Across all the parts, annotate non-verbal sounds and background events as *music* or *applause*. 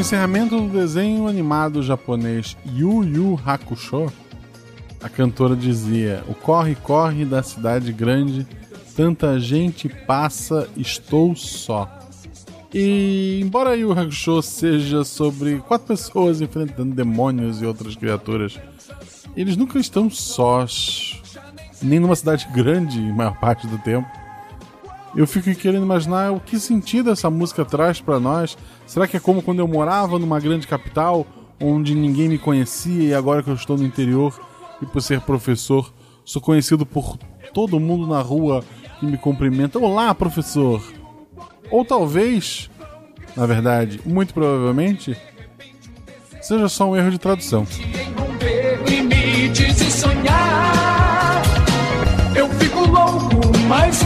encerramento do desenho animado japonês Yu Yu Hakusho, a cantora dizia: O corre-corre da cidade grande, tanta gente passa, estou só. E embora Yu Hakusho seja sobre quatro pessoas enfrentando demônios e outras criaturas, eles nunca estão sós, nem numa cidade grande, maior parte do tempo. Eu fico querendo imaginar o que sentido essa música traz para nós. Será que é como quando eu morava numa grande capital, onde ninguém me conhecia e agora que eu estou no interior e por ser professor, sou conhecido por todo mundo na rua que me cumprimenta. Olá, professor! Ou talvez, na verdade, muito provavelmente, seja só um erro de tradução. Eu fico louco, mas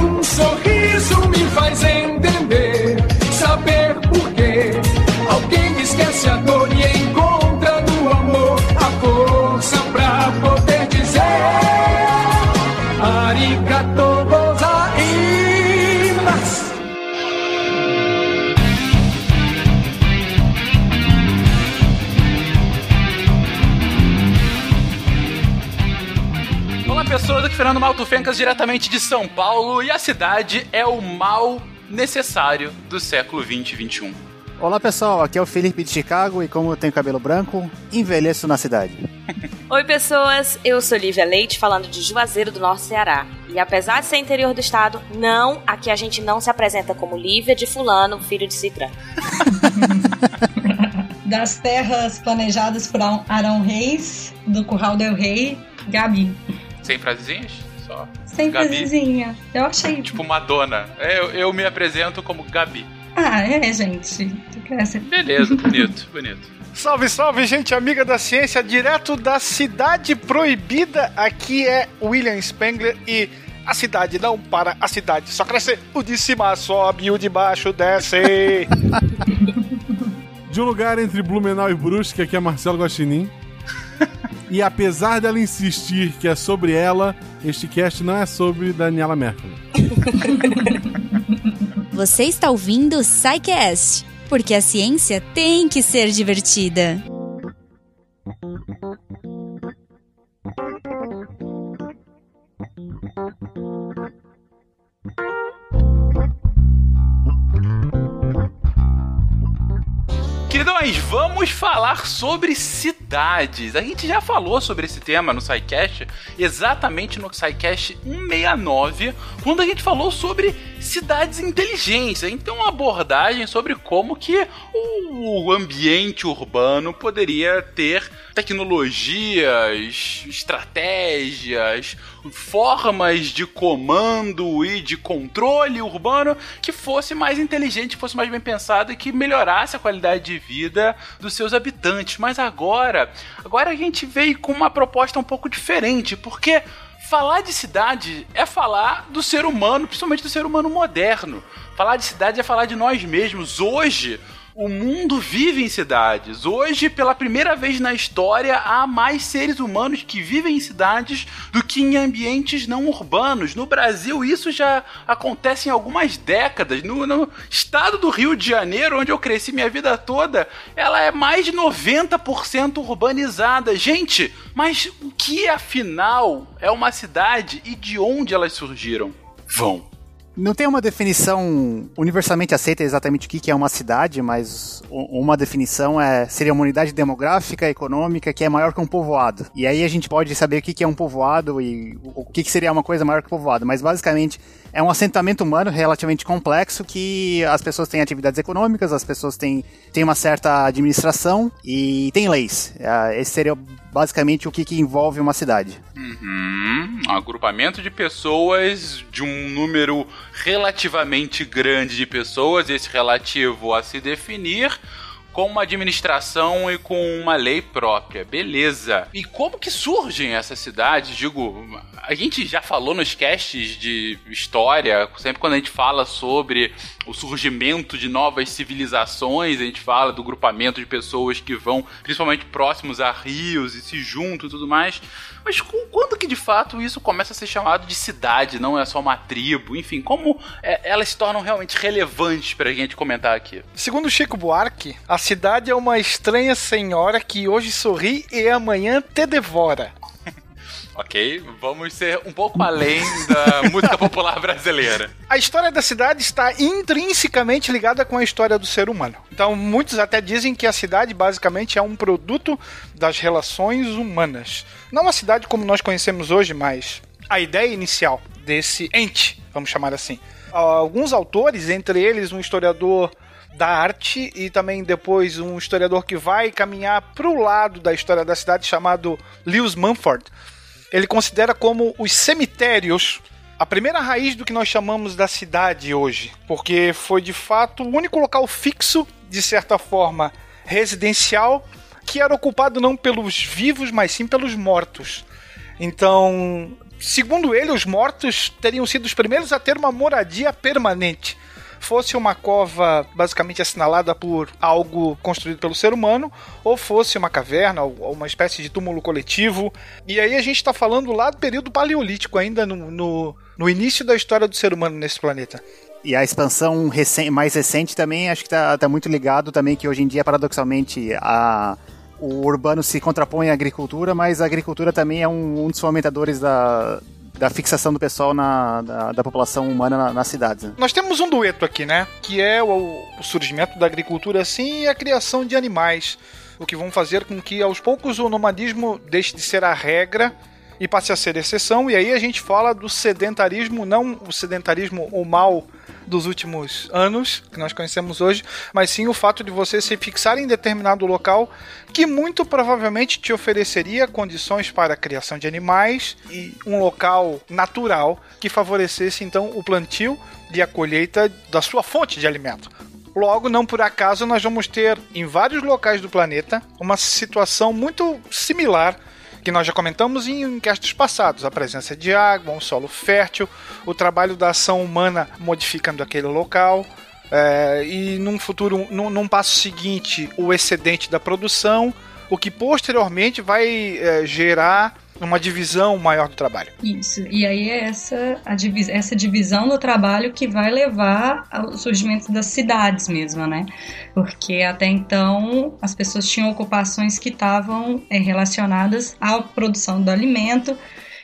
Pessoas, aqui Fernando Malto Fencas, diretamente de São Paulo, e a cidade é o mal necessário do século 20 e 21. Olá pessoal, aqui é o Felipe de Chicago e como eu tenho cabelo branco, envelheço na cidade. *laughs* Oi, pessoas. Eu sou Lívia Leite, falando de Juazeiro do Norte Ceará. E apesar de ser interior do estado, não, aqui a gente não se apresenta como Lívia de Fulano, filho de Citran. *laughs* Das terras planejadas por Arão Reis, do Curral del Rei, Gabi. Sem frasezinhas? Só. Sem Gabi. frasezinha. Eu achei. Tipo Madonna. É, Eu, eu me apresento como Gabi. Ah, é, gente. Beleza, *laughs* bonito, bonito. Salve, salve, gente amiga da ciência, direto da cidade proibida. Aqui é William Spengler e a cidade não para, a cidade só cresce. O de cima sobe, o de baixo desce. *laughs* De um lugar entre Blumenau e Brusque, aqui é Marcelo Guaxinim. *laughs* E apesar dela insistir que é sobre ela, este cast não é sobre Daniela Mercury. *laughs* Você está ouvindo o SciCast, porque a ciência tem que ser divertida. Queridões, vamos falar sobre cidades. A gente já falou sobre esse tema no SciCast, exatamente no SciCast 169, quando a gente falou sobre cidades inteligentes. Então, uma abordagem sobre como que o ambiente urbano poderia ter tecnologias, estratégias, formas de comando e de controle urbano que fosse mais inteligente, fosse mais bem pensado e que melhorasse a qualidade de vida dos seus habitantes. Mas agora, agora a gente veio com uma proposta um pouco diferente, porque falar de cidade é falar do ser humano, principalmente do ser humano moderno. Falar de cidade é falar de nós mesmos. Hoje, o mundo vive em cidades. Hoje, pela primeira vez na história, há mais seres humanos que vivem em cidades do que em ambientes não urbanos. No Brasil, isso já acontece em algumas décadas. No, no estado do Rio de Janeiro, onde eu cresci minha vida toda, ela é mais de 90% urbanizada. Gente, mas o que afinal é uma cidade e de onde elas surgiram? Vão. Não tem uma definição universalmente aceita exatamente o que é uma cidade, mas uma definição é seria uma unidade demográfica, econômica que é maior que um povoado. E aí a gente pode saber o que é um povoado e o que seria uma coisa maior que um povoado. Mas basicamente é um assentamento humano relativamente complexo que as pessoas têm atividades econômicas, as pessoas têm, têm uma certa administração e tem leis. Ah, Esse seria basicamente o que, que envolve uma cidade. Uhum, um agrupamento de pessoas de um número relativamente grande de pessoas, esse relativo a se definir com uma administração e com uma lei própria. Beleza. E como que surgem essas cidades? Digo, a gente já falou nos casts de história, sempre quando a gente fala sobre o surgimento de novas civilizações, a gente fala do grupamento de pessoas que vão principalmente próximos a rios e se juntam e tudo mais. Mas quando que de fato isso começa a ser chamado de cidade, não é só uma tribo? Enfim, como é, elas se tornam realmente relevantes pra gente comentar aqui? Segundo Chico Buarque, a cidade é uma estranha senhora que hoje sorri e amanhã te devora. Ok, vamos ser um pouco além da *laughs* música popular brasileira. A história da cidade está intrinsecamente ligada com a história do ser humano. Então, muitos até dizem que a cidade basicamente é um produto das relações humanas. Não a cidade como nós conhecemos hoje, mas a ideia inicial desse ente, vamos chamar assim. Alguns autores, entre eles um historiador da arte e também depois um historiador que vai caminhar para o lado da história da cidade chamado Lewis Mumford, ele considera como os cemitérios a primeira raiz do que nós chamamos da cidade hoje, porque foi de fato o único local fixo, de certa forma residencial, que era ocupado não pelos vivos, mas sim pelos mortos. Então, segundo ele, os mortos teriam sido os primeiros a ter uma moradia permanente fosse uma cova basicamente assinalada por algo construído pelo ser humano, ou fosse uma caverna, ou uma espécie de túmulo coletivo. E aí a gente está falando lá do período paleolítico, ainda no, no, no início da história do ser humano nesse planeta. E a expansão recém, mais recente também, acho que está tá muito ligado também que hoje em dia, paradoxalmente, a, o urbano se contrapõe à agricultura, mas a agricultura também é um, um dos fomentadores da, da fixação do pessoal na, da, da população humana na, nas cidades. Né? Nós temos um dueto aqui, né? Que é o, o surgimento da agricultura assim e a criação de animais. O que vão fazer com que aos poucos o nomadismo deixe de ser a regra e passe a ser exceção. E aí a gente fala do sedentarismo, não o sedentarismo o mal dos últimos anos, que nós conhecemos hoje, mas sim o fato de você se fixar em determinado local que muito provavelmente te ofereceria condições para a criação de animais e um local natural que favorecesse então o plantio e a colheita da sua fonte de alimento. Logo, não por acaso, nós vamos ter em vários locais do planeta uma situação muito similar que nós já comentamos em enquetes passados, a presença de água, um solo fértil, o trabalho da ação humana modificando aquele local, é, e num futuro, num, num, passo seguinte, o excedente da produção, o que posteriormente vai é, gerar uma divisão maior do trabalho. Isso. E aí é essa, a essa divisão do trabalho que vai levar ao surgimento das cidades mesmo, né? Porque até então as pessoas tinham ocupações que estavam é, relacionadas à produção do alimento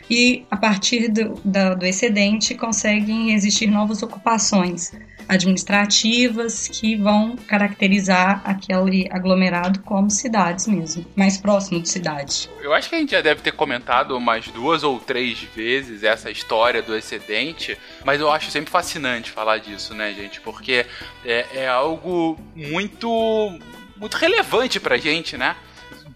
e a partir do, do excedente conseguem existir novas ocupações administrativas que vão caracterizar aquele aglomerado como cidades mesmo, mais próximo de cidade. Eu acho que a gente já deve ter comentado umas duas ou três vezes essa história do excedente, mas eu acho sempre fascinante falar disso, né, gente? Porque é, é algo muito muito relevante pra gente, né?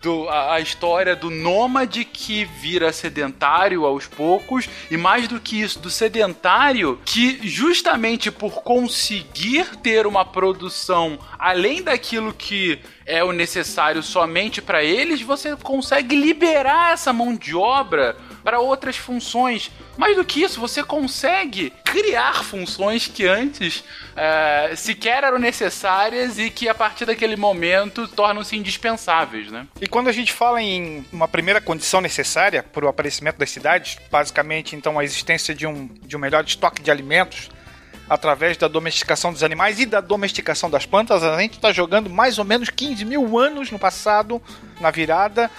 Do, a, a, história do nômade que vira sedentário aos poucos, e mais do que isso, do sedentário que, justamente por conseguir ter uma produção além daquilo que é o necessário somente para eles, você consegue liberar essa mão de obra para outras funções. Mais do que isso, você consegue criar funções que antes é, sequer eram necessárias e que a partir daquele momento tornam-se indispensáveis, né? E quando a gente fala em uma primeira condição necessária para o aparecimento das cidades, basicamente então a existência de um, de um melhor estoque de alimentos, através da domesticação dos animais e da domesticação das plantas, a gente está jogando mais ou menos 15 mil anos no passado, na virada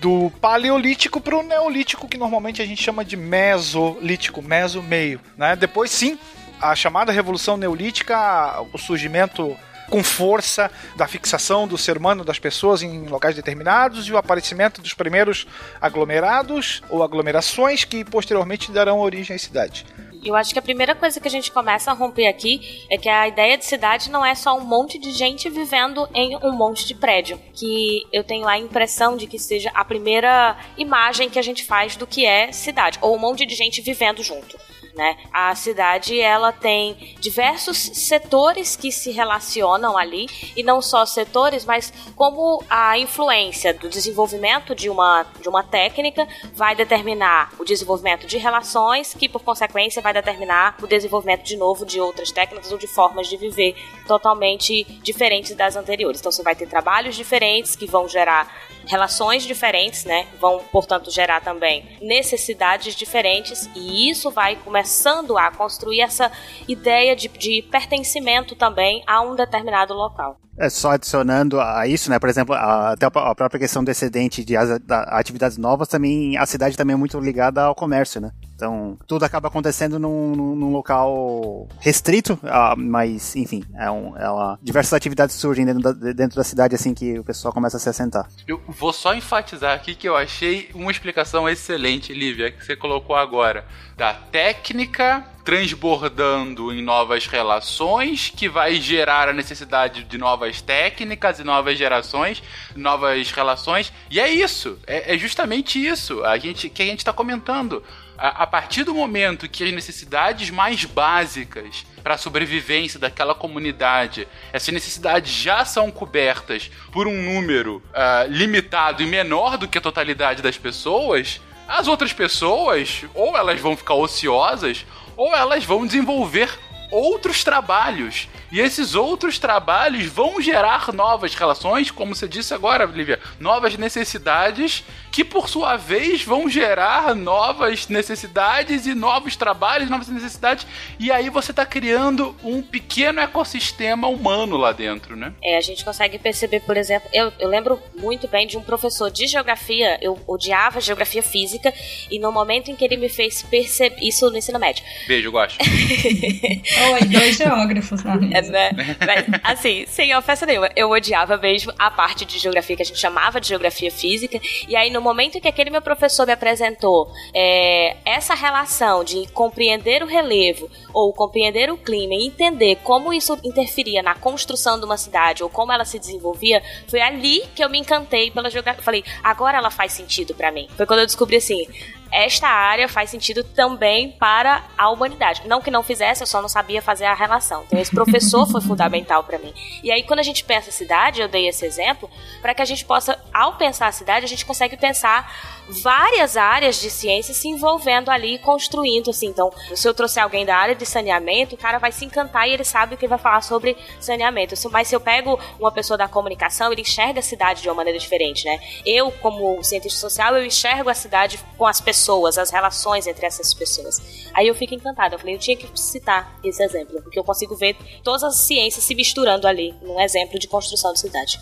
do paleolítico para o neolítico, que normalmente a gente chama de mesolítico, meso meio. Né? Depois, sim, a chamada revolução neolítica, o surgimento com força da fixação do ser humano das pessoas em locais determinados e o aparecimento dos primeiros aglomerados ou aglomerações que posteriormente darão origem às cidades. Eu acho que a primeira coisa que a gente começa a romper aqui é que a ideia de cidade não é só um monte de gente vivendo em um monte de prédio. Que eu tenho a impressão de que seja a primeira imagem que a gente faz do que é cidade, ou um monte de gente vivendo junto. Né? A cidade ela tem diversos setores que se relacionam ali e não só setores, mas como a influência do desenvolvimento de uma, de uma técnica vai determinar o desenvolvimento de relações que por consequência vai determinar o desenvolvimento de novo de outras técnicas ou de formas de viver totalmente diferentes das anteriores. Então você vai ter trabalhos diferentes que vão gerar relações diferentes, né? Vão, portanto, gerar também necessidades diferentes e isso vai começando a construir essa ideia de, de pertencimento também a um determinado local. É só adicionando a isso, né? Por exemplo, a, até a própria questão do excedente de as, da, atividades novas também, a cidade também é muito ligada ao comércio, né? Então, tudo acaba acontecendo num, num local restrito, uh, mas, enfim, é, um, uma, diversas atividades surgem dentro da, dentro da cidade assim que o pessoal começa a se assentar. Eu vou só enfatizar aqui que eu achei uma explicação excelente, Lívia, que você colocou agora. Da técnica transbordando em novas relações, que vai gerar a necessidade de novas técnicas e novas gerações, novas relações. E é isso, é, é justamente isso a gente, que a gente está comentando. A, partir do momento que as necessidades mais básicas para a sobrevivência daquela comunidade, essas necessidades já são cobertas por um número uh, limitado e menor do que a totalidade das pessoas, as outras pessoas, ou elas vão ficar ociosas, ou elas vão desenvolver outros trabalhos. E esses outros trabalhos vão gerar novas relações, como você disse agora, Lívia, novas necessidades que por sua vez vão gerar novas necessidades e novos trabalhos, novas necessidades, e aí você está criando um pequeno ecossistema humano lá dentro, né? É, a gente consegue perceber, por exemplo, eu, eu lembro muito bem de um professor de geografia, eu odiava geografia física, e no momento em que ele me fez perceber, isso no ensino médio. Beijo, gosto. *laughs* Oi, dois geógrafos na é, né? Mas, assim, sem ofensa nenhuma, eu odiava mesmo a parte de geografia que a gente chamava de geografia física, e aí no momento que aquele meu professor me apresentou é, essa relação de compreender o relevo ou compreender o clima e entender como isso interferia na construção de uma cidade ou como ela se desenvolvia, foi ali que eu me encantei pela geografia. Falei, agora ela faz sentido para mim. Foi quando eu descobri assim, esta área faz sentido também para a humanidade. Não que não fizesse, eu só não sabia fazer a relação. Então, esse professor foi fundamental para mim. E aí, quando a gente pensa a cidade, eu dei esse exemplo, para que a gente possa, ao pensar a cidade, a gente consegue pensar várias áreas de ciência se envolvendo ali e construindo, assim. Então, se eu trouxer alguém da área de saneamento, o cara vai se encantar e ele sabe o que vai falar sobre saneamento. Mas se eu pego uma pessoa da comunicação, ele enxerga a cidade de uma maneira diferente, né? Eu, como cientista social, eu enxergo a cidade com as pessoas, as relações entre essas pessoas. Aí eu fico encantada. Eu falei, eu tinha que citar esse exemplo, porque eu consigo ver todas as ciências se misturando ali num exemplo de construção de cidade.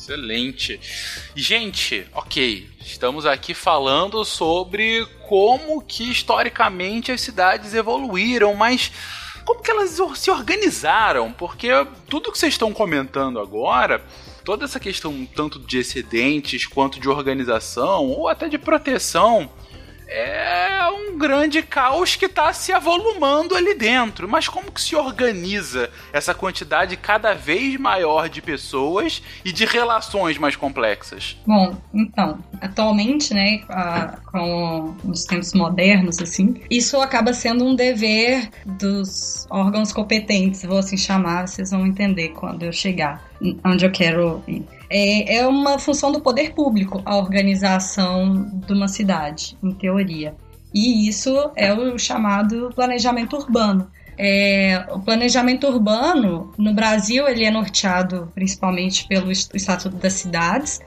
Excelente. Gente, ok. Estamos aqui falando sobre como que historicamente as cidades evoluíram, mas como que elas se organizaram? Porque tudo que vocês estão comentando agora, toda essa questão tanto de excedentes quanto de organização ou até de proteção é um grande caos que está se avolumando ali dentro. Mas como que se organiza essa quantidade cada vez maior de pessoas e de relações mais complexas? Bom, então, atualmente, né, a, com os tempos modernos, assim, isso acaba sendo um dever dos órgãos competentes, vou assim chamar, vocês vão entender quando eu chegar onde eu quero é, é uma função do poder público a organização de uma cidade, em teoria. E isso é o chamado planejamento urbano. É, o planejamento urbano no Brasil ele é norteado principalmente pelo Estatuto das Cidades,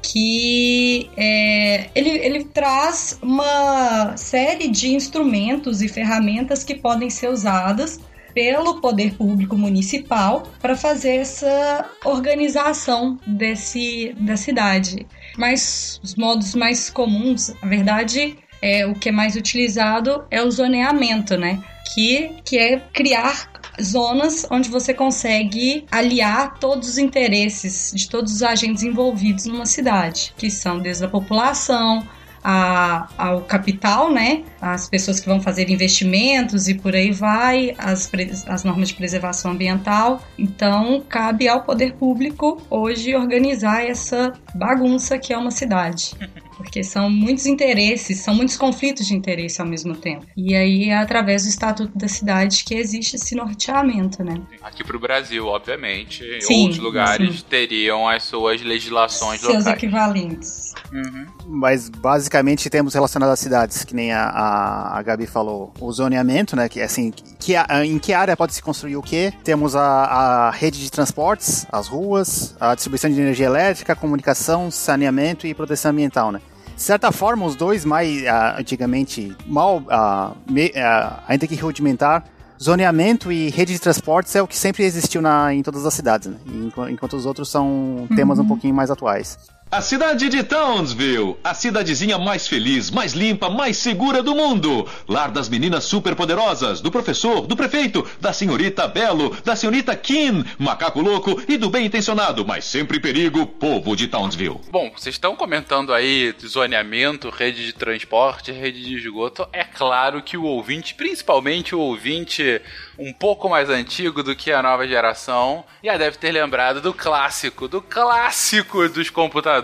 que é, ele, ele traz uma série de instrumentos e ferramentas que podem ser usadas pelo poder público municipal para fazer essa organização desse, da cidade. Mas os modos mais comuns, a verdade, é o que é mais utilizado é o zoneamento, né? Que, que é criar zonas onde você consegue aliar todos os interesses de todos os agentes envolvidos numa cidade, que são desde a população, a, ao capital, né? As pessoas que vão fazer investimentos e por aí vai, as, as normas de preservação ambiental. Então, cabe ao poder público hoje organizar essa bagunça que é uma cidade. *laughs* porque são muitos interesses, são muitos conflitos de interesse ao mesmo tempo. E aí é através do Estatuto da Cidade que existe esse norteamento, né? Aqui pro Brasil, obviamente. Sim, outros lugares sim. teriam as suas legislações Seus locais. equivalentes. Uhum. Mas basicamente temos relacionado às cidades, que nem a, a, a Gabi falou, o zoneamento, né? Que assim, que, em que área pode se construir o quê? Temos a, a rede de transportes, as ruas, a distribuição de energia elétrica, comunicação, saneamento e proteção ambiental, né? De certa forma, os dois mais ah, antigamente mal, ah, me- ah, ainda que rudimentar, zoneamento e rede de transportes é o que sempre existiu na, em todas as cidades, né? Enqu- enquanto os outros são temas um pouquinho mais atuais. A cidade de Townsville, a cidadezinha mais feliz, mais limpa, mais segura do mundo. Lar das meninas superpoderosas, do professor, do prefeito, da senhorita Belo, da senhorita Kim, macaco louco e do bem intencionado, mas sempre perigo, povo de Townsville. Bom, vocês estão comentando aí zoneamento, rede de transporte, rede de esgoto. É claro que o ouvinte, principalmente o ouvinte um pouco mais antigo do que a nova geração, já deve ter lembrado do clássico, do clássico dos computadores,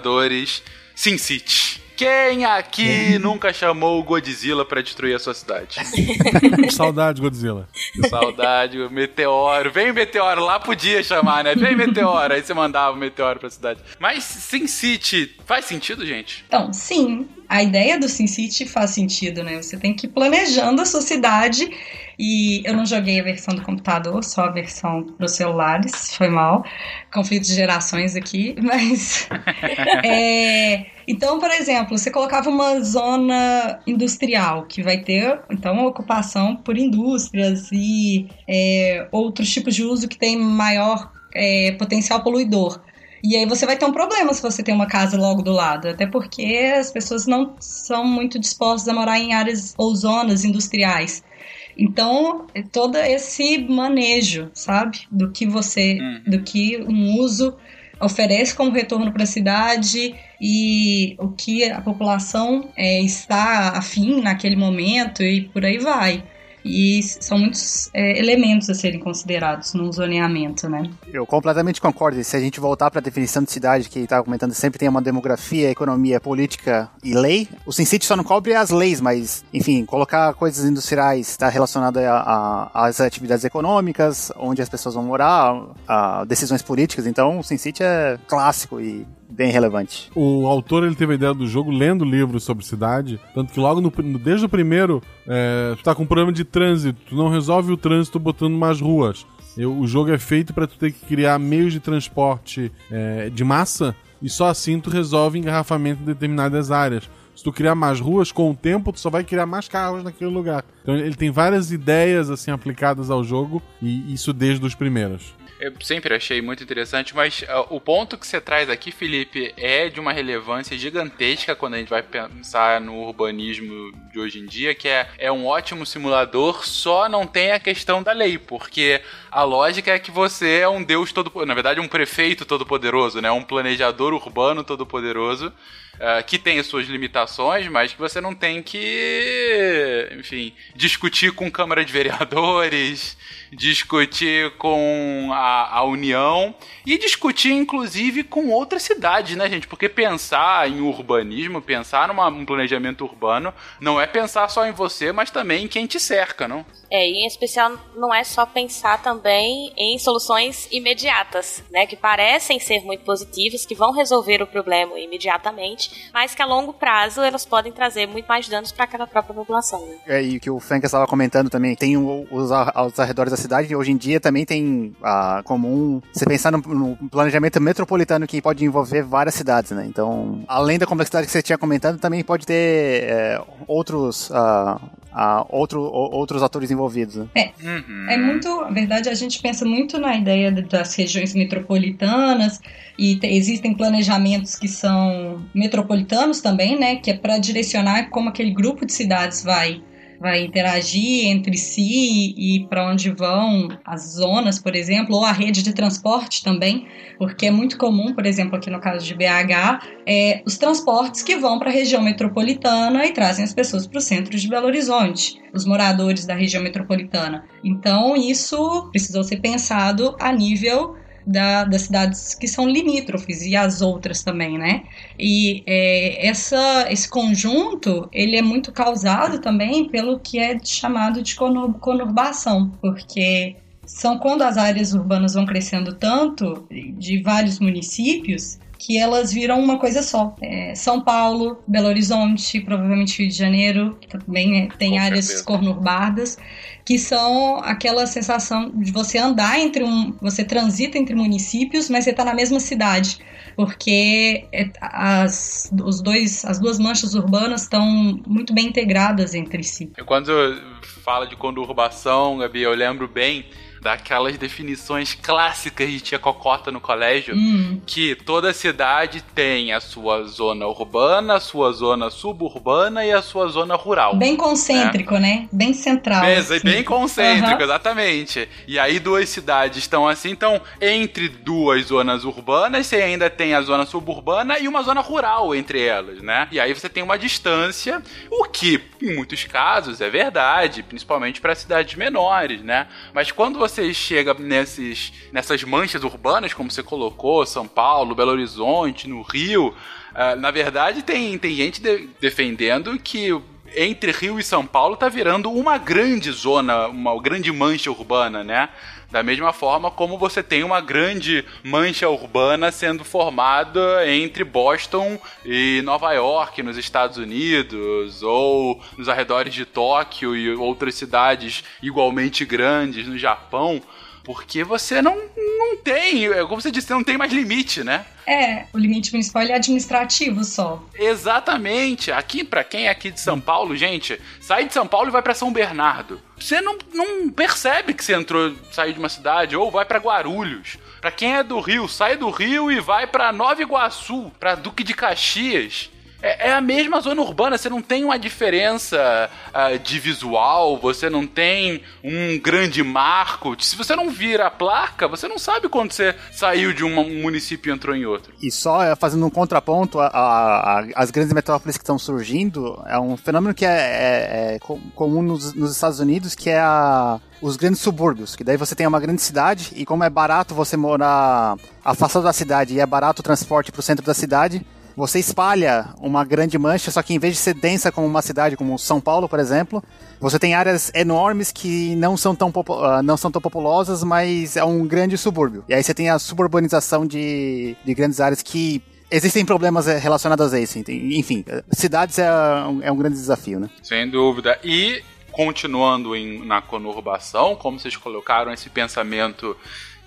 SimCity. Quem aqui nunca chamou o Godzilla pra destruir a sua cidade? *laughs* Saudade, Godzilla. Saudade, o meteoro. Vem meteoro, lá podia chamar, né? Vem meteoro. Aí você mandava o meteoro pra cidade. Mas SimCity faz sentido, gente? Então, sim, a ideia do SimCity faz sentido, né? Você tem que ir planejando a sua cidade. E eu não joguei a versão do computador, só a versão para os celulares, foi mal. Conflitos de gerações aqui, *laughs* mas. *laughs* é, então, por exemplo, você colocava uma zona industrial que vai ter, então, uma ocupação por indústrias e é, outros tipos de uso que tem maior é, potencial poluidor. E aí você vai ter um problema se você tem uma casa logo do lado, até porque as pessoas não são muito dispostas a morar em áreas ou zonas industriais. Então, é todo esse manejo, sabe, do que você, do que um uso oferece como retorno para a cidade e o que a população é, está afim naquele momento e por aí vai. E são muitos é, elementos a serem considerados num zoneamento, né? Eu completamente concordo. E se a gente voltar para a definição de cidade que estava comentando, sempre tem uma demografia, economia, política e lei. O SimCity só não cobre as leis, mas, enfim, colocar coisas industriais está relacionado a- a- às atividades econômicas, onde as pessoas vão morar, a decisões políticas. Então, o SimCity é clássico e bem relevante. O autor ele teve a ideia do jogo lendo livros sobre cidade, tanto que logo no, desde o primeiro, é, tu tá com um problema de trânsito, tu não resolve o trânsito botando mais ruas. Eu- o jogo é feito para tu ter que criar meios de transporte é, de massa e só assim tu resolve engarrafamento em determinadas áreas. Se tu criar mais ruas, com o tempo tu só vai criar mais carros naquele lugar. Então ele tem várias ideias assim aplicadas ao jogo e isso desde os primeiros. Eu sempre achei muito interessante, mas ah, o ponto que você traz aqui, Felipe, é de uma relevância gigantesca quando a gente vai pensar no urbanismo de hoje em dia, que é, é um ótimo simulador, só não tem a questão da lei, porque a lógica é que você é um deus todo, na verdade um prefeito todo poderoso, né, um planejador urbano todo poderoso. Ah, que tem as suas limitações, mas que você não tem que, enfim, discutir com Câmara de Vereadores, *laughs* discutir com a, a União e discutir, inclusive, com outras cidades, né, gente? Porque pensar em urbanismo, pensar num um planejamento urbano, não é pensar só em você, mas também em quem te cerca, não? É, e em especial não é só pensar também em soluções imediatas, né, que parecem ser muito positivas, que vão resolver o problema imediatamente, mas que a longo prazo elas podem trazer muito mais danos para aquela própria população. Né? É, e o que o Frank estava comentando também, tem os, aos arredores da cidade, hoje em dia também tem a comum você pensar no, no planejamento metropolitano que pode envolver várias cidades, né? Então, além da complexidade que você tinha comentado, também pode ter é, outros, ah, ah, outro, o- outros atores envolvidos. Né? É muito, na verdade, a gente pensa muito na ideia de- das regiões metropolitanas e te- existem planejamentos que são metropolitanos também, né, que é para direcionar como aquele grupo de cidades vai vai interagir entre si e para onde vão as zonas, por exemplo, ou a rede de transporte também, porque é muito comum, por exemplo, aqui no caso de BH, é, os transportes que vão para a região metropolitana e trazem as pessoas para o centro de Belo Horizonte, os moradores da região metropolitana. Então, isso precisou ser pensado a nível da, das cidades que são limítrofes e as outras também, né? E é, essa, esse conjunto, ele é muito causado também pelo que é chamado de conurbação, porque são quando as áreas urbanas vão crescendo tanto de vários municípios que elas viram uma coisa só. É, São Paulo, Belo Horizonte, provavelmente Rio de Janeiro, que também tem Com áreas certeza. conurbadas, que são aquela sensação de você andar entre um. Você transita entre municípios, mas você está na mesma cidade. Porque é, as, os dois, as duas manchas urbanas estão muito bem integradas entre si. Quando fala de conurbação, Gabi, eu lembro bem daquelas definições clássicas de tia Cocota no colégio, Hum. que toda cidade tem a sua zona urbana, a sua zona suburbana e a sua zona rural. Bem concêntrico, né? Bem central. Bem, assim. bem concêntrico, Aham. exatamente. E aí duas cidades estão assim, então entre duas zonas urbanas, você ainda tem a zona suburbana e uma zona rural entre elas, né? E aí você tem uma distância, o que em muitos casos é verdade, principalmente para cidades menores, né? Mas quando você chega nesses, nessas manchas urbanas, como você colocou, São Paulo, Belo Horizonte, no Rio, ah, na verdade tem, tem gente de- defendendo que entre Rio e São Paulo tá virando uma grande zona, uma grande mancha urbana, né? Da mesma forma como você tem uma grande mancha urbana sendo formada entre Boston e Nova York, nos Estados Unidos, ou nos arredores de Tóquio e outras cidades igualmente grandes no Japão, porque você não, não tem, é como você disse, você não tem mais limite, né? É, o limite municipal é administrativo só. Exatamente. Aqui, pra quem é aqui de São Paulo, gente, sai de São Paulo e vai pra São Bernardo. Você não, não percebe que você entrou, saiu de uma cidade ou vai pra Guarulhos. Pra quem é do Rio, sai do Rio e vai pra Nova Iguaçu, pra Duque de Caxias. É, é a mesma zona urbana, você não tem uma diferença ah, de visual, você não tem um grande marco. Se você não vira a placa, você não sabe quando você saiu de um município e entrou em outro. E só é, fazendo um contraponto, as grandes metrópoles que estão surgindo é um fenômeno que é, é- é co- comum nos, nos Estados Unidos, que é a- os grandes subúrbios. Que daí você tem uma grande cidade e como é barato você morar afastado da cidade e é barato o transporte para o centro da cidade, você espalha uma grande mancha, só que em vez de ser densa como uma cidade como São Paulo, por exemplo, você tem áreas enormes que não são tão, ah, não são tão populosas, mas é um grande subúrbio. E aí você tem a suburbanização de, de grandes áreas que existem problemas eh, relacionados a isso. Enfim, cidades é um, é um grande desafio, né? Sem dúvida. E continuando em- na conurbação, como vocês colocaram esse pensamento,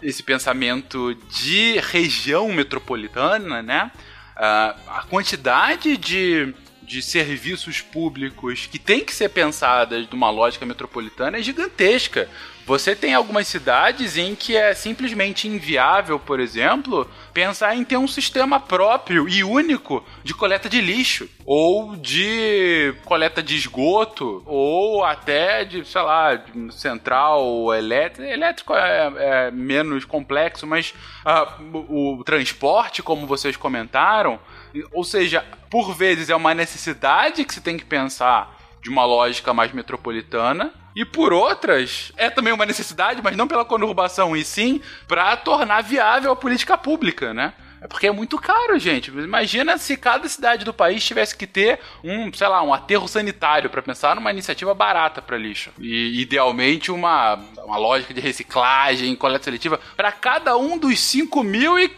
esse pensamento de região metropolitana, né? Ah, a quantidade de, de serviços públicos que tem que ser pensadas numa lógica metropolitana é gigantesca. Você tem algumas cidades em que é simplesmente inviável, por exemplo, pensar em ter um sistema próprio e único de coleta de lixo, ou de coleta de esgoto, ou até de, sei lá, de central elétrica. Elétrico é, é menos complexo, mas ah, o, o transporte, como vocês comentaram, ou seja, por vezes é uma necessidade que se tem que pensar de uma lógica mais metropolitana. E por outras, é também uma necessidade, mas não pela conurbação, e sim para tornar viável a política pública, né? É porque é muito caro, gente. Imagina se cada cidade do país tivesse que ter um, sei lá, um aterro sanitário para pensar numa iniciativa barata para lixo. E idealmente uma, uma lógica de reciclagem, coleta seletiva para cada um dos 5 mil e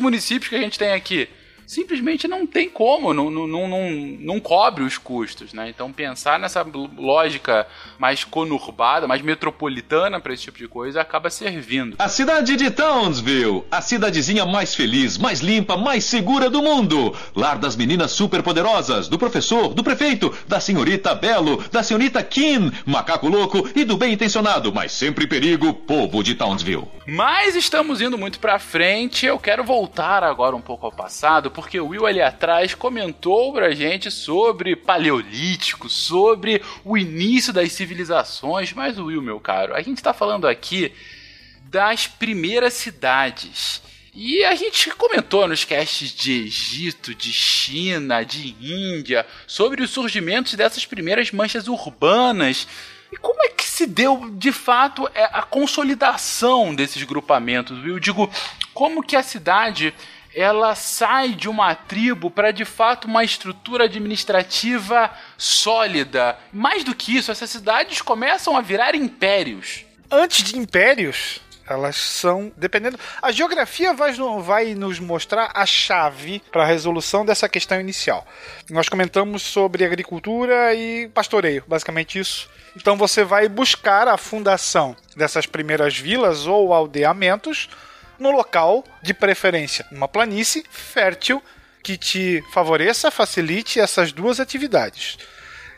municípios que a gente tem aqui simplesmente não tem como, não, não, não, não, cobre os custos, né? Então pensar nessa lógica mais conurbada, mais metropolitana para esse tipo de coisa acaba servindo. A cidade de Townsville, a cidadezinha mais feliz, mais limpa, mais segura do mundo. Lar das meninas superpoderosas, do professor, do prefeito, da senhorita Belo, da senhorita Kim, macaco louco e do bem intencionado, mas sempre perigo, povo de Townsville. Mas estamos indo muito pra frente. Eu quero voltar agora um pouco ao passado, porque o Will ali atrás comentou pra gente sobre paleolítico, sobre o início das civilizações. Mas Will, meu caro, a gente tá falando aqui das primeiras cidades. E a gente comentou nos casts de Egito, de China, de Índia, sobre os surgimentos dessas primeiras manchas urbanas. E como é que se deu, de fato, é, a consolidação desses grupamentos? Eu digo, como que a cidade ela sai de uma tribo para de fato uma estrutura administrativa sólida. Mais do que isso, essas cidades começam a virar impérios. Antes de impérios, elas são dependendo. A geografia vai, vai nos mostrar a chave para a resolução dessa questão inicial. Nós comentamos sobre agricultura e pastoreio, basicamente isso. Então você vai buscar a fundação dessas primeiras vilas ou aldeamentos no local de preferência, uma planície fértil que te favoreça, facilite essas duas atividades.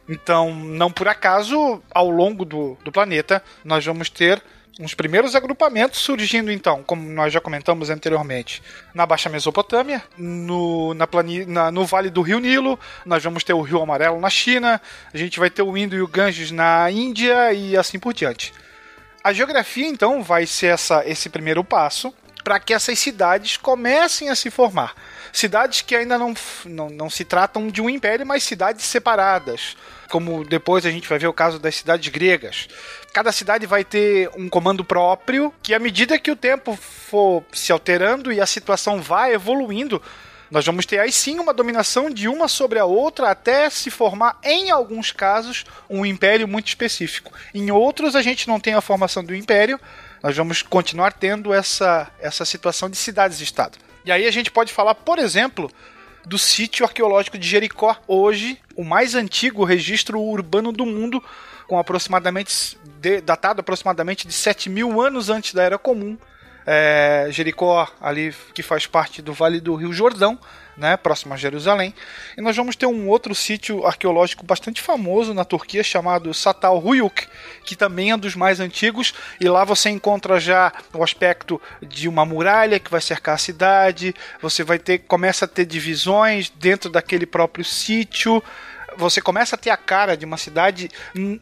Então, não por acaso, ao longo do, do planeta, nós vamos ter uns primeiros agrupamentos surgindo, então, como nós já comentamos anteriormente, na Baixa Mesopotâmia, no, na plani, na, no Vale do Rio Nilo, nós vamos ter o Rio Amarelo na China, a gente vai ter o Indo e o Ganges na Índia e assim por diante. A geografia, então, vai ser essa, esse primeiro passo para que essas cidades comecem a se formar. Cidades que ainda não, não, não se tratam de um império, mas cidades separadas. Como depois a gente vai ver o caso das cidades gregas. Cada cidade vai ter um comando próprio, que à medida que o tempo for se alterando e a situação vai evoluindo, nós vamos ter aí sim uma dominação de uma sobre a outra até se formar, em alguns casos, um império muito específico. Em outros, a gente não tem a formação do império, nós vamos continuar tendo essa, essa situação de cidades-estado. E aí a gente pode falar, por exemplo, do sítio arqueológico de Jericó, hoje o mais antigo registro urbano do mundo, com aproximadamente de, datado aproximadamente de 7 mil anos antes da Era Comum. É, Jericó, ali que faz parte do Vale do Rio Jordão, né, próximo a Jerusalém. E nós vamos ter um outro sítio arqueológico bastante famoso na Turquia chamado Satal Huyuk, que também é dos mais antigos, e lá você encontra já o aspecto de uma muralha que vai cercar a cidade, você vai ter começa a ter divisões dentro daquele próprio sítio você começa a ter a cara de uma cidade,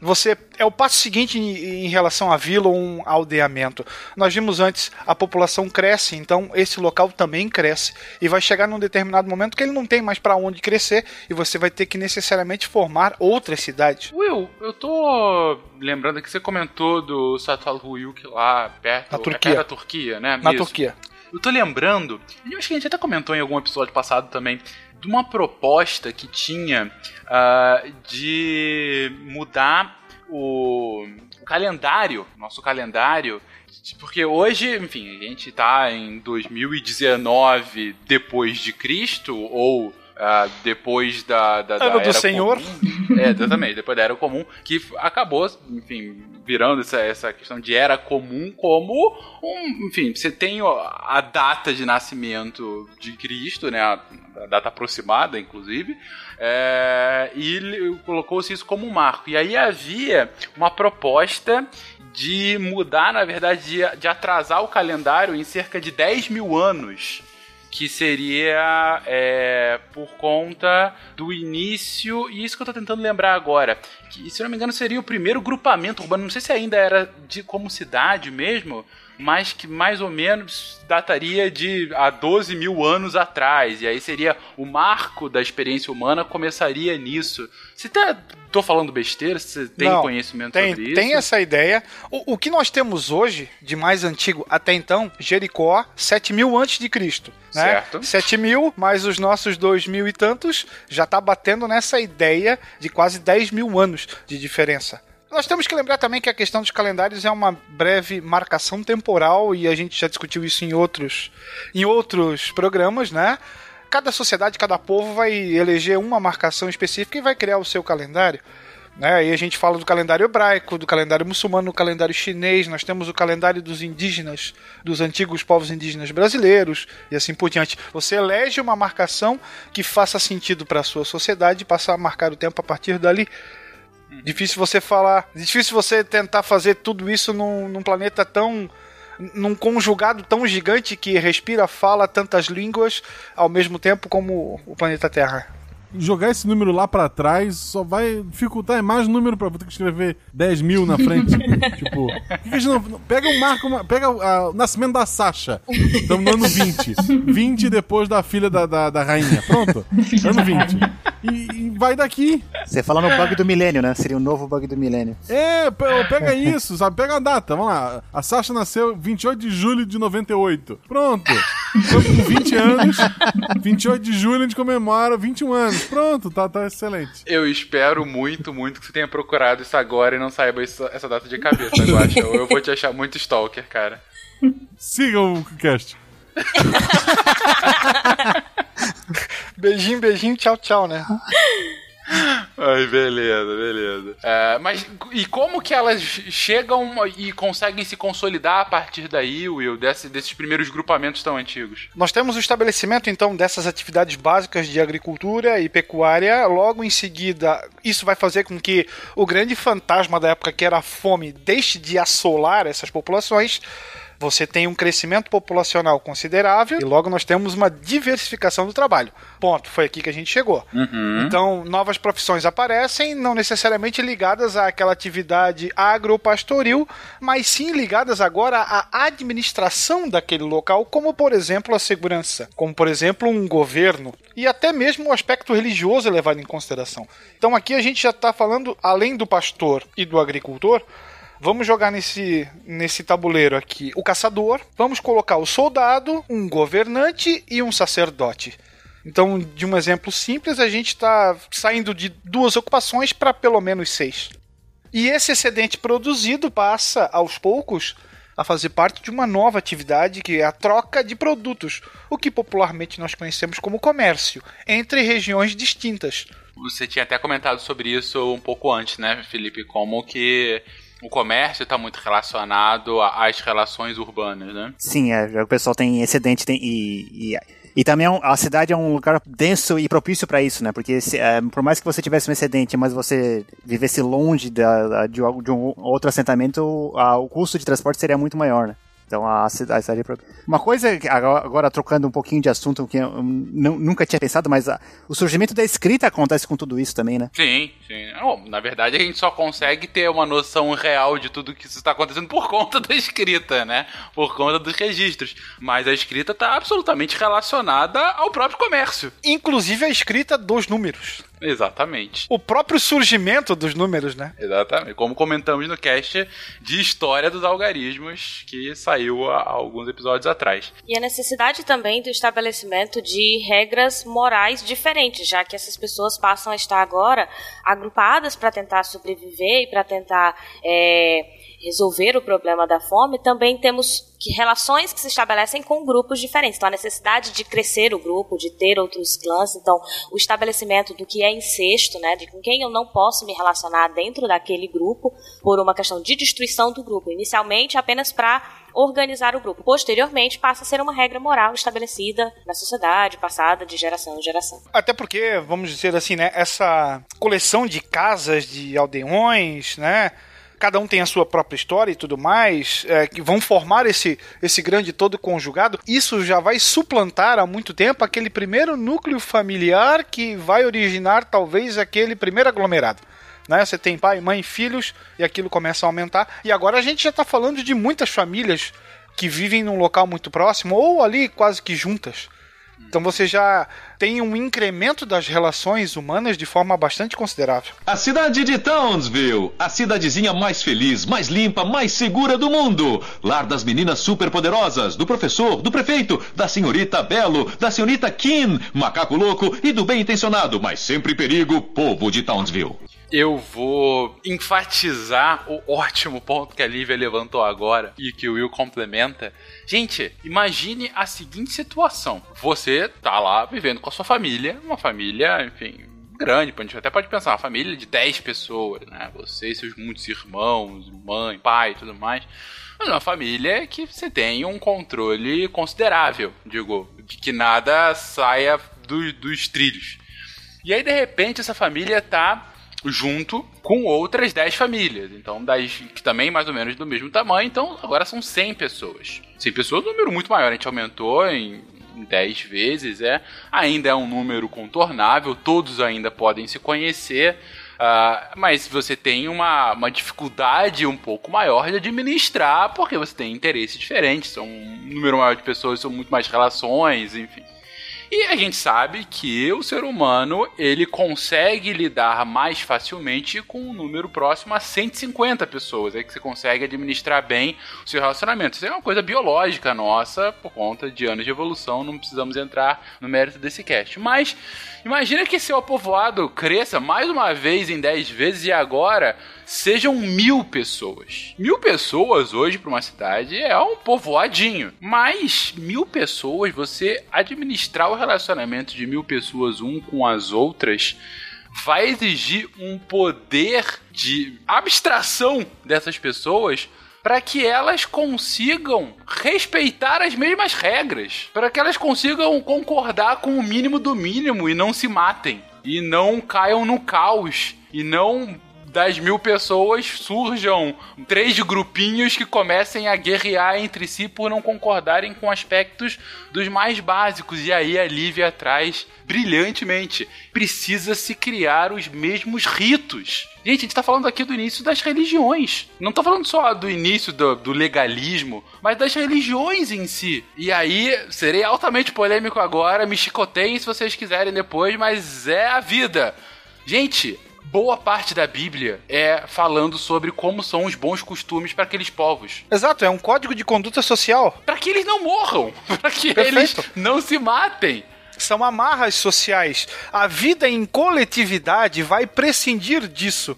você é o passo seguinte em, em relação à vila ou um aldeamento. Nós vimos antes, a população cresce, então esse local também cresce e vai chegar num determinado momento que ele não tem mais para onde crescer e você vai ter que necessariamente formar outras cidades. Will, eu tô lembrando que você comentou do Satal Huyuk lá perto Na Turquia. É da Turquia, né? Na Isso. Turquia. Eu tô lembrando, eu acho que a gente até comentou em algum episódio passado também, de uma proposta que tinha ah, de mudar o, o calendário, nosso calendário, porque hoje, enfim, a gente tá em 2019 depois de Cristo, ou ah, depois da, da, da Ano do Era Senhor. Comum. É, exatamente, depois da Era Comum, que acabou, enfim, virando essa, essa questão de Era Comum como um, enfim, você tem a data de nascimento de Cristo, né, a, a data aproximada, inclusive, é, e colocou-se isso como um marco. E aí havia uma proposta de mudar, na verdade, de, de atrasar o calendário em cerca de 10 mil anos que seria é, por conta do início, e isso que eu tô tentando lembrar agora, que se não me engano seria o primeiro grupamento urbano, não sei se ainda era de como cidade mesmo, mas que mais ou menos dataria de há 12 mil anos atrás, e aí seria o marco da experiência humana começaria nisso. Você tá, tô falando besteira? Você tem Não, conhecimento tem, sobre isso? Tem essa ideia. O, o que nós temos hoje, de mais antigo até então, Jericó, 7 mil antes de Cristo. Né? Certo. 7 mil, mais os nossos 2 mil e tantos, já tá batendo nessa ideia de quase 10 mil anos de diferença. Nós temos que lembrar também que a questão dos calendários é uma breve marcação temporal e a gente já discutiu isso em outros, em outros programas, né? Cada sociedade, cada povo vai eleger uma marcação específica e vai criar o seu calendário. Né? Aí a gente fala do calendário hebraico, do calendário muçulmano, do calendário chinês, nós temos o calendário dos indígenas, dos antigos povos indígenas brasileiros e assim por diante. Você elege uma marcação que faça sentido para a sua sociedade e passa a marcar o tempo a partir dali. Difícil você falar, difícil você tentar fazer tudo isso num, num planeta tão num conjugado tão gigante que respira, fala tantas línguas ao mesmo tempo como o planeta Terra. Jogar esse número lá pra trás só vai dificultar é mais número pra ter que escrever 10 mil na frente. *laughs* tipo, a não, pega o marco, pega ah, o nascimento da Sasha. Estamos no ano 20. 20 *laughs* depois da filha da, da, da rainha. Pronto. Ano 20. E, e vai daqui. Você fala no bug do milênio, né? Seria o novo bug do milênio. É, pe- pega isso, sabe? Pega a data, vamos lá. A Sasha nasceu 28 de julho de 98. Pronto. Estamos com 20 anos. 28 de julho a gente comemora 21 anos. Pronto, tá, tá excelente. Eu espero muito, muito que você tenha procurado isso agora e não saiba isso- essa data de cabeça, Guaxa. Ou eu vou te achar muito stalker, cara. Siga o cast. *laughs* *laughs* Beijinho, beijinho, tchau, tchau, né? Ai, beleza, beleza. É, mas e como que elas chegam e conseguem se consolidar a partir daí, Will, desse- desses primeiros grupamentos tão antigos? Nós temos o estabelecimento, então, dessas atividades básicas de agricultura e pecuária. Logo em seguida, isso vai fazer com que o grande fantasma da época, que era a fome, deixe de assolar essas populações. Você tem um crescimento populacional considerável e logo nós temos uma diversificação do trabalho. Ponto. Foi aqui que a gente chegou. Então, novas profissões aparecem, não necessariamente ligadas àquela atividade agropastoril, mas sim ligadas agora à administração daquele local, como por exemplo a segurança, como por exemplo um governo e até mesmo o aspecto religioso é levado em consideração. Então, aqui a gente já está falando, além do pastor e do agricultor, Vamos jogar nesse, nesse tabuleiro aqui o caçador, vamos colocar o soldado, um governante e um sacerdote. Então, de um exemplo simples, a gente está saindo de duas ocupações para pelo menos seis. E esse excedente produzido passa, aos poucos, a fazer parte de uma nova atividade que é a troca de produtos, o que popularmente nós conhecemos como comércio, entre regiões distintas. Você tinha até comentado sobre isso um pouco antes, né, Felipe? Como que o comércio está muito relacionado às relações urbanas, né? Sim, é, o pessoal tem excedente tem, e, e, e também é a cidade é um lugar denso e propício para isso, né? Porque se, é, por mais que você tivesse um excedente, mas você vivesse longe da, um- de um outro assentamento, a- o custo de transporte seria muito maior, né? Então a cidade, é Uma coisa, agora, trocando um pouquinho de assunto, que eu nu- nunca tinha pensado, mas a- o surgimento da escrita acontece com tudo isso também, né? Sim, sim. Não, na verdade, a gente só consegue ter uma noção real de tudo que isso está acontecendo por conta da escrita, né? Por conta dos registros. Mas a escrita está absolutamente relacionada ao próprio comércio. Inclusive a escrita dos números. Exatamente. O próprio surgimento dos números, né? Exatamente. Como comentamos no cast de História dos Algarismos, que saiu há alguns episódios atrás. E a necessidade também do estabelecimento de regras morais diferentes, já que essas pessoas passam a estar agora agrupadas para tentar sobreviver e para tentar é, resolver o problema da fome. Também temos que relações que se estabelecem com grupos diferentes. Então, a necessidade de crescer o grupo, de ter outros clãs. Então, o estabelecimento do que é incesto, né, de com quem eu não posso me relacionar dentro daquele grupo, por uma questão de destruição do grupo. Inicialmente, apenas para organizar o grupo. Posteriormente, passa a ser uma regra moral estabelecida na sociedade, passada de geração em geração. Até porque, vamos dizer assim, né? Essa coleção de casas, de aldeões, né? Cada um tem a sua própria história e tudo mais, é, que vão formar esse, esse grande todo conjugado. Isso já vai suplantar há muito tempo aquele primeiro núcleo familiar que vai originar talvez aquele primeiro aglomerado. Né? Você tem pai, mãe, filhos e aquilo começa a aumentar. E agora a gente já está falando de muitas famílias que vivem num local muito próximo ou ali quase que juntas. Então você já tem um incremento das relações humanas de forma bastante considerável. A cidade de Townsville, a cidadezinha mais feliz, mais limpa, mais segura do mundo. Lar das meninas superpoderosas, do professor, do prefeito, da senhorita Belo, da senhorita Kim, macaco louco e do bem intencionado, mas sempre em perigo, povo de Townsville. Eu vou enfatizar o ótimo ponto que a Lívia levantou agora e que o Will complementa. Gente, imagine a seguinte situação: você tá lá vivendo com a sua família, uma família, enfim, grande, a gente até pode pensar, uma família de 10 pessoas, né? Você e seus muitos irmãos, mãe, pai e tudo mais. Mas uma família que você tem um controle considerável, digo, de que nada saia do- dos trilhos. E aí, de repente, essa família tá junto com outras 10 famílias. Então, das, que também mais ou menos do mesmo tamanho. Então, agora são 100 pessoas. 100 pessoas é um número muito maior. A gente aumentou em, em 10 vezes. É. Ainda é um número contornável. Todos ainda podem se conhecer. ah, mas você tem uma, uma dificuldade um pouco maior de administrar, porque você tem interesses diferentes, são um número maior de pessoas, são muito mais relações, enfim. E a gente sabe que o ser humano, ele consegue lidar mais facilmente com um número próximo a 150 pessoas. É que você consegue administrar bem o seu relacionamento. Isso é uma coisa biológica nossa, por conta de anos de evolução, não precisamos entrar no mérito desse cast. Mas imagina que seu povoado cresça mais uma vez em 10 vezes e agora sejam mil pessoas. Mil pessoas hoje para uma cidade é um povoadinho. Mas mil pessoas, você administrar o relacionamento de mil pessoas um com as outras vai exigir um poder de abstração dessas pessoas para que elas consigam respeitar as mesmas regras, para que elas consigam concordar com o mínimo do mínimo e não se matem e não caiam no caos e não das mil pessoas surjam três grupinhos que comecem a guerrear entre si por não concordarem com aspectos dos mais básicos. E aí a Lívia traz brilhantemente. Precisa-se criar os mesmos ritos. Gente, a gente tá falando aqui do início das religiões. Não tô falando só do início do, do, legalismo, mas das religiões em si. E aí, serei altamente polêmico agora, me chicoteiem se vocês quiserem depois, mas é a vida. Gente, boa parte da Bíblia é falando sobre como são os bons costumes para aqueles povos. Exato, é um código de conduta social. Para que eles não morram, *laughs* para que Perfeito. eles não se matem. São amarras sociais. A vida em coletividade vai prescindir disso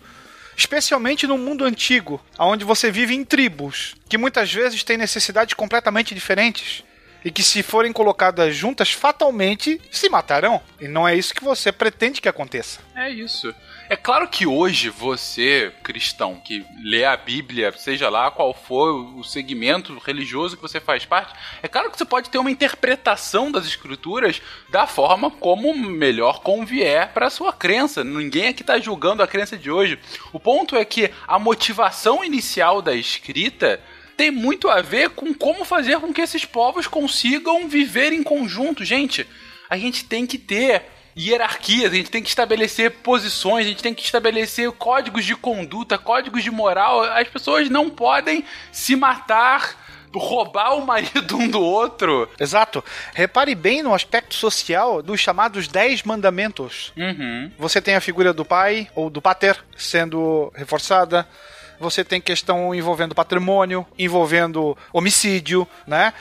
especialmente no mundo antigo, onde você vive em tribos, que muitas vezes têm necessidades completamente diferentes e que, se forem colocadas juntas, fatalmente se matarão. E não é isso que você pretende que aconteça. É isso. É claro que hoje você, cristão, que lê a Bíblia, seja lá qual for o segmento religioso que você faz parte, é claro que você pode ter uma interpretação das escrituras da forma como melhor convier para a sua crença. Ninguém aqui está julgando a crença de hoje. O ponto é que a motivação inicial da escrita tem muito a ver com como fazer com que esses povos consigam viver em conjunto. Gente, a gente tem que ter hierarquias, a gente tem que estabelecer posições, a gente tem que estabelecer códigos de conduta, códigos de moral. As pessoas não podem se matar roubar o marido um do outro. Exato. Repare bem no aspecto social dos chamados Dez Mandamentos. Uhum. Você tem a figura do pai ou do pater sendo reforçada. Você tem questão envolvendo patrimônio, envolvendo homicídio, né?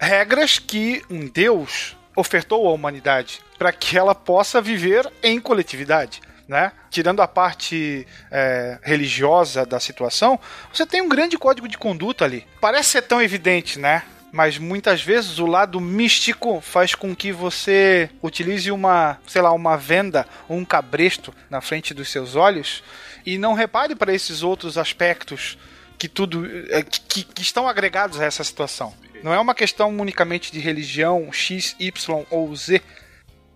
Regras que um Deus ofertou à humanidade para que ela possa viver em coletividade. Né? Tirando a parte é, religiosa da situação, você tem um grande código de conduta ali. Parece ser tão evidente, né? Mas muitas vezes o lado místico faz com que você utilize uma, sei lá, uma venda ou um cabresto na frente dos seus olhos e não repare para esses outros aspectos que tudo é, que, que estão agregados a essa situação. Não é uma questão unicamente de religião X, Y ou Z.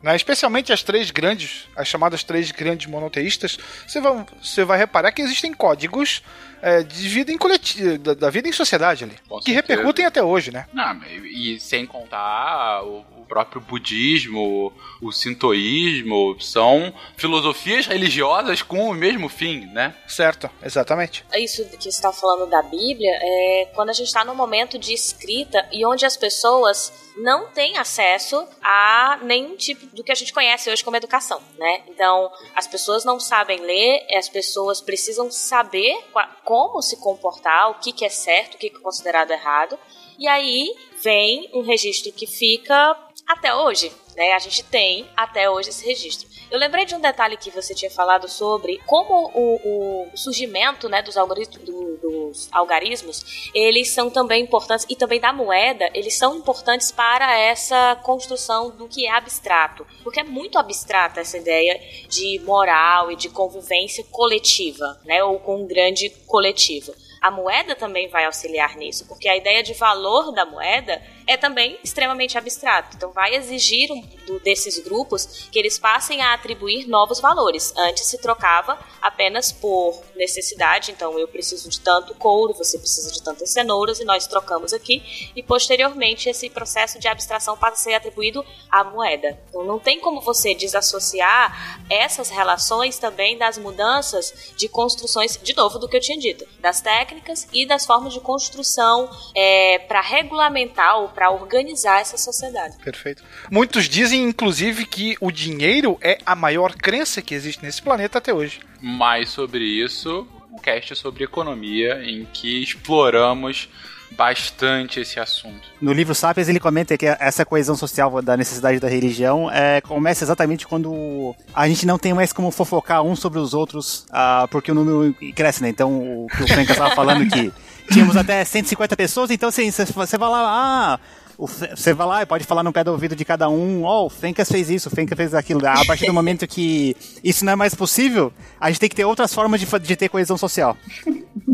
Né? Especialmente as três grandes, as chamadas três grandes monoteístas, você vai, você vai reparar que existem códigos é, de vida em coletivo, da, da, vida em sociedade ali, Com que certeza. repercutem até hoje, né? Não, e sem contar o, o próprio budismo, o sintoísmo, são filosofias religiosas com o mesmo fim, né? Certo, exatamente. Isso que você está falando da Bíblia é quando a gente está num momento de escrita e onde as pessoas não têm acesso a nenhum tipo do que a gente conhece hoje como educação, né? Então, as pessoas não sabem ler, as pessoas precisam saber como se comportar, o que, que é certo, o que, que é considerado errado. E aí vem um registro que fica até hoje, né? A gente tem até hoje esse registro. Eu lembrei de um detalhe que você tinha falado sobre como o, o surgimento né, dos, algoritmos, do, dos algarismos, eles são também importantes, e também da moeda, eles são importantes para essa construção do que é abstrato. Porque é muito abstrata essa ideia de moral e de convivência coletiva, né? Ou com um grande coletivo. A moeda também vai auxiliar nisso, porque a ideia de valor da moeda é também extremamente abstrato. Então, vai exigir um, do, desses grupos que eles passem a atribuir novos valores. Antes se trocava apenas por necessidade, então eu preciso de tanto couro, você precisa de tantas cenouras e nós trocamos aqui. E posteriormente esse processo de abstração passa a ser atribuído à moeda. Então, não tem como você desassociar essas relações também das mudanças de construções, de novo, do que eu tinha dito, das técnicas e das formas de construção é, para regulamentar ou para organizar essa sociedade. Perfeito. Muitos dizem, inclusive, que o dinheiro é a maior crença que existe nesse planeta até hoje. Mais sobre isso, um cast sobre economia em que exploramos bastante esse assunto. No livro Sapiens ele comenta que essa coesão social da necessidade da religião é, começa exatamente quando a gente não tem mais como fofocar uns sobre os outros, ah, porque o número cresce, né? Então o que o Fencas estava falando que *laughs* tínhamos até 150 pessoas, então assim, você vai lá, ah, você vai lá e pode falar no pé do ouvido de cada um, ó, oh, o Fencas fez isso, o Fencas fez aquilo. A partir do momento que isso não é mais possível, a gente tem que ter outras formas de, de ter coesão social.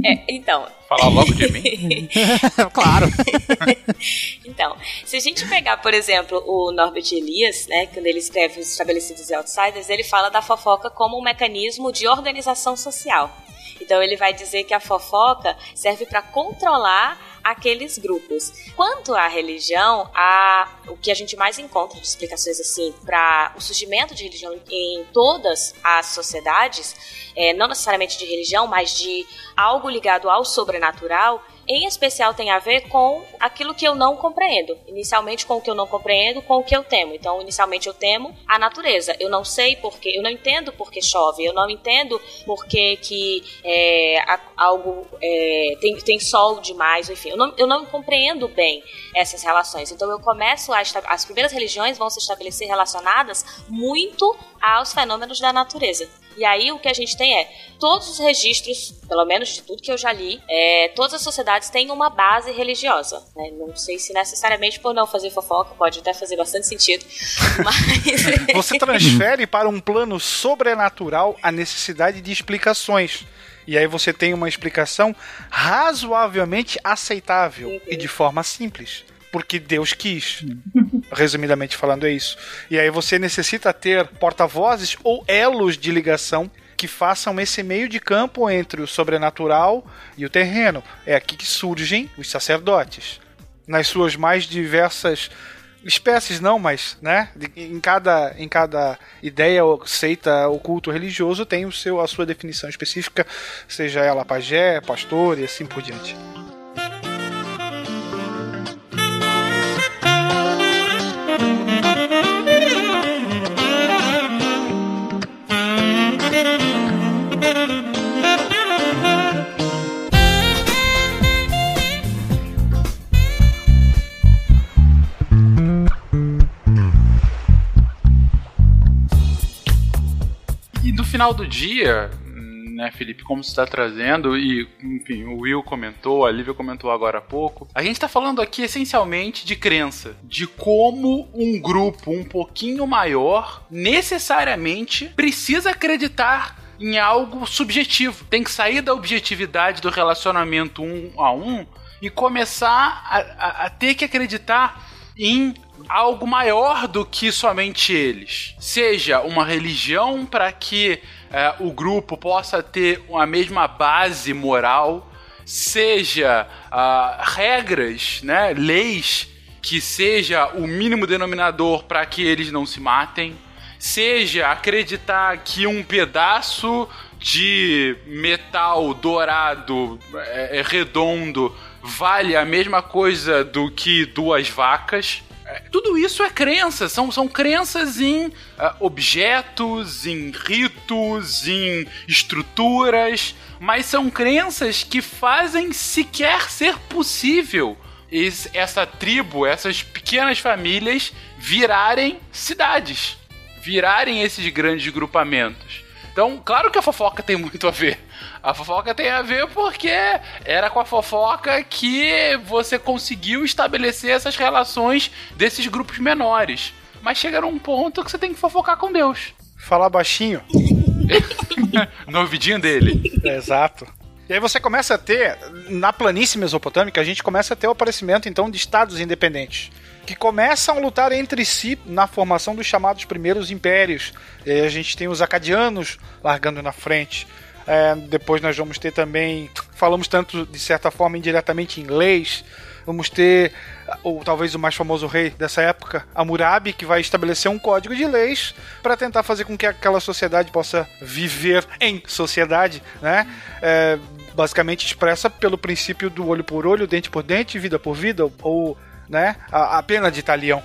É, então. Falar logo de mim? *laughs* claro. então, se a gente pegar, por exemplo, o Norbert Elias, né, quando ele escreve Os Estabelecidos e Outsiders, ele fala da fofoca como um mecanismo de organização social. Então ele vai dizer que a fofoca serve para controlar aqueles grupos. Quanto à religião, a, o que a gente mais encontra de explicações assim para o surgimento de religião em todas as sociedades, é, não necessariamente de religião, mas de algo ligado ao sobrenatural, em especial tem a ver com aquilo que eu não compreendo. Inicialmente com o que eu não compreendo, com o que eu temo. Então, inicialmente eu temo a natureza. Eu não sei porque, eu não entendo porque chove, eu não entendo porque que é, algo é, tem, tem sol demais, enfim. Eu não, eu não compreendo bem essas relações. Então eu começo a as primeiras religiões vão se estabelecer relacionadas muito aos fenômenos da natureza. E aí o que a gente tem é todos os registros, pelo menos de tudo que eu já li, é, todas as sociedades têm uma base religiosa. Né? Não sei se necessariamente por não fazer fofoca, pode até fazer bastante sentido. *laughs* Mas... *laughs* Você transfere para um plano sobrenatural a necessidade de explicações. E aí você tem uma explicação razoavelmente aceitável e de forma simples porque Deus quis. Resumidamente falando, é isso. E aí você necessita ter porta-vozes ou elos de ligação que façam esse meio de campo entre o sobrenatural e o terreno. É aqui que surgem os sacerdotes. Nas suas mais diversas espécies não, mas, né, em cada, em cada ideia ou seita ou culto religioso tem o seu, a sua definição específica, seja ela pajé, pastor e assim por diante. Final do dia, né, Felipe, como você está trazendo, e enfim, o Will comentou, a Lívia comentou agora há pouco, a gente está falando aqui essencialmente de crença, de como um grupo um pouquinho maior necessariamente precisa acreditar em algo subjetivo. Tem que sair da objetividade do relacionamento um a um e começar a, a, a ter que acreditar em algo maior do que somente eles. Seja uma religião para que é, o grupo possa ter a mesma base moral, seja uh, regras, né, leis que seja o mínimo denominador para que eles não se matem, seja acreditar que um pedaço de metal dourado é, é redondo vale a mesma coisa do que duas vacas. É, tudo isso é crença, são, são crenças em uh, objetos, em ritos, em estruturas, mas são crenças que fazem sequer ser possível essa tribo, essas pequenas famílias virarem cidades, virarem esses grandes grupamentos. Então, claro que a fofoca tem muito a ver. A fofoca tem a ver porque era com a fofoca que você conseguiu estabelecer essas relações desses grupos menores. Mas chega num ponto que você tem que fofocar com Deus. Falar baixinho. *laughs* no ouvidinho dele. É, exato. E aí você começa a ter, na planície mesopotâmica, a gente começa a ter o aparecimento então de estados independentes que começam a lutar entre si na formação dos chamados primeiros impérios. E a gente tem os acadianos largando na frente. É, depois nós vamos ter também, falamos tanto de certa forma indiretamente leis, vamos ter ou talvez o mais famoso rei dessa época, Hammurabi, que vai estabelecer um código de leis para tentar fazer com que aquela sociedade possa viver em sociedade, né? É, basicamente expressa pelo princípio do olho por olho, dente por dente, vida por vida, ou né? A, a pena de talião.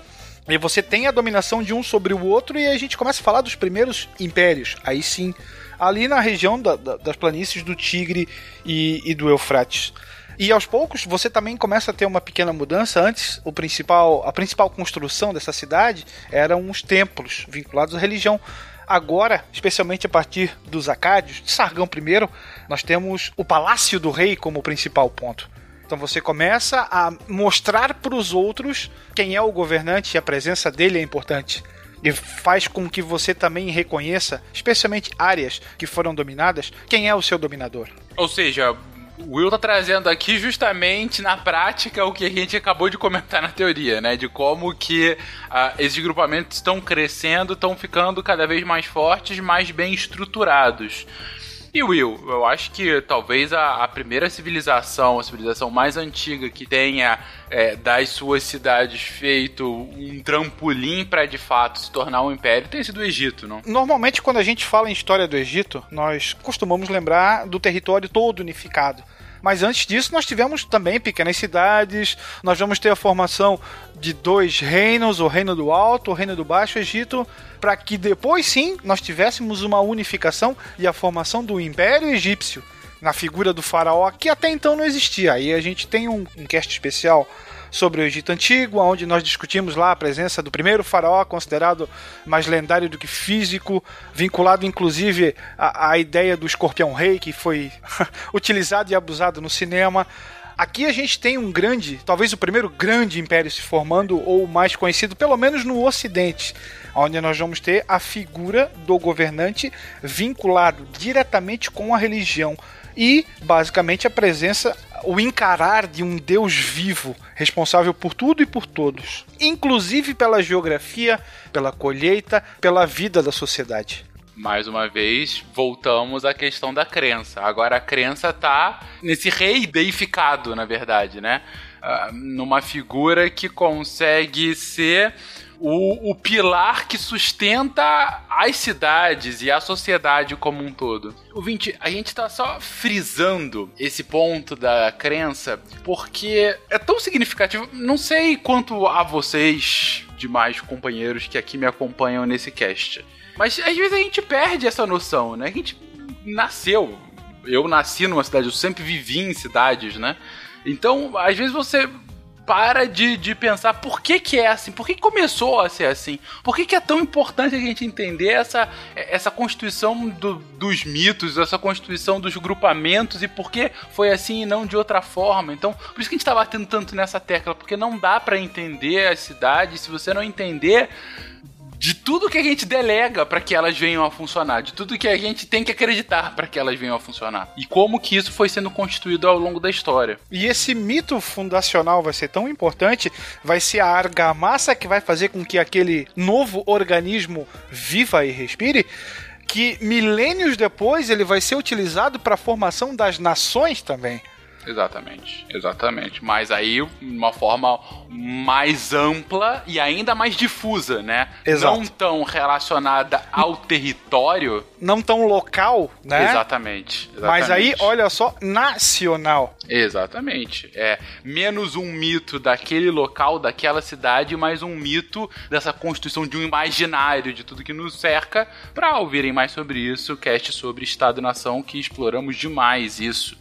E você tem a dominação de um sobre o outro e a gente começa a falar dos primeiros impérios. Aí sim, ali na região da, da, das planícies do Tigre e, e do Eufrates. E aos poucos você também começa a ter uma pequena mudança. Antes, o principal, a principal construção dessa cidade eram os templos vinculados à religião. Agora, especialmente a partir dos Acádios, de Sargão I, nós temos o Palácio do Rei como principal ponto. Então você começa a mostrar para os outros quem é o governante e a presença dele é importante. E faz com que você também reconheça, especialmente áreas que foram dominadas, quem é o seu dominador. Ou seja, o Will tá trazendo aqui justamente na prática o que a gente acabou de comentar na teoria, né? De como que uh, esses grupamentos estão crescendo, estão ficando cada vez mais fortes, mais bem estruturados. E Will, eu acho que talvez a, a primeira civilização, a civilização mais antiga que tenha é, das suas cidades feito um trampolim para de fato se tornar um império tenha sido o Egito, não? Normalmente, quando a gente fala em história do Egito, nós costumamos lembrar do território todo unificado. Mas antes disso, nós tivemos também pequenas cidades, nós vamos ter a formação de dois reinos, o reino do Alto, o reino do Baixo Egito, para que depois sim nós tivéssemos uma unificação e a formação do Império Egípcio na figura do faraó, que até então não existia. Aí a gente tem um, um cast especial sobre o Egito Antigo, onde nós discutimos lá a presença do primeiro faraó, considerado mais lendário do que físico, vinculado inclusive à, à ideia do escorpião rei, que foi *laughs* utilizado e abusado no cinema. Aqui a gente tem um grande, talvez o primeiro grande império se formando, ou mais conhecido, pelo menos no Ocidente, onde nós vamos ter a figura do governante vinculado diretamente com a religião e, basicamente, a presença o encarar de um Deus vivo, responsável por tudo e por todos, inclusive pela geografia, pela colheita, pela vida da sociedade. Mais uma vez, voltamos à questão da crença. Agora a crença tá nesse rei deificado, na verdade, né? Uh, numa figura que consegue ser o, o pilar que sustenta as cidades e a sociedade como um todo. O 20, a gente tá só frisando esse ponto da crença porque é tão significativo. Não sei quanto a vocês, demais companheiros que aqui me acompanham nesse cast. Mas às vezes a gente perde essa noção, né? A gente nasceu. Eu nasci numa cidade, eu sempre vivi em cidades, né? Então, às vezes você para de, de pensar por que, que é assim, por que começou a ser assim, por que, que é tão importante a gente entender essa, essa constituição do, dos mitos, essa constituição dos grupamentos e por que foi assim e não de outra forma. Então, por isso que a gente tá batendo tanto nessa tecla, porque não dá para entender a cidade se você não entender de tudo que a gente delega para que elas venham a funcionar, de tudo que a gente tem que acreditar para que elas venham a funcionar. E como que isso foi sendo constituído ao longo da história. E esse mito fundacional vai ser tão importante, vai ser a argamassa que vai fazer com que aquele novo organismo viva e respire, que milênios depois ele vai ser utilizado para a formação das nações também. Exatamente, exatamente. Mas aí uma forma mais ampla e ainda mais difusa, né? Exato. Não tão relacionada ao território. Não tão local, né? Exatamente, exatamente. Mas aí, olha só, nacional. Exatamente. É menos um mito daquele local, daquela cidade, mais um mito dessa constituição de um imaginário de tudo que nos cerca. Para ouvirem mais sobre isso, cast sobre Estado-nação, que exploramos demais isso.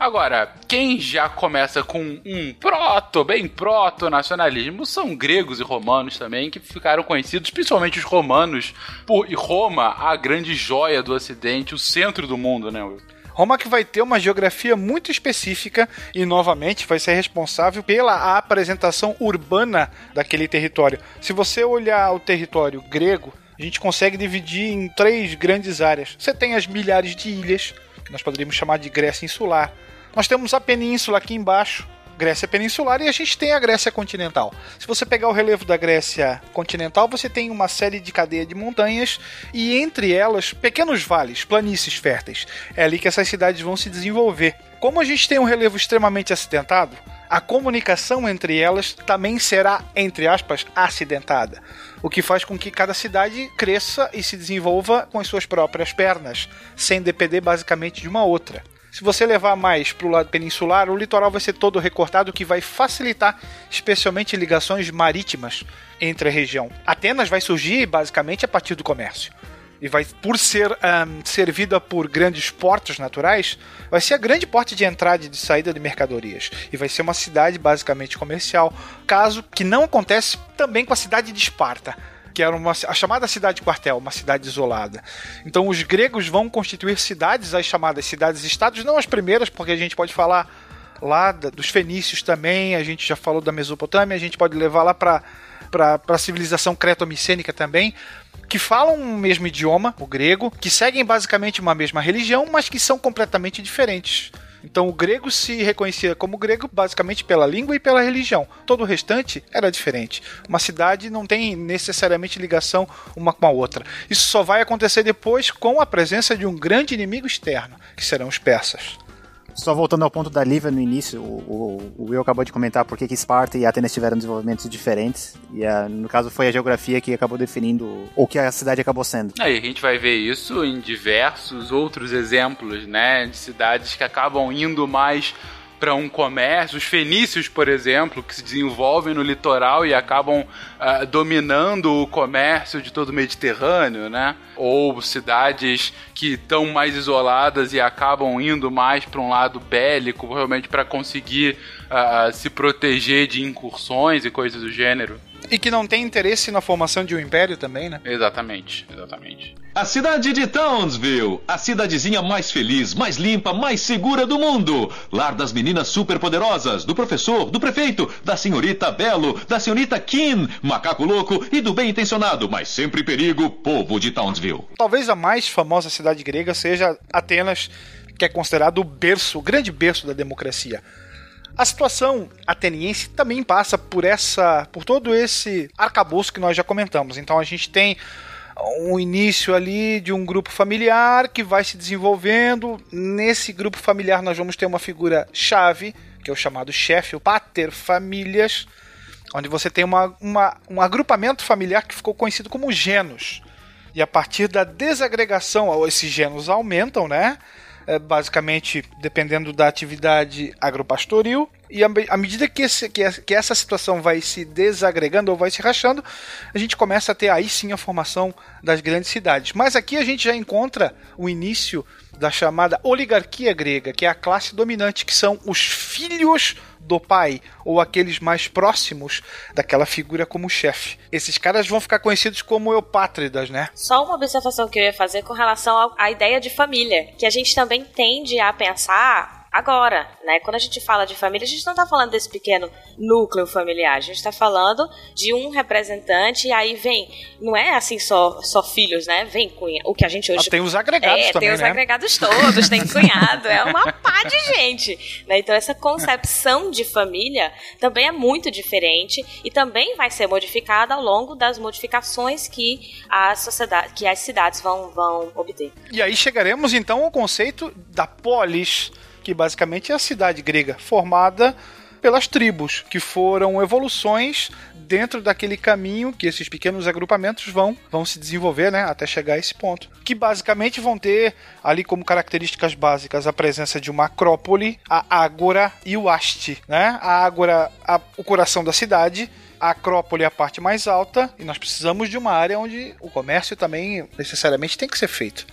Agora, quem já começa com um proto, bem proto-nacionalismo, são gregos e romanos também, que ficaram conhecidos, principalmente os romanos, por Roma, a grande joia do ocidente, o centro do mundo, né, Will? Roma que vai ter uma geografia muito específica e novamente vai ser responsável pela apresentação urbana daquele território. Se você olhar o território grego, a gente consegue dividir em três grandes áreas. Você tem as milhares de ilhas, que nós poderíamos chamar de Grécia insular. Nós temos a península aqui embaixo, Grécia peninsular, e a gente tem a Grécia continental. Se você pegar o relevo da Grécia continental, você tem uma série de cadeia de montanhas e entre elas pequenos vales, planícies férteis. É ali que essas cidades vão se desenvolver. Como a gente tem um relevo extremamente acidentado, a comunicação entre elas também será, entre aspas, acidentada. O que faz com que cada cidade cresça e se desenvolva com as suas próprias pernas, sem depender basicamente de uma outra. Se você levar mais para o lado peninsular, o litoral vai ser todo recortado, o que vai facilitar especialmente ligações marítimas entre a região. Atenas vai surgir basicamente a partir do comércio. E vai, por ser um, servida por grandes portos naturais, vai ser a grande porta de entrada e de saída de mercadorias. E vai ser uma cidade basicamente comercial. Caso que não acontece também com a cidade de Esparta que era uma, a chamada cidade-quartel, uma cidade isolada. Então os gregos vão constituir cidades, as chamadas cidades-estados, não as primeiras, porque a gente pode falar lá dos fenícios também, a gente já falou da Mesopotâmia, a gente pode levar lá para para a civilização creto-micênica também, que falam o mesmo idioma, o grego, que seguem basicamente uma mesma religião, mas que são completamente diferentes. Então o grego se reconhecia como grego basicamente pela língua e pela religião. Todo o restante era diferente. Uma cidade não tem necessariamente ligação uma com a outra. Isso só vai acontecer depois com a presença de um grande inimigo externo, que serão os persas. Só voltando ao ponto da Lívia no início, o, o, o Will acabou de comentar por que Esparta e Atenas tiveram desenvolvimentos diferentes. E a, no caso foi a geografia que acabou definindo o que a cidade acabou sendo. Aí a gente vai ver isso em diversos outros exemplos, né? De cidades que acabam indo mais para um comércio. Os fenícios, por exemplo, que se desenvolvem no litoral e acabam uh, dominando o comércio de todo o Mediterrâneo, né? Ou cidades que estão mais isoladas e acabam indo mais para um lado bélico, provavelmente para conseguir uh, se proteger de incursões e coisas do gênero. E que não tem interesse na formação de um império também, né? Exatamente, exatamente. A cidade de Townsville, a cidadezinha mais feliz, mais limpa, mais segura do mundo. Lar das meninas superpoderosas, do professor, do prefeito, da senhorita Belo, da senhorita Kim, macaco louco e do bem intencionado, mas sempre perigo, povo de Townsville. Talvez a mais famosa cidade grega seja Atenas, que é considerado o berço, o grande berço da democracia. A situação ateniense também passa por essa, por todo esse arcabouço que nós já comentamos. Então a gente tem um início ali de um grupo familiar que vai se desenvolvendo. Nesse grupo familiar nós vamos ter uma figura chave, que é o chamado chefe, o pater famílias, onde você tem uma, uma, um agrupamento familiar que ficou conhecido como genos. E a partir da desagregação, esses genos aumentam, né? É, basicamente dependendo da atividade agropastoril. E à medida que, esse, que, essa situação vai se desagregando ou vai se rachando, a gente começa a ter aí sim a formação das grandes cidades. Mas aqui a gente já encontra o início da chamada oligarquia grega, que é a classe dominante, que são os filhos do pai ou aqueles mais próximos daquela figura como chefe. Esses caras vão ficar conhecidos como eupátridas, né? Só uma observação que eu ia fazer com relação à ideia de família, que a gente também tende a pensar agora, né? Quando a gente fala de família, a gente não está falando desse pequeno núcleo familiar, a gente está falando de um representante e aí vem, não é assim só, só filhos, né? Vem cunha, o que a gente hoje... Ah, tem os agregados é, também, tem os né? agregados todos, tem cunhado, é uma pá de gente, né? Então essa concepção de família também é muito diferente e também vai ser modificada ao longo das modificações que a sociedade, que as cidades vão, vão obter. E aí chegaremos então ao conceito da polis, que basicamente é a cidade grega, formada pelas tribos, que foram evoluções dentro daquele caminho que esses pequenos agrupamentos vão, vão se desenvolver, né, até chegar a esse ponto. Que basicamente vão ter ali como características básicas a presença de uma acrópole, a ágora e o haste, né? A ágora, a, o coração da cidade, a Acrópole é a parte mais alta e nós precisamos de uma área onde o comércio também necessariamente tem que ser feito.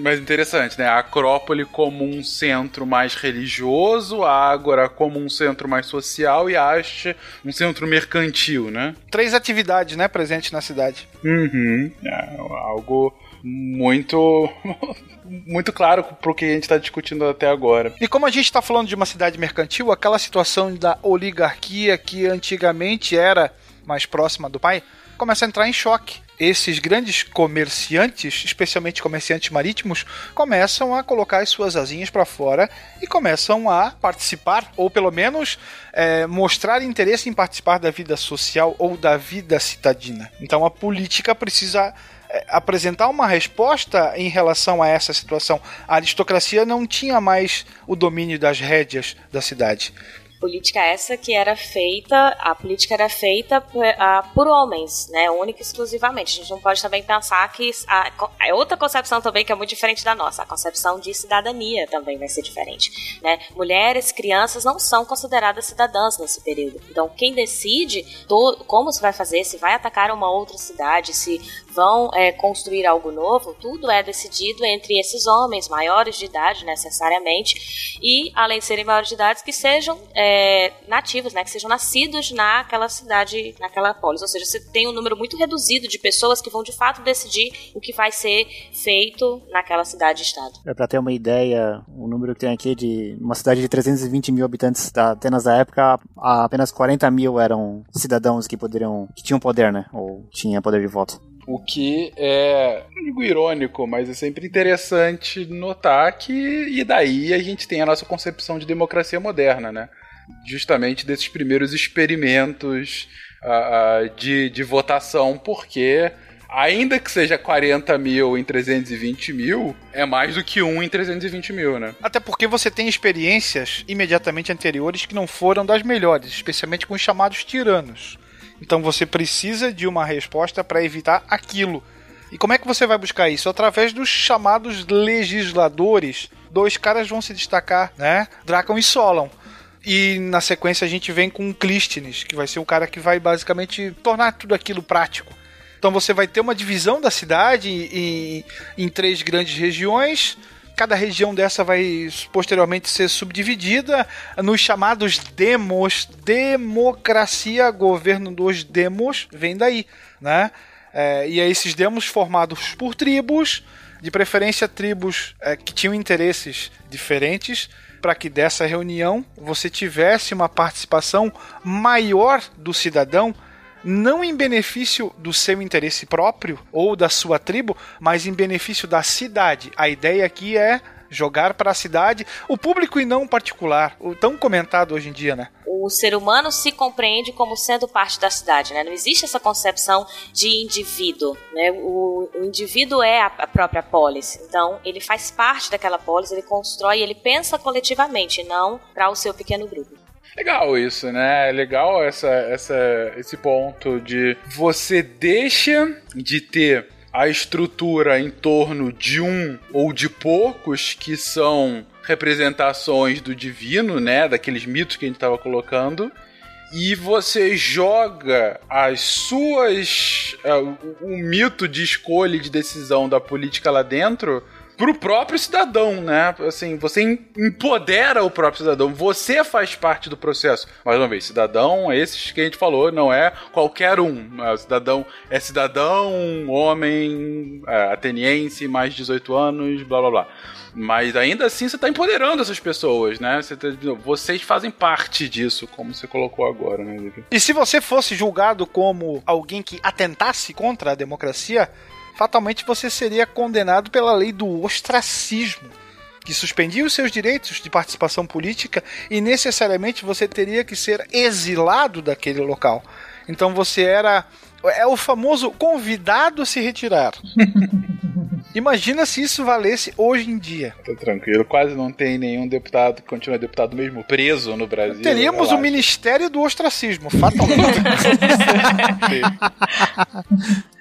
Mas interessante, né? A Acrópole como um centro mais religioso, a Ágora como um centro mais social e a Haste um centro mercantil, né? Três atividades, né, presentes na cidade. Uhum. É algo muito *laughs* muito claro pro que a gente está discutindo até agora. E como a gente está falando de uma cidade mercantil, aquela situação da oligarquia que antigamente era mais próxima do pai, começa a entrar em choque esses grandes comerciantes, especialmente comerciantes marítimos, começam a colocar as suas asinhas para fora e começam a participar, ou pelo menos é, mostrar interesse em participar da vida social ou da vida citadina. Então a política precisa é, apresentar uma resposta em relação a essa situação. A aristocracia não tinha mais o domínio das rédeas da cidade. Política essa que era feita, a política era feita por, uh, por homens, né? Única e exclusivamente. A gente não pode também pensar que a, é outra concepção também que é muito diferente da nossa. A concepção de cidadania também vai ser diferente, né? Mulheres, crianças não são consideradas cidadãs nesse período. Então, quem decide como se vai fazer, se vai atacar uma outra cidade, se vão é, construir algo novo, tudo é decidido entre esses homens maiores de idade, necessariamente, e além de serem maiores de idade, que sejam é, nativos, né, que sejam nascidos naquela cidade, naquela polis. Ou seja, você tem um número muito reduzido de pessoas que vão de fato decidir o que vai ser feito naquela cidade-estado. É para ter uma ideia, o número que tem aqui de uma cidade de 320 mil habitantes da Atenas da época, apenas 40 mil eram cidadãos que poderiam, que tinham poder, né, ou tinha poder de voto. O que é, não digo irônico, mas é sempre interessante notar que, e daí a gente tem a nossa concepção de democracia moderna, né? Justamente desses primeiros experimentos uh, de, de votação, porque ainda que seja 40 mil em 320 mil, é mais do que um em 320 mil, né? Até porque você tem experiências imediatamente anteriores que não foram das melhores, especialmente com os chamados tiranos. Então você precisa de uma resposta para evitar aquilo. E como é que você vai buscar isso? Através dos chamados legisladores. Dois caras vão se destacar, né? Dracon e Solon. E na sequência a gente vem com Clístenes, que vai ser o cara que vai basicamente tornar tudo aquilo prático. Então você vai ter uma divisão da cidade em, em três grandes regiões cada região dessa vai posteriormente ser subdividida nos chamados demos. Democracia, governo dos demos, vem daí, né? É, e aí esses demos formados por tribos, de preferência tribos é, que tinham interesses diferentes, para que dessa reunião você tivesse uma participação maior do cidadão não em benefício do seu interesse próprio ou da sua tribo, mas em benefício da cidade. A ideia aqui é jogar para a cidade, o público e não o particular, o tão comentado hoje em dia, né? O ser humano se compreende como sendo parte da cidade, né? Não existe essa concepção de indivíduo, né? O, o indivíduo é a, a, própria polis, então ele faz parte daquela polis, ele constrói, ele pensa coletivamente, não para o seu pequeno grupo. Legal isso, né? Legal essa, essa, esse ponto de você deixa de ter a estrutura em torno de um ou de poucos que são representações do divino, né? Daqueles mitos que a gente estava colocando. E você joga as suas. Uh, o mito de escolha e de decisão da política lá dentro pro próprio cidadão, né? Assim, você empodera o próprio cidadão, você faz parte do processo. Mais uma vez, cidadão, esses que a gente falou, não é qualquer um. O cidadão é cidadão, homem, é, ateniense, mais de 18 anos, blá blá blá. Mas ainda assim você está empoderando essas pessoas, né? Você tá, vocês fazem parte disso, como você colocou agora, né? E se você fosse julgado como alguém que atentasse contra a democracia, fatalmente você seria condenado pela lei do ostracismo, que suspendia os seus direitos de participação política e necessariamente você teria que ser exilado daquele local. Então você era é o famoso convidado a se retirar. *laughs* Imagina se isso valesse hoje em dia. Tô tranquilo, quase não tem nenhum deputado que continua deputado mesmo preso no Brasil. Teríamos o Ministério do Ostracismo, fatalmente. *laughs* *laughs*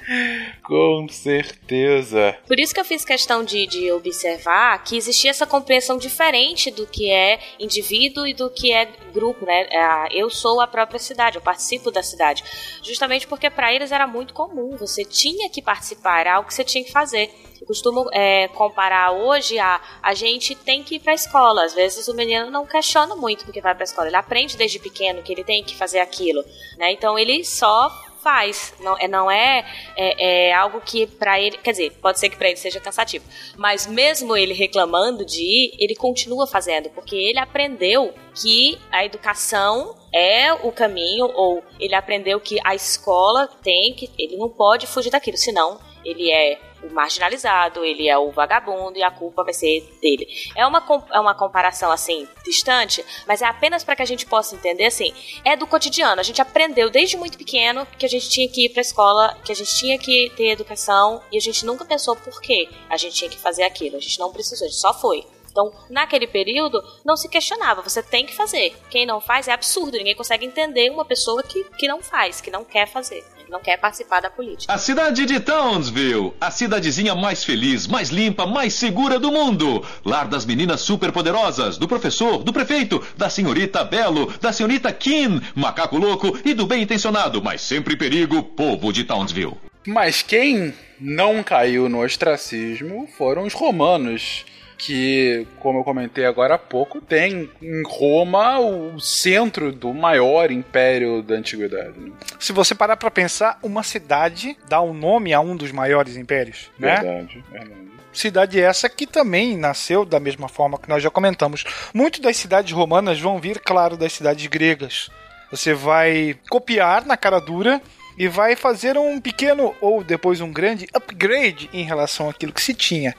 Com certeza. Por isso que eu fiz questão de, de observar que existia essa compreensão diferente do que é indivíduo e do que é grupo, né? É, eu sou a própria cidade, eu participo da cidade. Justamente porque para eles era muito comum, você tinha que participar, era algo que você tinha que fazer. Eu costumo é, comparar hoje a a gente tem que ir para a escola. Às vezes o menino não questiona muito porque vai para a escola, ele aprende desde pequeno que ele tem que fazer aquilo, né? Então ele só faz. Não é, não é, é, é algo que para ele. Quer dizer, pode ser que para ele seja cansativo. Mas mesmo ele reclamando de ir, ele continua fazendo, porque ele aprendeu que a educação é o caminho, ou ele aprendeu que a escola tem que. Ele não pode fugir daquilo, senão ele é o marginalizado, ele é o vagabundo e a culpa vai ser dele. É uma, é uma comparação assim distante, mas é apenas para que a gente possa entender assim, é do cotidiano. A gente aprendeu desde muito pequeno que a gente tinha que ir para a escola, que a gente tinha que ter educação e a gente nunca pensou por que a gente tinha que fazer aquilo. A gente não precisou, a gente só foi. Então, naquele período, não se questionava, você tem que fazer. Quem não faz é absurdo, ninguém consegue entender uma pessoa que, que não faz, que não quer fazer, não quer participar da política. A cidade de Townsville, a cidadezinha mais feliz, mais limpa, mais segura do mundo. Lar das meninas superpoderosas, do professor, do prefeito, da senhorita Belo, da senhorita Kim, macaco louco e do bem intencionado, mas sempre perigo, povo de Townsville. Mas quem não caiu no ostracismo foram os romanos. Que, como eu comentei agora há pouco, tem em Roma o centro do maior império da antiguidade. né? Se você parar pra pensar, uma cidade dá um nome a um dos maiores impérios, né? Verdade, verdade. Cidade essa que também nasceu da mesma forma que nós já comentamos. Muito das cidades romanas vão vir, claro, das cidades gregas. Você vai copiar na cara dura e vai fazer um pequeno ou depois um grande upgrade em relação àquilo que se tinha.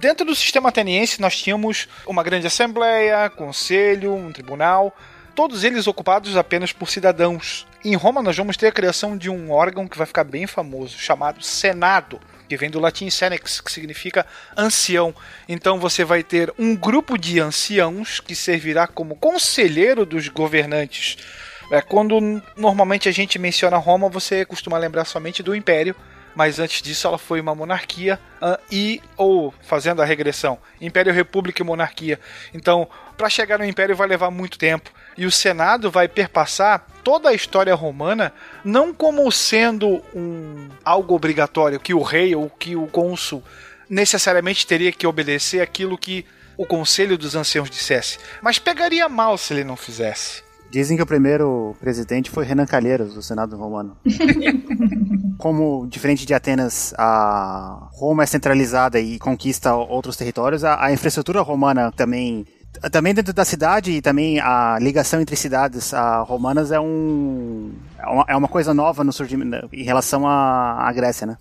Dentro do sistema ateniense nós tínhamos uma grande assembleia, conselho, um tribunal, todos eles ocupados apenas por cidadãos. Em Roma nós vamos ter a criação de um órgão que vai ficar bem famoso, chamado Senado, que vem do latim senex, que significa ancião. Então você vai ter um grupo de anciãos que servirá como conselheiro dos governantes. É, quando normalmente a gente menciona Roma, você costuma lembrar somente do Império, mas antes disso ela foi uma monarquia ah, e ou fazendo a regressão, Império, República e monarquia. Então, para chegar no Império vai levar muito tempo e o Senado vai perpassar toda a história romana não como sendo um algo obrigatório que o rei ou que o cônsul necessariamente teria que obedecer aquilo que o conselho dos anciãos dissesse, mas pegaria mal se ele não fizesse. Dizem que o primeiro presidente foi Renan Calheiros, do Senado Romano. *laughs* Como, diferente de Atenas, a Roma é centralizada e conquista outros territórios, a, a infraestrutura romana também também dentro da cidade e também a ligação entre cidades romanas é um é uma, é uma coisa nova no surgimento em relação à, à Grécia, né?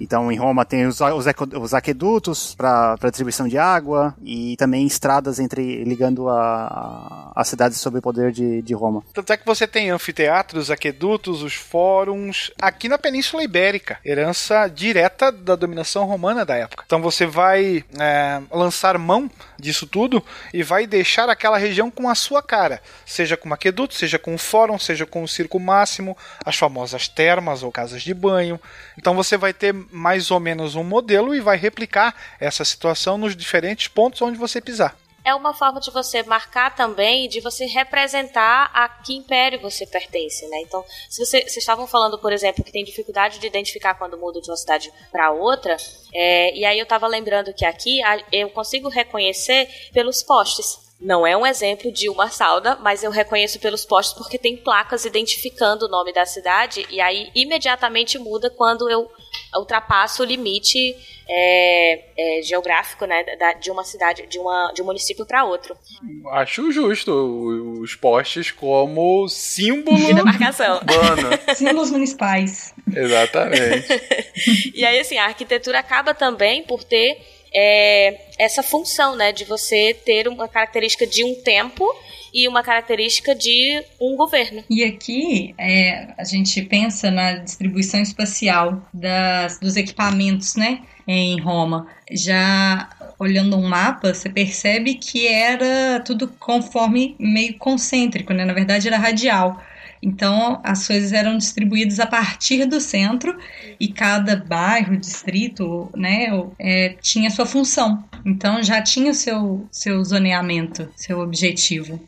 Então, em Roma tem os, os, os aquedutos para distribuição de água e também estradas entre ligando a, a, as cidades sob o poder de, de Roma. Tanto é que você tem anfiteatros, aquedutos, os fóruns, aqui na Península Ibérica, herança direta da dominação romana da época. Então você vai é, lançar mão disso tudo e vai deixar aquela região com a sua cara, seja com aqueduto, seja com o fórum, seja com o circo máximo, as famosas termas ou casas de banho. Então você vai ter mais ou menos um modelo e vai replicar essa situação nos diferentes pontos onde você pisar. É uma forma de você marcar também, de você representar a que império você pertence, né? Então, se você, vocês estavam falando, por exemplo, que tem dificuldade de identificar quando muda de uma cidade para outra, é, e aí eu estava lembrando que aqui a- eu consigo reconhecer pelos postes. Não é um exemplo de uma salda, mas eu reconheço pelos postes porque tem placas identificando o nome da cidade e aí imediatamente muda quando eu ultrapasso o limite é, é, geográfico, né, da- de uma cidade, de, uma, de um município para outro. Acho justo os postes como símbolo De demarcação. urbano. *laughs* Símbolos municipais. Exatamente. *laughs* E aí, assim, a arquitetura acaba também por ter é, essa função, né, de você ter uma característica de um tempo e uma característica de um governo. E aqui é, a gente pensa na distribuição espacial das, dos equipamentos, né? Em Roma. Já olhando um mapa, você percebe que era tudo conforme meio concêntrico, né? Na verdade era radial. Então as coisas eram distribuídas a partir do centro e cada bairro, distrito, né, é, tinha sua função. Então já tinha seu, seu zoneamento, seu objetivo.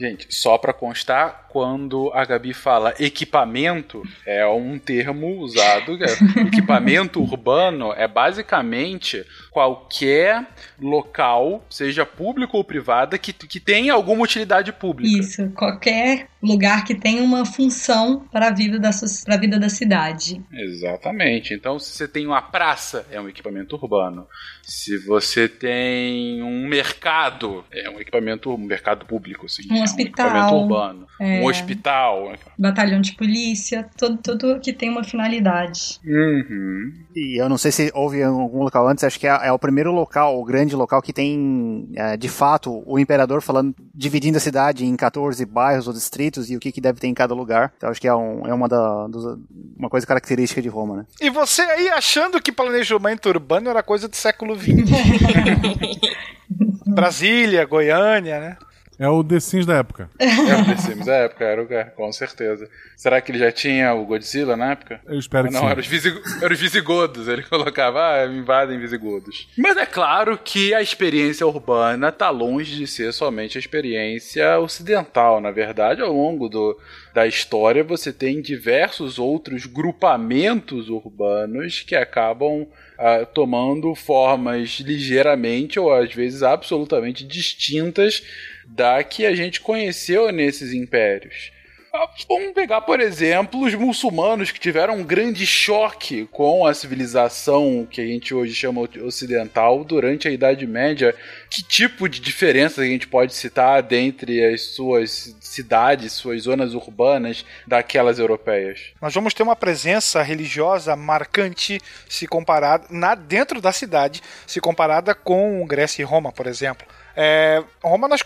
Gente, só pra constar, quando a Gabi fala equipamento, é um termo usado. é- *laughs* equipamento urbano é basicamente qualquer local, seja público ou privada, que, que tenha alguma utilidade pública. Isso, qualquer lugar que tenha uma função para a vida da, so- pra vida da cidade. Exatamente. Então, se você tem uma praça, é um equipamento urbano. Se você tem um mercado, é um equipamento, um mercado público, assim. Um hospital. equipamento urbano. É. Um hospital. batalhão de polícia, tudo, tudo que tem uma finalidade. Uhum. E eu não sei se houve em algum local antes, acho que é, é o primeiro local, o grande local que tem, é, de fato, o imperador falando, dividindo a cidade em 14 bairros ou distritos e o que, que deve ter em cada lugar. Então acho que é, um- é uma, da, dos- uma coisa característica de Roma, né? E você aí achando que planejamento urbano era coisa do século XX. *laughs* Brasília, Goiânia, né? É o The Sims da época. *laughs* É o The Sims da época, era o cara, com certeza. Será que ele já tinha o Godzilla na época? Eu espero que Não, sim. eram os, visig... eram os visigodos. Ele colocava, ah, invadem visigodos. Mas é claro que a experiência urbana tá longe de ser somente a experiência ocidental. Na verdade, ao longo do, da história, você tem diversos outros grupamentos urbanos que acabam ah, tomando formas ligeiramente ou às vezes absolutamente distintas da que a gente conheceu nesses impérios. Ah, Vamos pegar, por exemplo, os muçulmanos que tiveram um grande choque com a civilização que a gente hoje chama ocidental durante a Idade Média. Que tipo de diferença a gente pode citar dentre as suas cidades, suas zonas urbanas daquelas europeias? Nós vamos ter uma presença religiosa marcante se comparada na, dentro da cidade, se comparada com Grécia e Roma, por exemplo. É, Roma nós,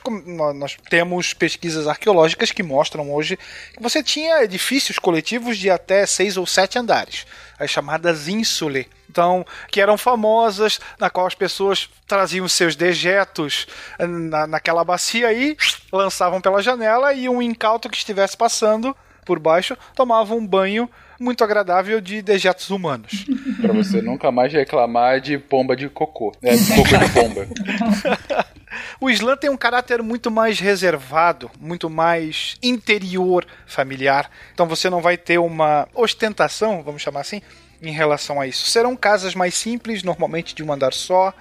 nós temos pesquisas arqueológicas que mostram hoje que você tinha edifícios coletivos de até seis ou sete andares, as chamadas insulae. Então, que eram famosas, na qual as pessoas traziam seus dejetos eh, na, naquela bacia e lançavam pela janela e um incauto que estivesse passando por baixo tomava um banho muito agradável de dejetos humanos. Pra você nunca mais reclamar de pomba de cocô. É, de cocô de pomba. *laughs* O Islã tem um caráter muito mais reservado, muito mais interior familiar. Então você não vai ter uma ostentação, vamos chamar assim, em relação a isso. Serão casas mais simples, normalmente de um andar só.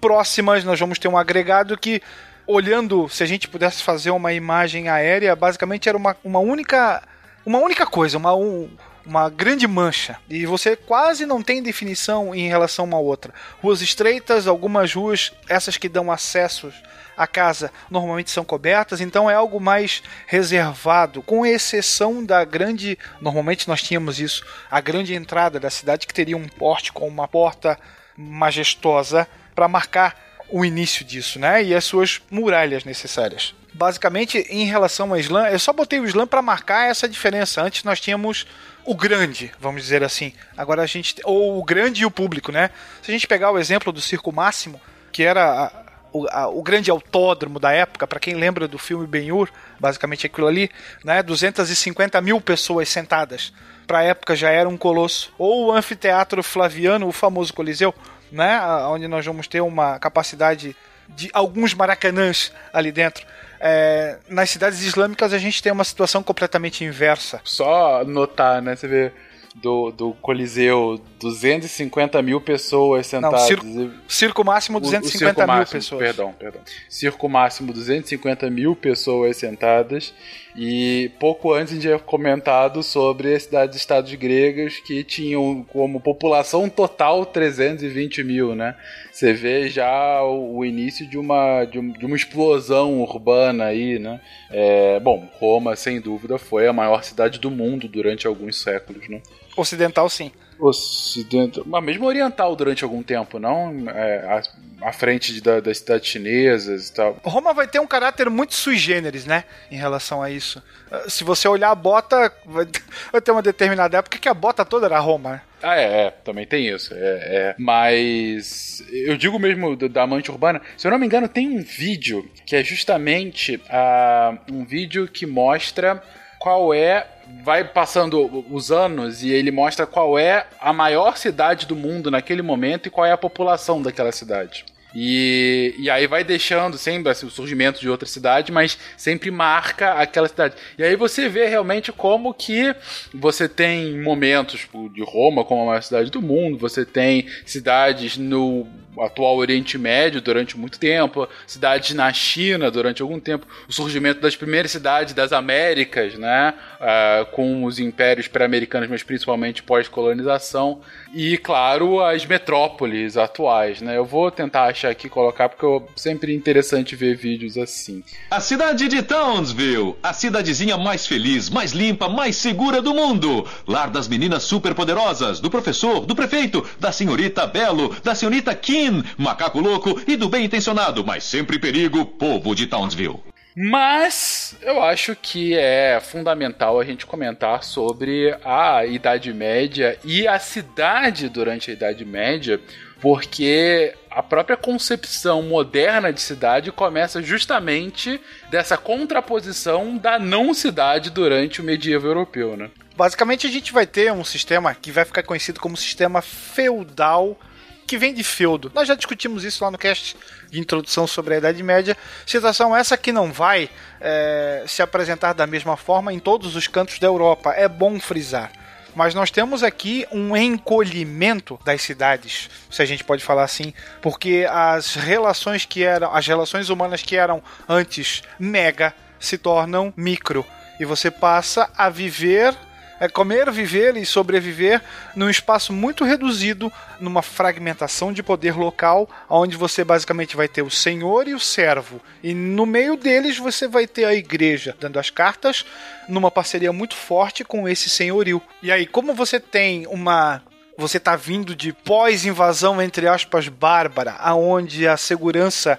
Próximas, nós vamos ter um agregado que, olhando, se a gente pudesse fazer uma imagem aérea, basicamente era uma, uma única. Uma única coisa, uma, um- uma grande mancha. E você quase não tem definição em relação a uma outra. Ruas estreitas, algumas ruas, essas que dão acessos à casa, normalmente são cobertas, então é algo mais reservado, com exceção da grande. Normalmente nós tínhamos isso, a grande entrada da cidade que teria um porte com uma porta majestosa para marcar o início disso, né? E as suas muralhas necessárias. Basicamente, em relação ao Islã, eu só botei o Islã para marcar essa diferença. Antes nós tínhamos o grande, vamos dizer assim. Agora a gente ou o grande e o público, né? Se a gente pegar o exemplo do Circo Máximo, que era a- o, a- o grande autódromo da época, para quem lembra do filme Ben-Hur, basicamente aquilo ali, né? 250 mil pessoas sentadas. Para a época já era um colosso. Ou o anfiteatro Flaviano, o famoso Coliseu, né? Onde nós vamos ter uma capacidade de alguns maracanãs ali dentro. É, nas cidades islâmicas a gente tem uma situação completamente inversa. Só notar, né? Você vê do, do Coliseu 250 mil pessoas sentadas. circo- E- Circo máximo o- o 250 circo mil máximo, pessoas. Perdão, perdão. Circo máximo 250 mil pessoas sentadas. E pouco antes a gente tinha comentado sobre as cidades-estados gregas que tinham como população total 320 mil, né? Você vê já o, o início de uma, de, um- de uma explosão urbana aí, né? É, bom, Roma, sem dúvida, foi a maior cidade do mundo durante alguns séculos, né? Ocidental, sim. Ocidental, mas mesmo oriental durante algum tempo, não? É, à, à frente de- da- das cidades chinesas e tal. Roma vai ter um caráter muito sui generis, né? Em relação a isso. Ah, Se você olhar a bota, vai *laughs* vai ter uma determinada época que a bota toda era Roma. né? Ah, é, é, também tem isso. É, é. Mas eu digo mesmo do- da amante urbana, se eu não me engano, tem um vídeo que é justamente ah, um vídeo que mostra qual é. Vai passando os anos e ele mostra qual é a maior cidade do mundo naquele momento e qual é a população daquela cidade. E, e aí vai deixando sempre assim, o surgimento de outra cidade, mas sempre marca aquela cidade. E aí você vê realmente como que você tem momentos tipo, de Roma como a maior cidade do mundo, você tem cidades no atual Oriente Médio durante muito tempo, cidades na China durante algum tempo, o surgimento das primeiras cidades das Américas, né, uh, com os impérios pré-americanos, mas principalmente pós-colonização, e claro, as metrópoles atuais, né. Eu vou tentar achar aqui colocar porque é sempre interessante ver vídeos assim. A cidade de Townsville, a cidadezinha mais feliz, mais limpa, mais segura do mundo. Lar das meninas superpoderosas, do professor, do prefeito, da senhorita Belo, da senhorita Kim, macaco louco e do bem intencionado, mas sempre perigo, povo de Townsville. Mas eu acho que é fundamental a gente comentar sobre a Idade Média e a cidade durante a Idade Média, porque a própria concepção moderna de cidade começa justamente dessa contraposição da não cidade durante o medievo europeu, né? Basicamente a gente vai ter um sistema que vai ficar conhecido como sistema feudal que vem de feudo. Nós já discutimos isso lá no cast de introdução sobre a Idade Média. Situação essa que não vai é, se apresentar da mesma forma em todos os cantos da Europa. É bom frisar. Mas nós temos aqui um encolhimento das cidades, se a gente pode falar assim, porque as relações que eram, as relações humanas que eram antes mega se tornam micro e você passa a viver é comer, viver e sobreviver num espaço muito reduzido, numa fragmentação de poder local, onde você basicamente vai ter o senhor e o servo. E no meio deles você vai ter a igreja dando as cartas, numa parceria muito forte com esse senhorio. E aí, como você tem uma você está vindo de pós-invasão, entre aspas, bárbara, aonde a segurança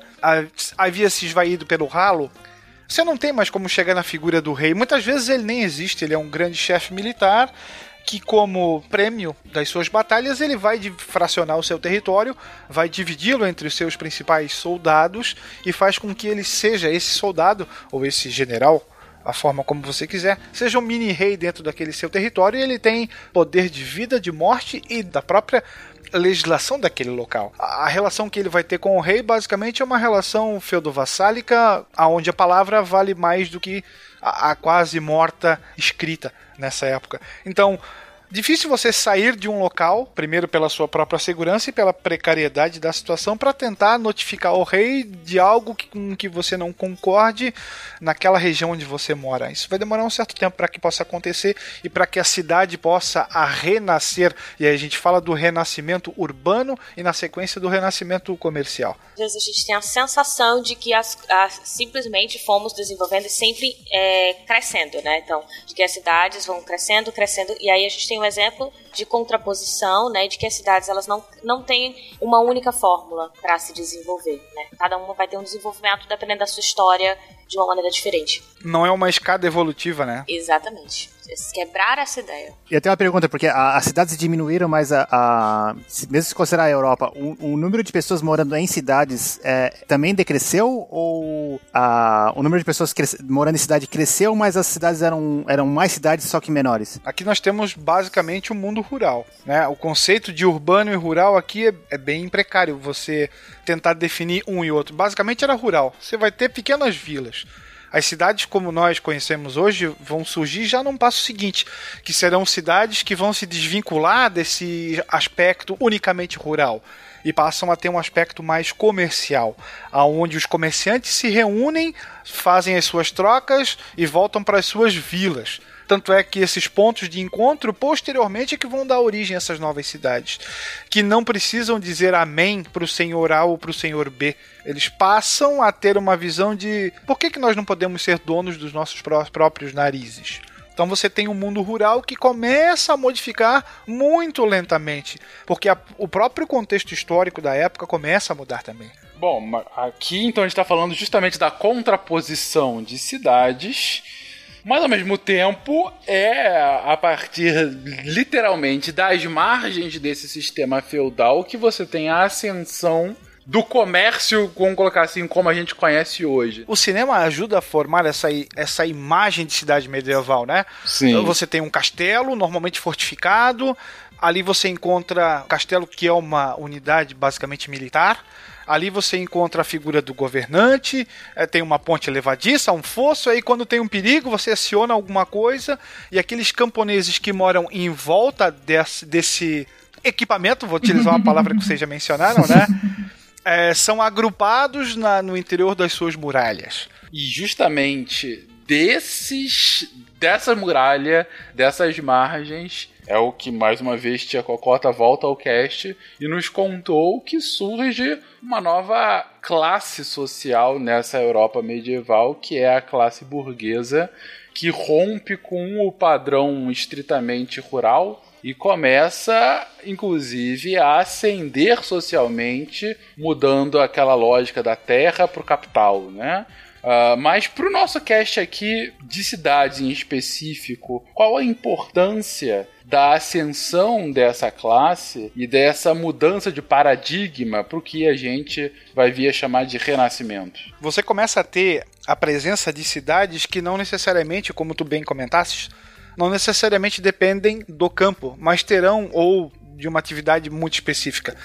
havia se esvaído pelo ralo, você não tem mais como chegar na figura do rei. Muitas vezes ele nem existe, ele é um grande chefe militar que, como prêmio das suas batalhas, ele vai fracionar o seu território, vai dividi-lo entre os seus principais soldados e faz com que ele seja esse soldado ou esse general a forma como você quiser, seja um mini rei dentro daquele seu território e ele tem poder de vida, de morte e da própria legislação daquele local. A relação que ele vai ter com o rei basicamente é uma relação feudo-vassálica, onde a palavra vale mais do que a, a quase morta escrita nessa época. Então, Difícil você sair de um local, primeiro pela sua própria segurança e pela precariedade da situação, para tentar notificar o rei de algo com que você não concorde naquela região onde você mora. Isso vai demorar um certo tempo para que possa acontecer e para que a cidade possa a renascer. E aí a gente fala do renascimento urbano e na sequência do renascimento comercial. Às vezes a gente tem a sensação de que as, as simplesmente fomos desenvolvendo e sempre é, crescendo, né? Então, de que as cidades vão crescendo, crescendo, e aí a gente tem um exemplo de contraposição, né, de que as cidades elas não, não têm uma única fórmula para se desenvolver, né? Cada uma vai ter um desenvolvimento dependendo da sua história de uma maneira diferente. Não é uma escada evolutiva, né? Exatamente. Quebrar essa ideia. E até uma pergunta, porque as cidades diminuíram, mas a, a, mesmo se considerar a Europa, o, o, número de pessoas morando em cidades é, também decresceu? Ou a, o número de pessoas cresce, morando em cidade cresceu, mas as cidades eram, eram mais cidades, só que menores? Aqui nós temos basicamente o um mundo rural. Né? O conceito de urbano e rural aqui é, é bem precário. Você tentar definir um e outro. Basicamente era rural. Você vai ter pequenas vilas. As cidades como nós conhecemos hoje vão surgir já num passo seguinte, que serão cidades que vão se desvincular desse aspecto unicamente rural e passam a ter um aspecto mais comercial, aonde os comerciantes se reúnem, fazem as suas trocas e voltam para as suas vilas. Tanto é que esses pontos de encontro, posteriormente, é que vão dar origem a essas novas cidades. Que não precisam dizer amém para o senhor A ou para o senhor B. Eles passam a ter uma visão de por que, que nós não podemos ser donos dos nossos próprios narizes. Então você tem um mundo rural que começa a modificar muito lentamente, porque a, o próprio contexto histórico da época começa a mudar também. Bom, aqui então a gente está falando justamente da contraposição de cidades mas ao mesmo tempo é a partir literalmente das margens desse sistema feudal que você tem a ascensão do comércio, vamos colocar assim, como a gente conhece hoje. O cinema ajuda a formar essa, essa imagem de cidade medieval, né? Sim. Então você tem um castelo, normalmente fortificado. Ali você encontra um castelo que é uma unidade basicamente militar. Ali você encontra a figura do governante, é, tem uma ponte levadiça, um fosso, aí quando tem um perigo você aciona alguma coisa e aqueles camponeses que moram em volta desse, desse equipamento, vou utilizar uma palavra que vocês já mencionaram, né? *laughs* É, são agrupados na- no interior das suas muralhas. E justamente desses dessa muralha, dessas margens, é o que mais uma vez Tia Cocota volta ao cast e nos contou que surge uma nova classe social nessa Europa medieval, que é a classe burguesa, que rompe com o padrão estritamente rural e começa, inclusive, a ascender socialmente, mudando aquela lógica da terra para o capital, né? Ah, mas para o nosso cast aqui de cidades em específico, qual a importância da ascensão dessa classe e dessa mudança de paradigma para o que a gente vai vir a chamar de renascimento? Você começa a ter a presença de cidades que não necessariamente, como tu bem comentasses, não necessariamente dependem do campo, mas terão ou de uma atividade muito específica.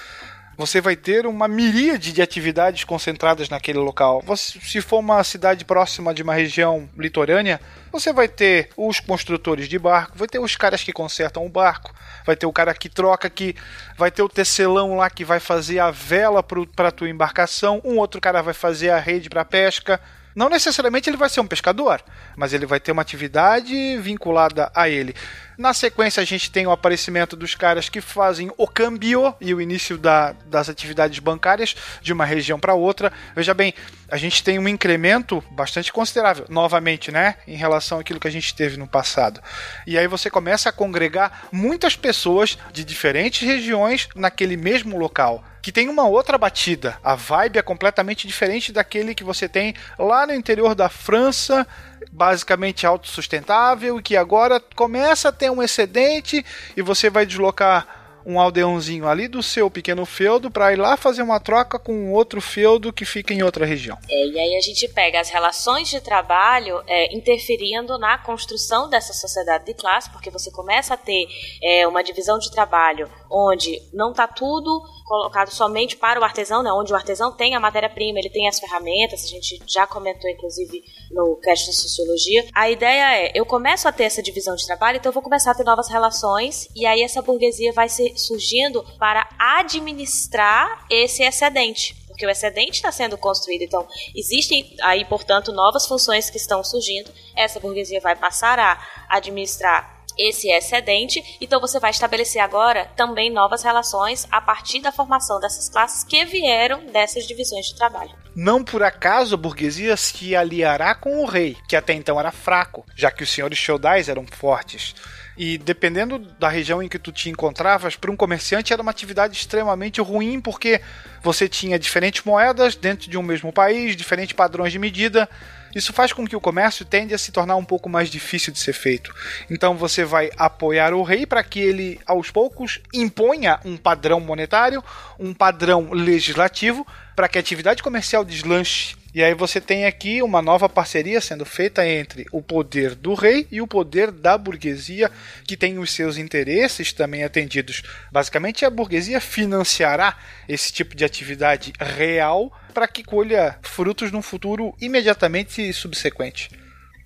Você vai ter uma miríade de atividades concentradas naquele local. Você- se for uma cidade próxima de uma região litorânea, você vai ter os construtores de barco, vai ter os caras que consertam o barco, vai ter o cara que troca aqui, vai ter o tecelão lá que vai fazer a vela para tua embarcação, um outro cara vai fazer a rede para pesca. Não necessariamente ele vai ser um pescador, mas ele vai ter uma atividade vinculada a ele. Na sequência, a gente tem o aparecimento dos caras que fazem o câmbio e o início da- das atividades bancárias de uma região para outra. Veja bem, a gente tem um incremento bastante considerável, novamente, né, em relação àquilo que a gente teve no passado. E aí você começa a congregar muitas pessoas de diferentes regiões naquele mesmo local que tem uma outra batida. A vibe é completamente diferente daquele que você tem lá no interior da França, basicamente autossustentável, e que agora começa a ter um excedente e você vai deslocar um aldeãozinho ali do seu pequeno feudo para ir lá fazer uma troca com outro feudo que fica em outra região. É, e aí a gente pega as relações de trabalho é, interferindo na construção dessa sociedade de classe, porque você começa a ter é, uma divisão de trabalho onde não está tudo colocado somente para o artesão, né? onde o artesão tem a matéria-prima, ele tem as ferramentas, a gente já comentou inclusive no cast de sociologia. A ideia é, eu começo a ter essa divisão de trabalho, então eu vou começar a ter novas relações, e aí essa burguesia vai ser surgindo para administrar esse excedente porque o excedente está sendo construído. Então, existem aí, portanto, novas funções que estão surgindo. Essa burguesia vai passar a administrar esse excedente. Então, você vai estabelecer agora também novas relações a partir da formação dessas classes que vieram dessas divisões de trabalho. Não por acaso a burguesia se aliará com o rei, que até então era fraco, já que os senhores feudais eram fortes. E dependendo da região em que tu te encontravas, para um comerciante era uma atividade extremamente ruim, porque você tinha diferentes moedas dentro de um mesmo país, diferentes padrões de medida. Isso faz com que o comércio tende a se tornar um pouco mais difícil de ser feito. Então você vai apoiar o rei para que ele, aos poucos, imponha um padrão monetário, um padrão legislativo, para que a atividade comercial deslanche. E aí você tem aqui uma nova parceria sendo feita entre o poder do rei e o poder da burguesia, que tem os seus interesses também atendidos. Basicamente, a burguesia financiará esse tipo de atividade real para que colha frutos num futuro imediatamente subsequente.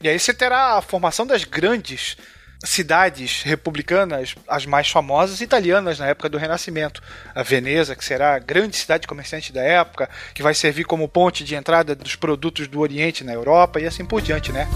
E aí você terá a formação das grandes cidades republicanas, as mais famosas italianas na época do Renascimento. A Veneza, que será a grande cidade comerciante da época, que vai servir como ponte de entrada dos produtos do Oriente na Europa e assim por diante, né?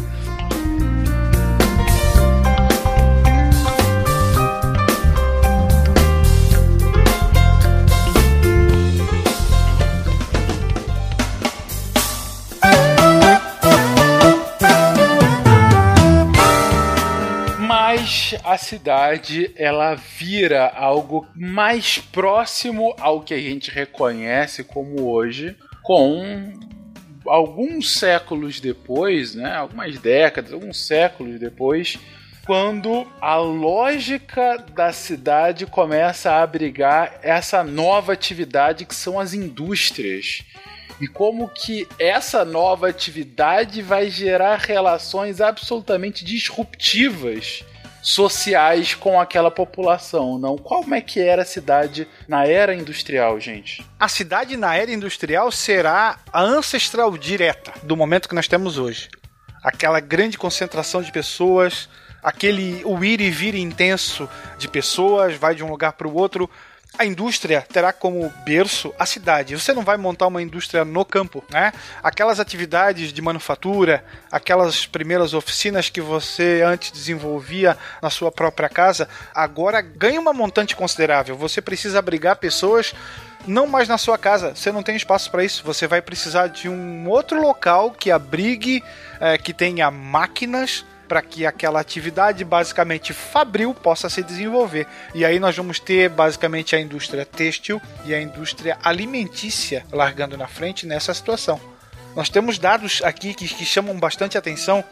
A cidade ela vira algo mais próximo ao que a gente reconhece como hoje, com alguns séculos depois, né, algumas décadas, alguns séculos depois, quando a lógica da cidade começa a abrigar essa nova atividade que são as indústrias. E como que essa nova atividade vai gerar relações absolutamente disruptivas sociais com aquela população, não? Como é que era a cidade na era industrial, gente? A cidade na era industrial será a ancestral direta do momento que nós temos hoje. Aquela grande concentração de pessoas, aquele o ir e vir intenso de pessoas, vai de um lugar para o outro. A indústria terá como berço a cidade. Você não vai montar uma indústria no campo, né? Aquelas atividades de manufatura, aquelas primeiras oficinas que você antes desenvolvia na sua própria casa, agora ganha uma montante considerável. Você precisa abrigar pessoas não mais na sua casa. Você não tem espaço para isso. Você vai precisar de um outro local que abrigue, é, que tenha máquinas para que aquela atividade basicamente fabril possa se desenvolver. E aí nós vamos ter basicamente a indústria têxtil e a indústria alimentícia largando na frente nessa situação. Nós temos dados aqui que, que chamam bastante atenção.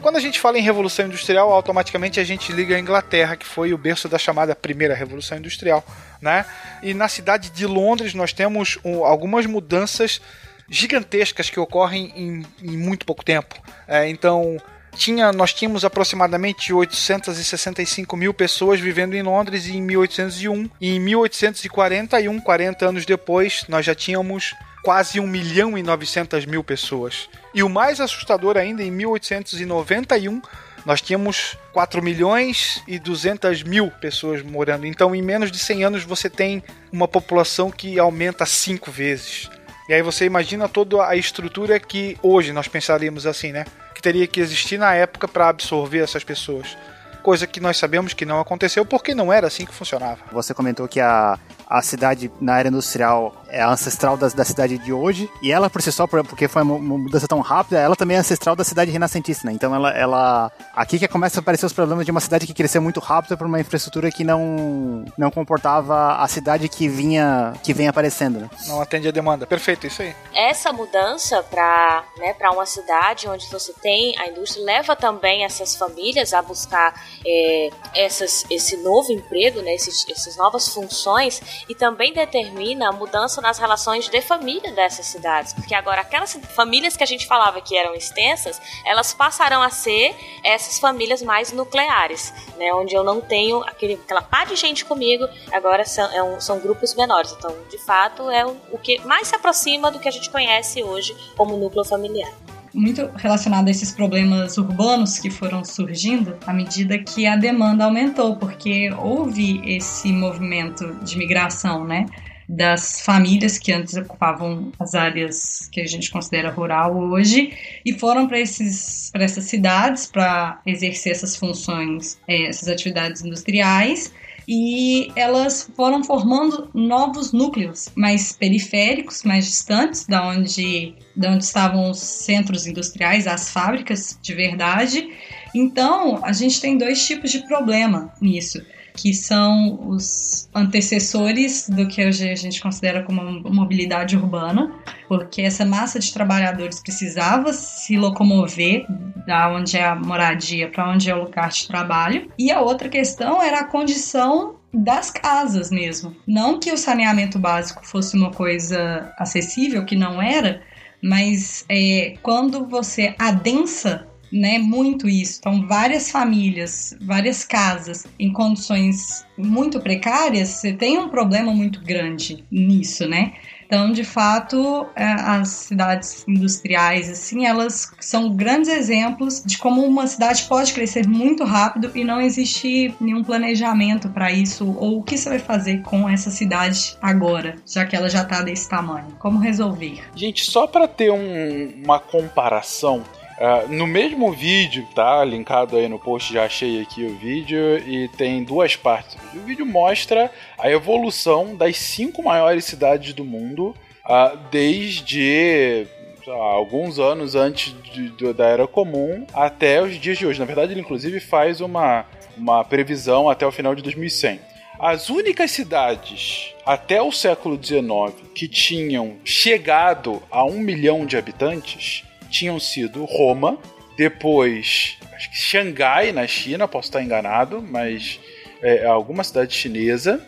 Quando a gente fala em revolução industrial, automaticamente a gente liga a Inglaterra, que foi o berço da chamada primeira revolução industrial, né? E na cidade de Londres nós temos um, algumas mudanças gigantescas que ocorrem em, em muito pouco tempo. É, então tinha, nós tínhamos aproximadamente 865 mil pessoas vivendo em Londres em 1801. E em 1841, 40 anos depois, nós já tínhamos quase 1 milhão e 900 mil pessoas. E o mais assustador ainda, em 1891, nós tínhamos 4 milhões e 200 mil pessoas morando. Então, em menos de 100 anos, você tem uma população que aumenta cinco vezes. E aí você imagina toda a estrutura que hoje nós pensaríamos assim, né? Que teria que existir na época para absorver essas pessoas. Coisa que nós sabemos que não aconteceu porque não era assim que funcionava. Você comentou que a, a cidade na era industrial é ancestral da, da cidade de hoje, e ela por si só, porque foi uma mudança tão rápida, ela também é ancestral da cidade renascentista, né? Então ela, ela aqui que começa a aparecer os problemas de uma cidade que cresceu muito rápido por uma infraestrutura que não não comportava a cidade que vinha que vem aparecendo, né? Não atende a demanda. Perfeito, isso aí. Essa mudança para né, para uma cidade onde você tem a indústria leva também essas famílias a buscar é, essas, esse novo emprego, né, esses, essas novas funções e também determina a mudança nas relações de família dessas cidades, porque agora aquelas famílias que a gente falava que eram extensas, elas passarão a ser essas famílias mais nucleares, né, onde eu não tenho aquele, aquela pá de gente comigo, agora são, é um, são grupos menores. Então, de fato, é o, o que mais se aproxima do que a gente conhece hoje como núcleo familiar muito relacionado a esses problemas urbanos que foram surgindo à medida que a demanda aumentou, porque houve esse movimento de migração, né? das famílias que antes ocupavam as áreas que a gente considera rural hoje e foram para essas cidades para exercer essas funções, é, essas atividades industriais e elas foram formando novos núcleos mais periféricos, mais distantes da onde, da onde estavam os centros industriais, as fábricas de verdade. Então, a gente tem dois tipos de problema nisso que são os antecessores do que a gente considera como mobilidade urbana, porque essa massa de trabalhadores precisava se locomover da onde é a moradia para onde é o lugar de trabalho. E a outra questão era a condição das casas mesmo. Não que o saneamento básico fosse uma coisa acessível, que não era, mas é, quando você adensa né, muito isso. Então, várias famílias, várias casas em condições muito precárias, você tem um problema muito grande nisso, né? Então, de fato, é, as cidades industriais, assim, elas são grandes exemplos de como uma cidade pode crescer muito rápido e não existe nenhum planejamento para isso, ou o que você vai fazer com essa cidade agora, já que ela já está desse tamanho. Como resolver? Gente, só para ter um, uma comparação, Uh, no mesmo vídeo, tá? Linkado aí no post, já achei aqui o vídeo e tem duas partes. O vídeo mostra a evolução das cinco maiores cidades do mundo uh, desde alguns anos antes de, de, da Era Comum até os dias de hoje. Na verdade, ele inclusive faz uma, uma previsão até o final de 2100. As únicas cidades até o século XIX que tinham chegado a um milhão de habitantes tinham sido Roma, depois acho que Xangai na China, posso estar enganado, mas é, alguma cidade chinesa,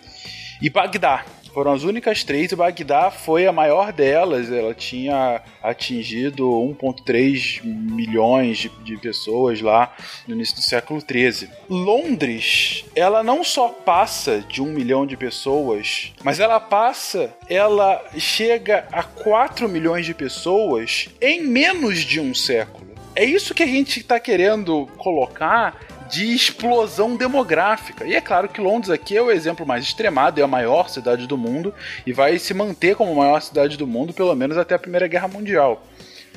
e Bagdá. Foram as únicas três e Bagdá foi a maior delas. Ela tinha atingido 1,3 milhões de, de, pessoas lá no início do século 13. Londres, ela não só passa de um milhão de pessoas, mas ela passa, ela chega a 4 milhões de pessoas em menos de um século. É isso que a gente está querendo colocar de explosão demográfica. E é claro que Londres aqui é o exemplo mais extremado, é a maior cidade do mundo e vai se manter como a maior cidade do mundo pelo menos até a Primeira Guerra Mundial.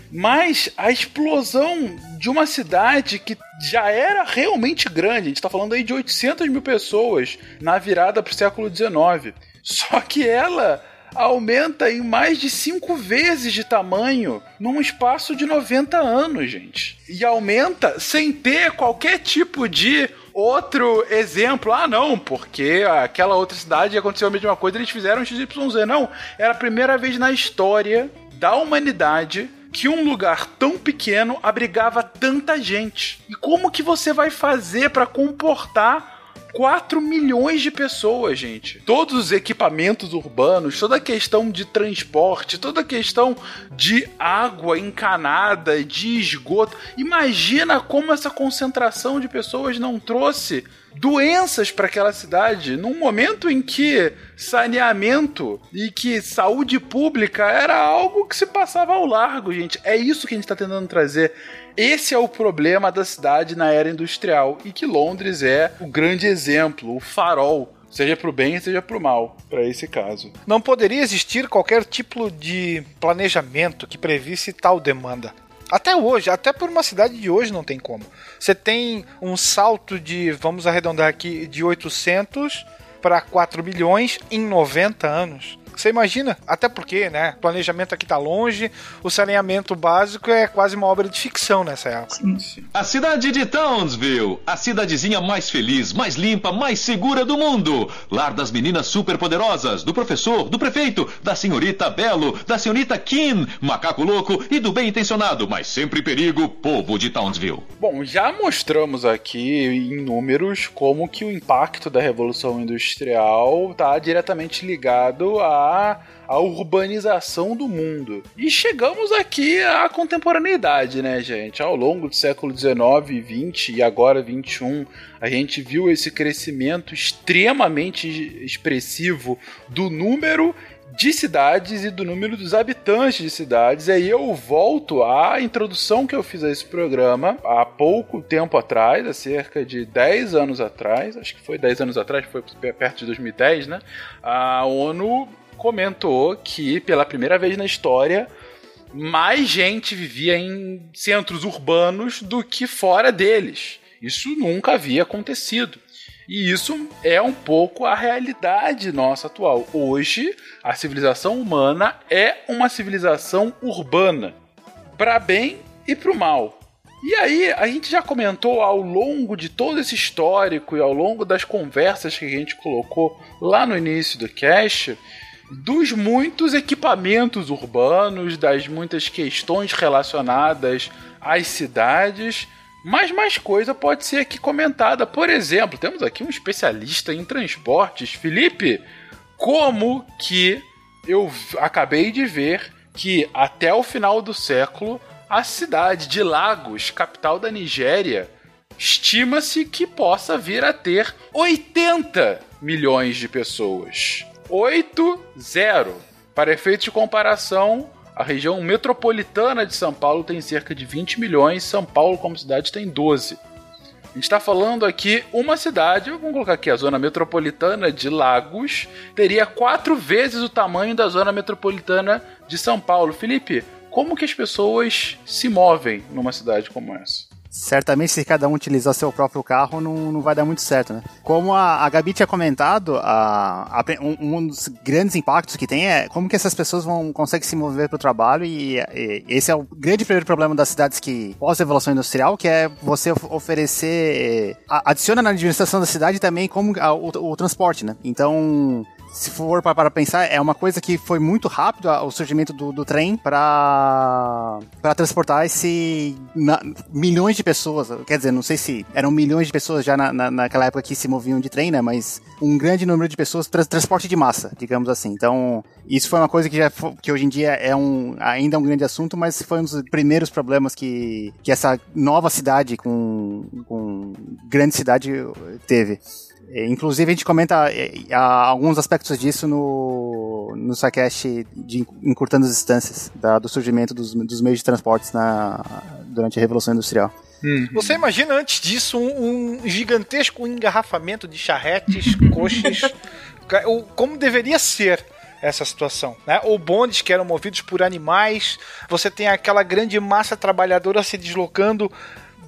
Mas a explosão de uma cidade que já era realmente grande, a gente está falando aí de 800 mil pessoas na virada para o século XIX. Só que ela aumenta em mais de cinco vezes de tamanho num espaço de 90 anos, gente. E aumenta sem ter qualquer tipo de outro exemplo. Ah, não, porque aquela outra cidade aconteceu a mesma coisa, eles fizeram XYZ. Não, era a primeira vez na história da humanidade que um lugar tão pequeno abrigava tanta gente. E como que você vai fazer para comportar 4 milhões de pessoas, gente. Todos os equipamentos urbanos, toda a questão de transporte, toda a questão de água encanada, de esgoto. Imagina como essa concentração de pessoas não trouxe doenças para aquela cidade num momento em que saneamento e que saúde pública era algo que se passava ao largo, gente. É isso que a gente está tentando trazer. Esse é o problema da cidade na era industrial e que Londres é o grande exemplo, o farol seja para o bem, seja para o mal, para esse caso. Não poderia existir qualquer tipo de planejamento que previsse tal demanda. Até hoje, até por uma cidade de hoje não tem como. Você tem um salto de, vamos arredondar aqui, de 800 para 4 milhões em 90 anos. Você imagina? Até porque, né? O planejamento aqui tá longe, o saneamento básico é quase uma obra de ficção nessa época. Sim. A cidade de Townsville, a cidadezinha mais feliz, mais limpa, mais segura do mundo. Lar das meninas superpoderosas, do professor, do prefeito, da senhorita Belo, da senhorita Kim, macaco louco e do bem intencionado, mas sempre perigo, povo de Townsville. Bom, já mostramos aqui em números como que o impacto da Revolução Industrial está diretamente ligado a urbanização do mundo. E chegamos aqui à contemporaneidade, né, gente? Ao longo do século XIX, XX e agora XXI, a gente viu esse crescimento extremamente expressivo do número de cidades e do número dos habitantes de cidades. E aí eu volto à introdução que eu fiz a esse programa há pouco tempo atrás, há cerca de 10 anos atrás, acho que foi 10 anos atrás, foi perto de 2010, né? A ONU comentou que pela primeira vez na história mais gente vivia em centros urbanos do que fora deles. Isso nunca havia acontecido. E isso é um pouco a realidade nossa atual. Hoje, a civilização humana é uma civilização urbana, para bem e para o mal. E aí, a gente já comentou ao longo de todo esse histórico e ao longo das conversas que a gente colocou lá no início do cast, dos muitos equipamentos urbanos, das muitas questões relacionadas às cidades, mas mais coisa pode ser aqui comentada. Por exemplo, temos aqui um especialista em transportes, Felipe. Como que eu acabei de ver que até o final do século a cidade de Lagos, capital da Nigéria, estima-se que possa vir a ter 80 milhões de pessoas. 8-0. Para efeito de comparação, a região metropolitana de São Paulo tem cerca de 20 milhões, São Paulo, como cidade, tem 12. A gente está falando aqui uma cidade, vamos colocar aqui a zona metropolitana de Lagos, teria quatro vezes o tamanho da zona metropolitana de São Paulo. Felipe, como que as pessoas se movem numa cidade como essa? Certamente se cada um utilizar seu próprio carro não, não vai dar muito certo, né? Como a, a Gabi tinha comentado, a, a um, um, dos grandes impactos que tem é como que essas pessoas vão conseguem se mover para o trabalho e, e, esse é o grande primeiro problema das cidades que pós-evolução industrial, que é você oferecer, adiciona na administração da cidade também como o, o transporte, né? Então se for para pensar, é uma coisa que foi muito rápido o surgimento do, do trem para transportar esse na, milhões de pessoas. Quer dizer, não sei se eram milhões de pessoas já na, na, naquela época que se moviam de trem, né? Mas um grande número de pessoas, tra transporte de massa, digamos assim. Então, isso foi uma coisa que, já, que hoje em dia é um, ainda é um grande assunto, mas foi um dos primeiros problemas que, que essa nova cidade com, com grande cidade teve. É, inclusive, a gente comenta é, alguns aspectos disso no, no SciCast de Encurtando as Distâncias, da, do surgimento dos, dos meios de transportes na, durante a Revolução Industrial. Você imagina antes disso um, um gigantesco engarrafamento de charretes, *laughs* o- como deveria ser essa situação, né? Ou bondes que eram movidos por animais, você tem aquela grande massa trabalhadora se deslocando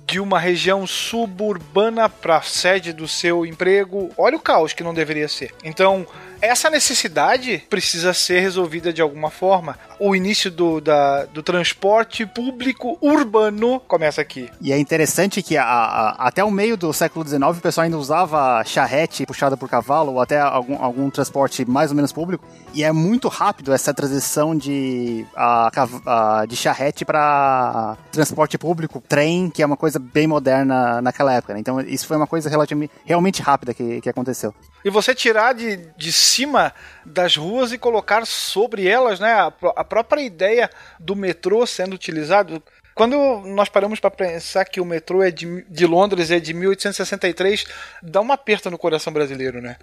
de uma região suburbana para sede do seu emprego. Olha o caos que não deveria ser. Então, essa necessidade precisa ser resolvida de alguma forma. O início do, da- do transporte público urbano começa aqui. E é interessante que a- a- até o meio do século XIX o pessoal ainda usava charrete puxada por cavalo ou até algum, algum transporte mais ou menos público. E é muito rápido essa transição de, a, a- de charrete para transporte público, trem, que é uma coisa bem moderna naquela época. né? Então isso foi uma coisa relativamente, realmente rápida que, que aconteceu. E você tirar de, de cima das ruas e colocar sobre elas, né, a, a própria ideia do metrô sendo utilizado. Quando nós paramos para pensar que o metrô é de, de Londres é de 1863, dá um aperto no coração brasileiro, né?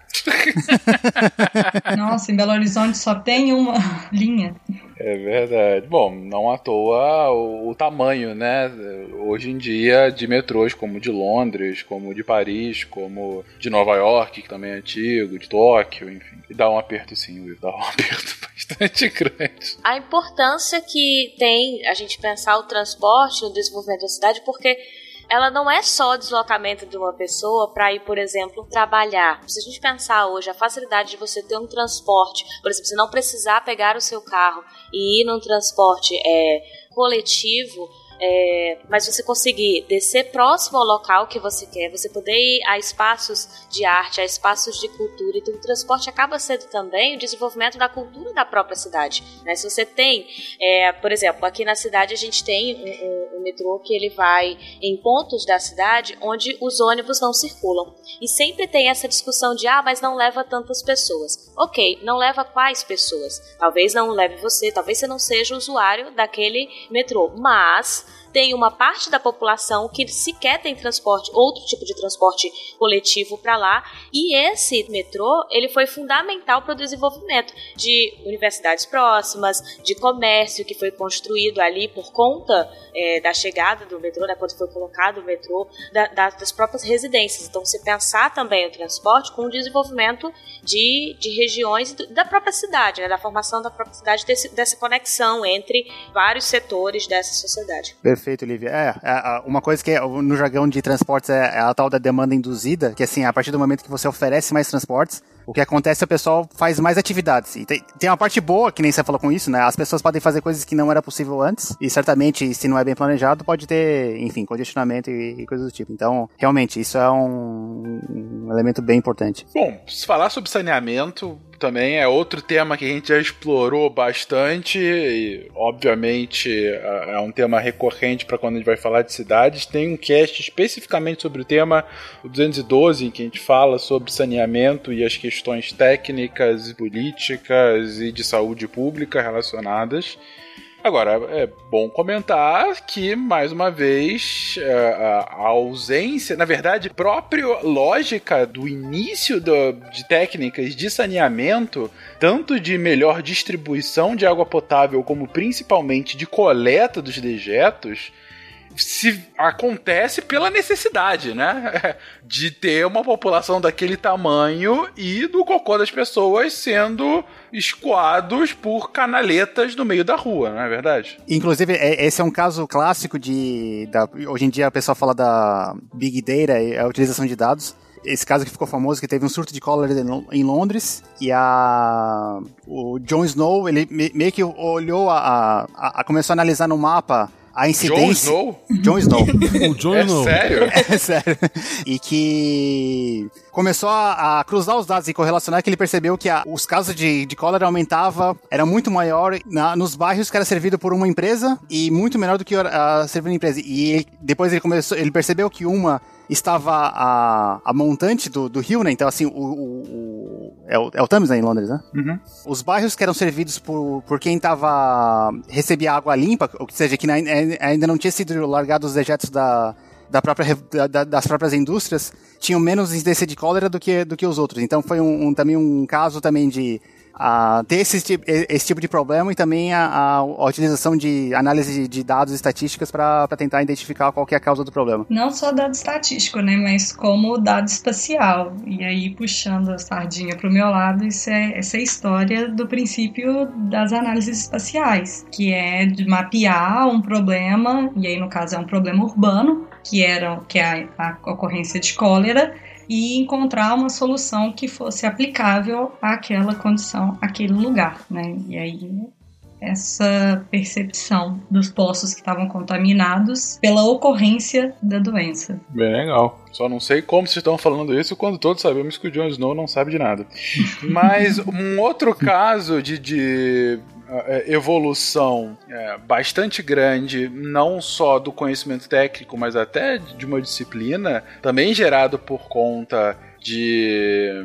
*laughs* Nossa, em Belo Horizonte só tem uma *laughs* linha. É verdade. Bom, não à toa o, o tamanho, né? Hoje em dia, de metrôs como o de Londres, como de Paris, como de Nova York, que também é antigo, de Tóquio, enfim. E dá um aperto sim, Will, dá um *laughs* aperto bastante *laughs* grande. a importância que tem a gente pensar o transporte no desenvolvimento da cidade, porque ela não é só o deslocamento de uma pessoa para ir, por exemplo, trabalhar. Se a gente pensar hoje a facilidade de você ter um transporte, por exemplo, você não precisar pegar o seu carro e ir num transporte é, coletivo, é, mas você conseguir descer próximo ao local que você quer, você poder ir a espaços de arte, a espaços de cultura, então o transporte acaba sendo também o desenvolvimento da cultura da própria cidade. Né? Se você tem, é, por exemplo, aqui na cidade a gente tem um, um- um metrô que ele vai em pontos da cidade onde os ônibus não circulam. E sempre tem essa discussão de, ah, mas não leva tantas pessoas. Ok, não leva quais pessoas? Talvez não leve você, talvez você não seja usuário daquele metrô, mas tem uma parte da população que sequer tem transporte, outro tipo de transporte coletivo para lá, e esse metrô, ele foi fundamental para o desenvolvimento de universidades próximas, de comércio que foi construído ali por conta é, da chegada do metrô, né, quando foi colocado o metrô, da- da- das próprias residências. Então, você pensar também o transporte com o desenvolvimento de, de regiões da própria cidade, né, da formação da própria cidade, desse- dessa conexão entre vários setores dessa sociedade. Perfeito, Olivia. É, é, a- uma coisa que é, no jargão de transportes é, é a tal da demanda induzida, que assim, a partir do momento que você oferece mais transportes, o que acontece é o pessoal faz mais atividades. E tem, tem uma parte boa, que nem você falou com isso, né? As pessoas podem fazer coisas que não era possível antes, e certamente, se não é bem planejado, pode ter, enfim, congestionamento e, e coisas do tipo. Então, realmente, isso é um, um elemento bem importante. Bom, se falar sobre saneamento também é outro tema que a gente já explorou bastante e, obviamente, é é um tema recorrente para quando a gente vai falar de cidades. Tem um cast especificamente sobre o tema, o 212, em que a gente fala sobre saneamento e as questões técnicas políticas e de saúde pública relacionadas. Agora, é bom comentar que, mais uma vez, é, a ausência, na verdade, própria lógica do início do- de técnicas de saneamento, tanto de melhor distribuição de água potável, como principalmente de coleta dos dejetos, se acontece pela necessidade, né? *laughs* De ter uma população daquele tamanho e do cocô das pessoas sendo escoados por canaletas no meio da rua, não é verdade? Inclusive, é- esse é um caso clássico de. da- hoje em dia a pessoa fala da Big Data e a utilização de dados. Esse caso que ficou famoso, que teve um surto de cólera em Lo- em Londres, e a. O Jon Snow, ele me- meio que olhou a. a- a- começou a analisar no mapa a Jon incidência. Snow? Jon Snow. *laughs* O John É Snow. sério? *laughs* É sério. E que começou a, a cruzar os dados e correlacionar que ele percebeu que a- os casos de, de cólera aumentava, era muito maior na- nos bairros que era servido por uma empresa e muito menor do que a servindo a empresa. E ele- depois ele começou, ele percebeu que uma estava a, a montante do, do rio, né? Então, assim, o, o- o- é, o, é o Thames, né, em Londres, né? Os bairros que eram servidos por, por quem tava recebia água limpa, ou seja, que na- ainda não tinha sido largado os dejetos da, da própria, da- das próprias indústrias, tinham menos incidência de cólera do que, do que os outros. Então foi um, um- também um caso também de a ter esse, esse tipo de problema e também a, a- utilização de análise de dados estatísticas para tentar identificar qual é a causa do problema. Não só dado estatístico, né? Mas como dado espacial. E aí, puxando a sardinha pro meu lado, isso é, essa é a história do princípio das análises espaciais, que é de mapear um problema, e aí no caso é um problema urbano, que era que é a, a ocorrência de cólera, e encontrar uma solução que fosse aplicável àquela condição, àquele lugar, né? E aí essa percepção dos poços que estavam contaminados pela ocorrência da doença. Bem legal. Só não sei como vocês estão falando isso quando todos sabemos que o Jon Snow não sabe de nada. *laughs* Mas um outro caso de, de evolução eh, bastante grande, não só do conhecimento técnico, mas até de uma disciplina, também gerado por conta de,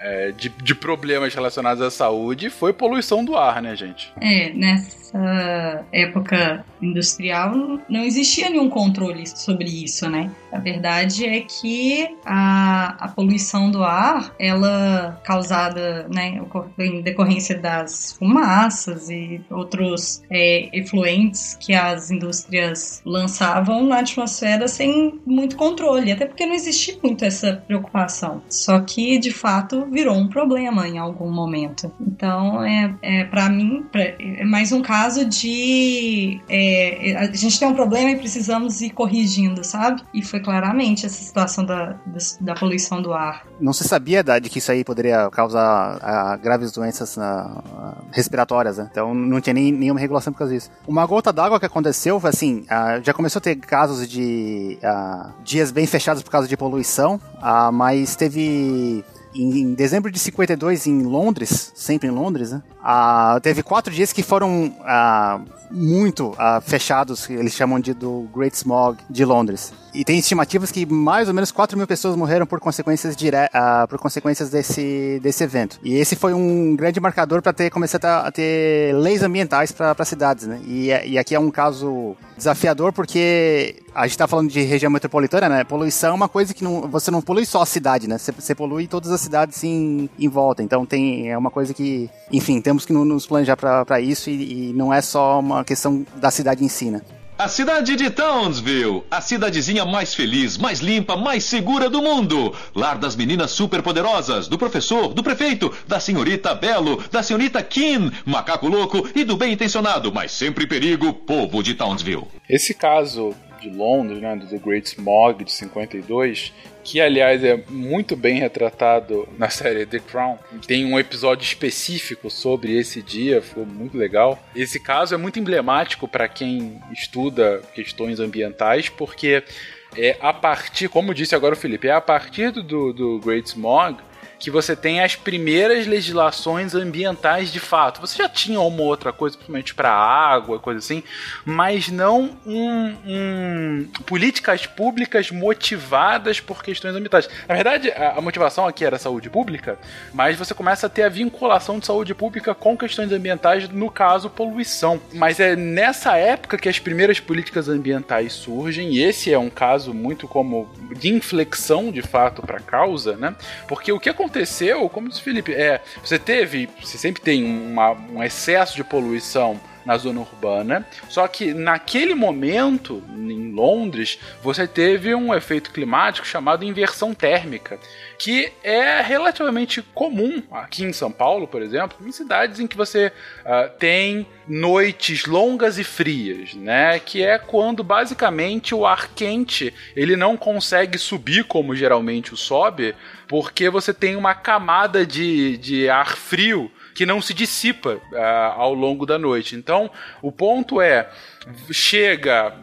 eh, de, de problemas relacionados à saúde, foi poluição do ar, né, gente? É, nessa época industrial não existia nenhum controle sobre isso, né? A verdade é que a, a poluição do ar, ela causada né, em decorrência das fumaças e outros é, efluentes que as indústrias lançavam na atmosfera sem muito controle, até porque não existia muito essa preocupação. Só que, de fato, virou um problema em algum momento. Então, é, é para mim, é mais um caso de é, a gente tem um problema e precisamos ir corrigindo, sabe? E foi claramente essa situação da, da, poluição do ar. Não se sabia da, de que isso aí poderia causar graves doenças respiratórias, né? Então não tinha nem, nenhuma regulação por causa disso. Uma gota d'água que aconteceu foi assim, ah, já começou a ter casos de ah, dias bem fechados por causa de poluição, ah, mas teve em dezembro de 52 em Londres, sempre em Londres, né? Ah, teve quatro dias que foram ah, muito ah, fechados, que eles chamam de do Great Smog de Londres. E tem estimativas que mais ou menos 4 mil pessoas morreram por consequências, dire... por consequências desse, desse evento. E esse foi um grande marcador para ter começar a, a ter leis ambientais para cidades, né? E, é- e aqui é um caso desafiador porque a gente está falando de região metropolitana, né? Poluição é uma coisa que não, você não polui só a cidade, né? Você, você polui todas as cidades em, em volta. Então tem é uma coisa que, enfim, temos que no- nos planejar para isso e, e não é só uma questão da cidade em si, né? A cidade de Townsville, a cidadezinha mais feliz, mais limpa, mais segura do mundo. Lar das meninas superpoderosas, do professor, do prefeito, da senhorita Belo, da senhorita Kim, macaco louco e do bem intencionado, mas sempre perigo, povo de Townsville. Esse caso de Londres, né, do The Great Smog de 52, que aliás é muito bem retratado na série The Crown. Tem um episódio específico sobre esse dia, ficou muito legal. Esse caso é muito emblemático para quem estuda questões ambientais, porque é a partir, como disse agora o Felipe, é a partir do, do Great Smog que você tem as primeiras legislações ambientais de fato. Você já tinha uma outra coisa, principalmente para água, coisa assim, mas não um, um- políticas públicas motivadas por questões ambientais. Na verdade, a, a motivação aqui era saúde pública, mas você começa a ter a vinculação de saúde pública com questões ambientais, no caso, poluição. Mas é nessa época que as primeiras políticas ambientais surgem, e esse é um caso muito como de inflexão de fato para a causa, né? Porque o que aconteceu, como disse o Felipe, é você teve, você sempre tem uma- um excesso de poluição na zona urbana. Só que naquele momento, em Londres, você teve um efeito climático chamado inversão térmica, que é relativamente comum aqui em São Paulo, por exemplo, em cidades em que você ah, tem noites longas e frias, né? Que é quando basicamente o ar quente ele não consegue subir como geralmente o sobe, porque você tem uma camada de, de ar frio que não se dissipa ah, ao longo da noite. Então, o ponto é: chega.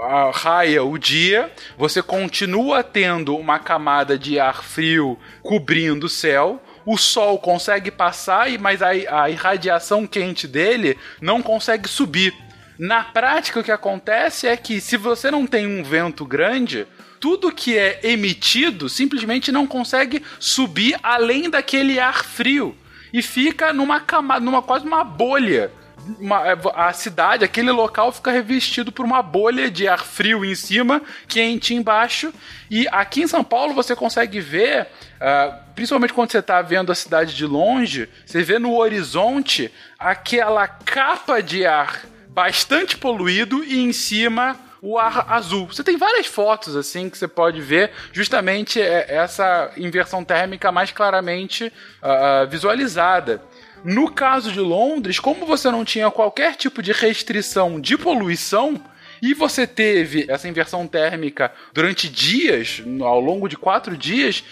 ah, raia o dia, você continua tendo uma camada de ar frio cobrindo o céu, o sol consegue passar, mas a, a irradiação quente dele não consegue subir. Na prática, o que acontece é que se você não tem um vento grande, tudo que é emitido simplesmente não consegue subir além daquele ar frio e fica numa camada, numa quase uma bolha uma- a cidade, aquele local fica revestido por uma bolha de ar frio em cima, quente embaixo. E aqui em São Paulo você consegue ver, ah, principalmente quando você está vendo a cidade de longe, você vê no horizonte aquela capa de ar bastante poluído e em cima o ar azul. Você tem várias fotos assim que você pode ver justamente é, essa inversão térmica mais claramente ah, visualizada. No caso de Londres, como você não tinha qualquer tipo de restrição de poluição, e você teve essa inversão térmica durante dias, ao longo de quatro dias,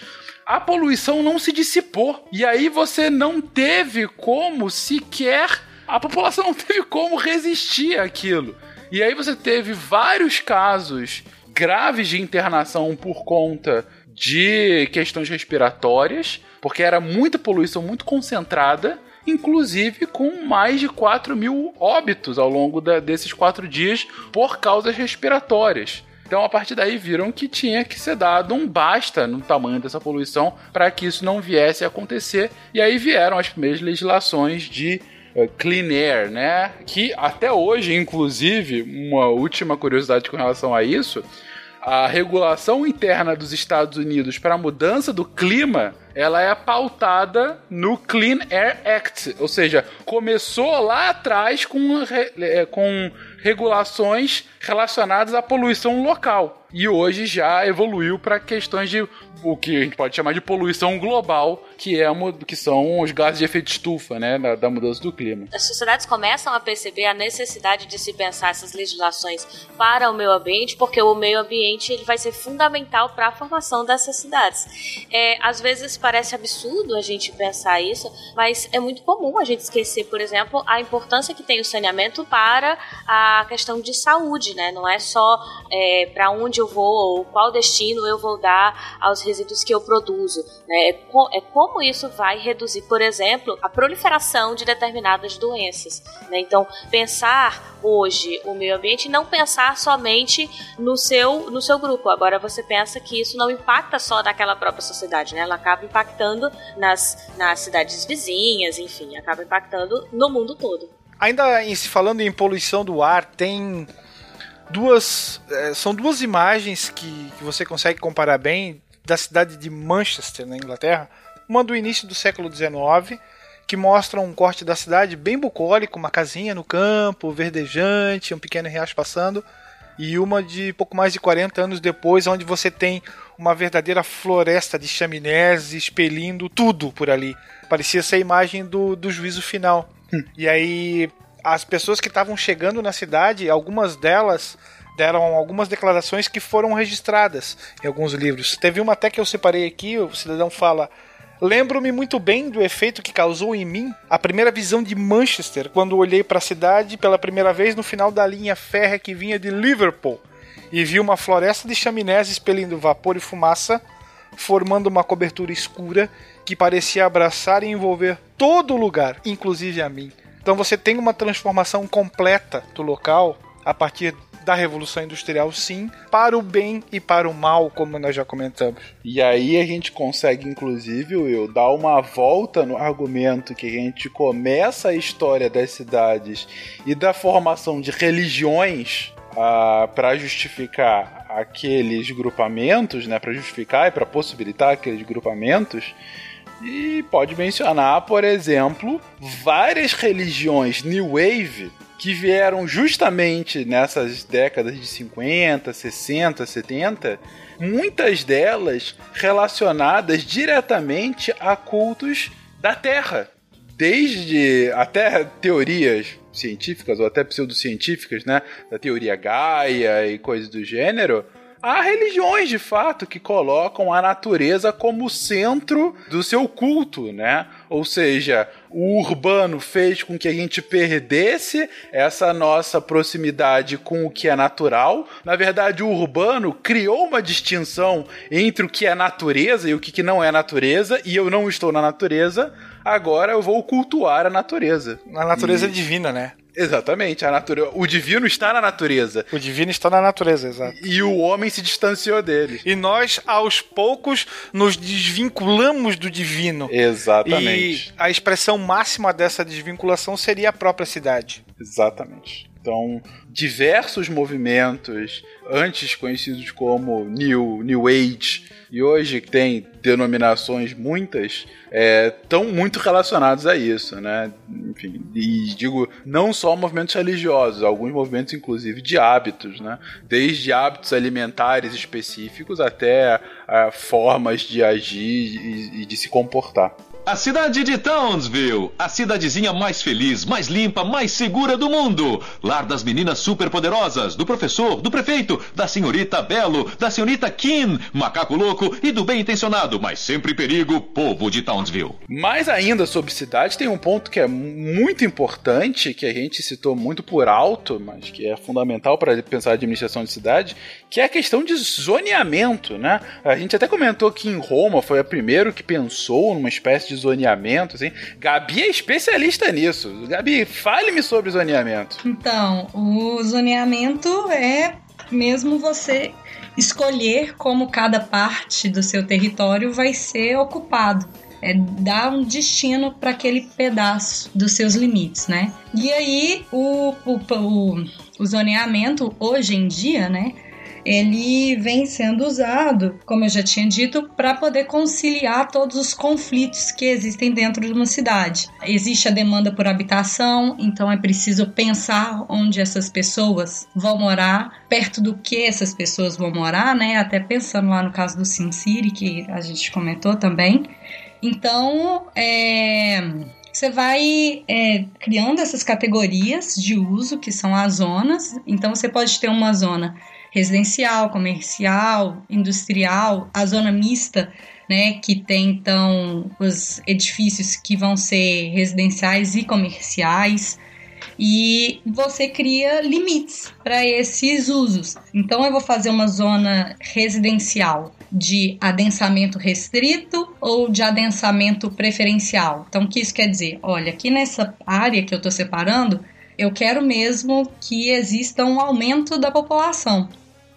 a poluição não se dissipou. E aí você não teve como sequer. A população não teve como resistir àquilo. E aí você teve vários casos graves de internação por conta de questões respiratórias, porque era muita poluição muito concentrada, inclusive com mais de 4 mil óbitos ao longo da- desses quatro dias por causas respiratórias. Então, a partir daí, viram que tinha que ser dado um basta no tamanho dessa poluição para que isso não viesse a acontecer. E aí vieram as primeiras legislações de clean air, né? Que até hoje, inclusive, uma última curiosidade com relação a isso, a regulação interna dos Estados Unidos para a mudança do clima, ela é pautada no Clean Air Act, ou seja, começou lá atrás com, eh, com regulações relacionadas à poluição local e hoje já evoluiu para questões de o que a gente pode chamar de poluição global, que é a mu- que são os gases de efeito estufa, né, da, da mudança do clima. As sociedades começam a perceber a necessidade de se pensar essas legislações para o meio ambiente, porque o meio ambiente ele vai ser fundamental para a formação dessas cidades. É, às vezes parece absurdo a gente pensar isso, mas é muito comum a gente esquecer, por exemplo, a importância que tem o saneamento para a questão de saúde, né? Não é só para onde eu vou ou qual destino eu vou dar aos resíduos que eu produzo. Né? É, co- é como isso vai reduzir, por exemplo, a proliferação de determinadas doenças. né? Então, pensar hoje o meio ambiente não pensar somente no seu, no seu grupo. Agora você pensa que isso não impacta só naquela própria sociedade, né? Ela acaba impactando nas, nas cidades vizinhas, enfim, acaba impactando no mundo todo. Ainda em, falando em poluição do ar, tem duas. eh, são duas imagens que, que você consegue comparar bem da cidade de Manchester, na Inglaterra. Uma do início do século XIX, que mostra um corte da cidade bem bucólico, uma casinha no campo, verdejante, um pequeno riacho passando. E uma de pouco mais de 40 anos depois, onde você tem uma verdadeira floresta de chaminés expelindo tudo por ali. Parecia ser a imagem do, do juízo final. E aí, as pessoas que estavam chegando na cidade, algumas delas deram algumas declarações que foram registradas em alguns livros. Teve uma até que eu separei aqui, o cidadão fala. Lembro-me muito bem do efeito que causou em mim a primeira visão de Manchester, quando olhei para a cidade pela primeira vez no final da linha férrea que vinha de Liverpool e vi uma floresta de chaminés expelindo vapor e fumaça, formando uma cobertura escura que parecia abraçar e envolver todo o lugar, inclusive a mim. Então você tem uma transformação completa do local a partir da Revolução Industrial, sim, para o bem e para o mal, como nós já comentamos. E aí a gente consegue, inclusive, Will, dar uma volta no argumento que a gente começa a história das cidades e da formação de religiões para justificar aqueles grupamentos, né, para justificar e para possibilitar aqueles grupamentos. E pode mencionar, por exemplo, várias religiões New Wave que vieram justamente nessas décadas de 50, 60, 70, muitas delas relacionadas diretamente a cultos da Terra. Desde até teorias científicas ou até pseudocientíficas, né, da teoria Gaia e coisas do gênero, há religiões de fato que colocam a natureza como centro do seu culto, né? Ou seja, o urbano fez com que a gente perdesse essa nossa proximidade com o que é natural. Na verdade, o urbano criou uma distinção entre o que é natureza e o que não é natureza, e eu não estou na natureza. Agora eu vou cultuar a natureza. A natureza E- divina, né? Exatamente, a natureza. O divino está na natureza. O divino está na natureza, exato. E o homem se distanciou dele. E nós, aos poucos, nos desvinculamos do divino. Exatamente. E a expressão máxima dessa desvinculação seria a própria cidade. Exatamente. Então, diversos movimentos, antes conhecidos como New, New Age, e hoje tem denominações muitas, estão muito relacionados a isso, né? Enfim, e digo, não só movimentos religiosos, alguns movimentos inclusive de hábitos, né? Desde hábitos alimentares específicos até ah, formas de agir e, e de se comportar. A cidade de Townsville, a cidadezinha mais feliz, mais limpa, mais segura do mundo. Lar das meninas superpoderosas, do professor, do prefeito, da senhorita Belo, da senhorita Kim, macaco louco e do bem intencionado, mas sempre perigo, povo de Townsville. Mais ainda sobre cidade, tem um ponto que é muito importante, que a gente citou muito por alto, mas que é fundamental para pensar a administração de cidade, que é a questão de zoneamento, né? A gente até comentou que em Roma foi a primeiro que pensou numa espécie de zoneamento, assim. Gabi é especialista nisso. Gabi, fale-me sobre zoneamento. Então, o zoneamento é mesmo você escolher como cada parte do seu território vai ser ocupado. É dar um destino para aquele pedaço dos seus limites, né? E aí, o, o, o, o zoneamento, hoje em dia, né? Ele vem sendo usado, como eu já tinha dito, para poder conciliar todos os conflitos que existem dentro de uma cidade. Existe a demanda por habitação, então é preciso pensar onde essas pessoas vão morar, perto do que essas pessoas vão morar, né? Até pensando lá no caso do SimCity, que a gente comentou também. Então, é você vai é, criando essas categorias de uso, que são as zonas. Então, você pode ter uma zona residencial, comercial, industrial, a zona mista, né, que tem então os edifícios que vão ser residenciais e comerciais. E você cria limites para esses usos. Então eu vou fazer uma zona residencial de adensamento restrito ou de adensamento preferencial. Então o que isso quer dizer? Olha, aqui nessa área que eu estou separando, eu quero mesmo que exista um aumento da população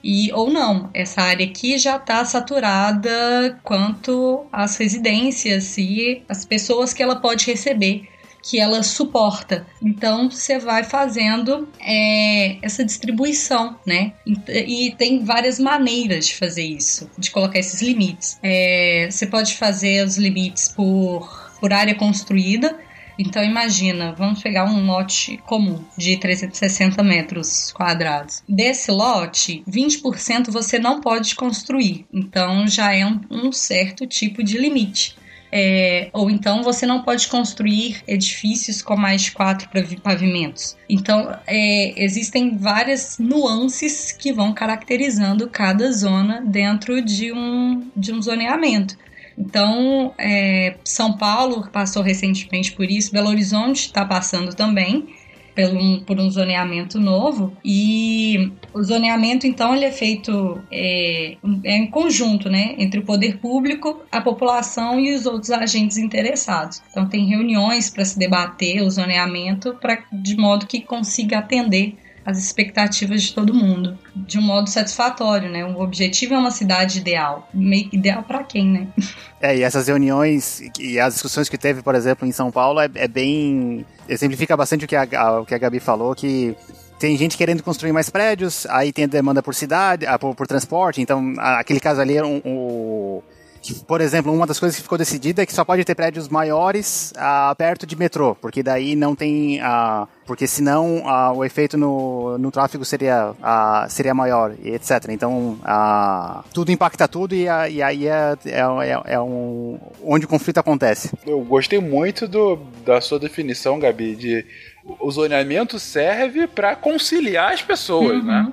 e ou não. Essa área aqui já está saturada quanto às residências e as pessoas que ela pode receber que ela suporta. Então você vai fazendo é, essa distribuição, né? E, e, tem várias maneiras de fazer isso, de colocar esses limites. É, você pode fazer os limites por, por área construída. Então imagina, vamos pegar um lote comum de 360 metros quadrados. Desse lote, 20% você não pode construir. Então já é um, um certo tipo de limite. É, ou então você não pode construir edifícios com mais de quatro pavimentos. Então é, existem várias nuances que vão caracterizando cada zona dentro de um, de um zoneamento. Então, é, São Paulo passou recentemente por isso, Belo Horizonte está passando também um, por um zoneamento novo e o zoneamento então ele é feito é, é em conjunto, né, entre o poder público, a população e os outros agentes interessados. Então tem reuniões para se debater o zoneamento para de modo que consiga atender as expectativas de todo mundo de um modo satisfatório, né? O objetivo é uma cidade ideal. Meio ideal para quem, né? *laughs* É, e essas reuniões e as discussões que teve, por exemplo, em São Paulo, é, é bem. Exemplifica bastante o que, a, o que a Gabi falou, que tem gente querendo construir mais prédios, aí tem demanda por cidade, ah, por, por transporte, então aquele caso ali era um, um por exemplo, uma das coisas que ficou decidida é que só pode ter prédios maiores ah, perto de metrô, porque daí não tem. Ah, porque senão ah, o efeito no, no tráfego seria, seria maior, etc. Então, tudo impacta tudo e, e aí é, é, é, é, um, onde o conflito acontece. Eu gostei muito do, da sua definição, Gabi, de o zoneamento serve para conciliar as pessoas, uhum. né?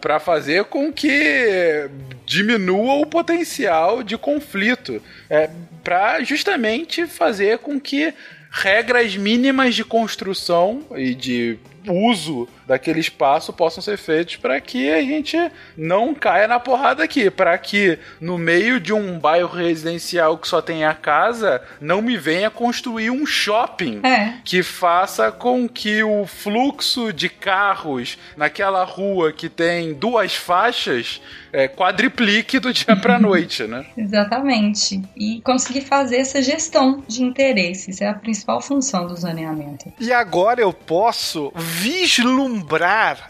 Para fazer com que diminua o potencial de conflito. É, para justamente fazer com que regras mínimas de construção e de uso daquele espaço possam ser feitos para que a gente não caia na porrada aqui, para que no meio de um bairro residencial que só tem a casa, não me venha construir um shopping É. que faça com que o fluxo de carros naquela rua que tem duas faixas é, quadriplique do dia pra *laughs* noite, né? Exatamente. E conseguir fazer essa gestão de interesses é a principal função do zoneamento. E agora eu posso vislumbrar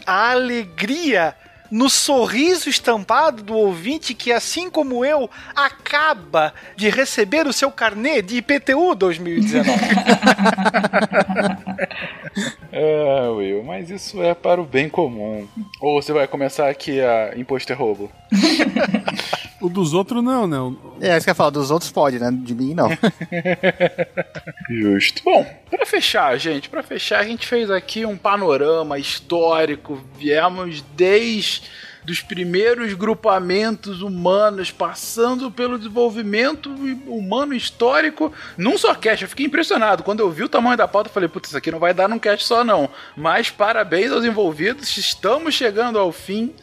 a alegria no sorriso estampado do ouvinte que, assim como eu, acaba de receber o seu carnê de IPTU 2019. *laughs* É, Will, mas isso é para o bem comum. Ou você vai começar aqui a imposto é roubo? *laughs* O dos outros não, né? O- É, isso que eu ia falar, dos outros pode, né? De mim não. *laughs* Justo. Bom, pra fechar, gente, pra fechar, a gente fez aqui um panorama histórico. Viemos desde dos primeiros grupamentos humanos, passando pelo desenvolvimento humano histórico num só cast. Eu fiquei impressionado. Quando eu vi o tamanho da pauta, eu falei, putz, isso aqui não vai dar num cast só, não. Mas parabéns aos envolvidos, estamos chegando ao fim.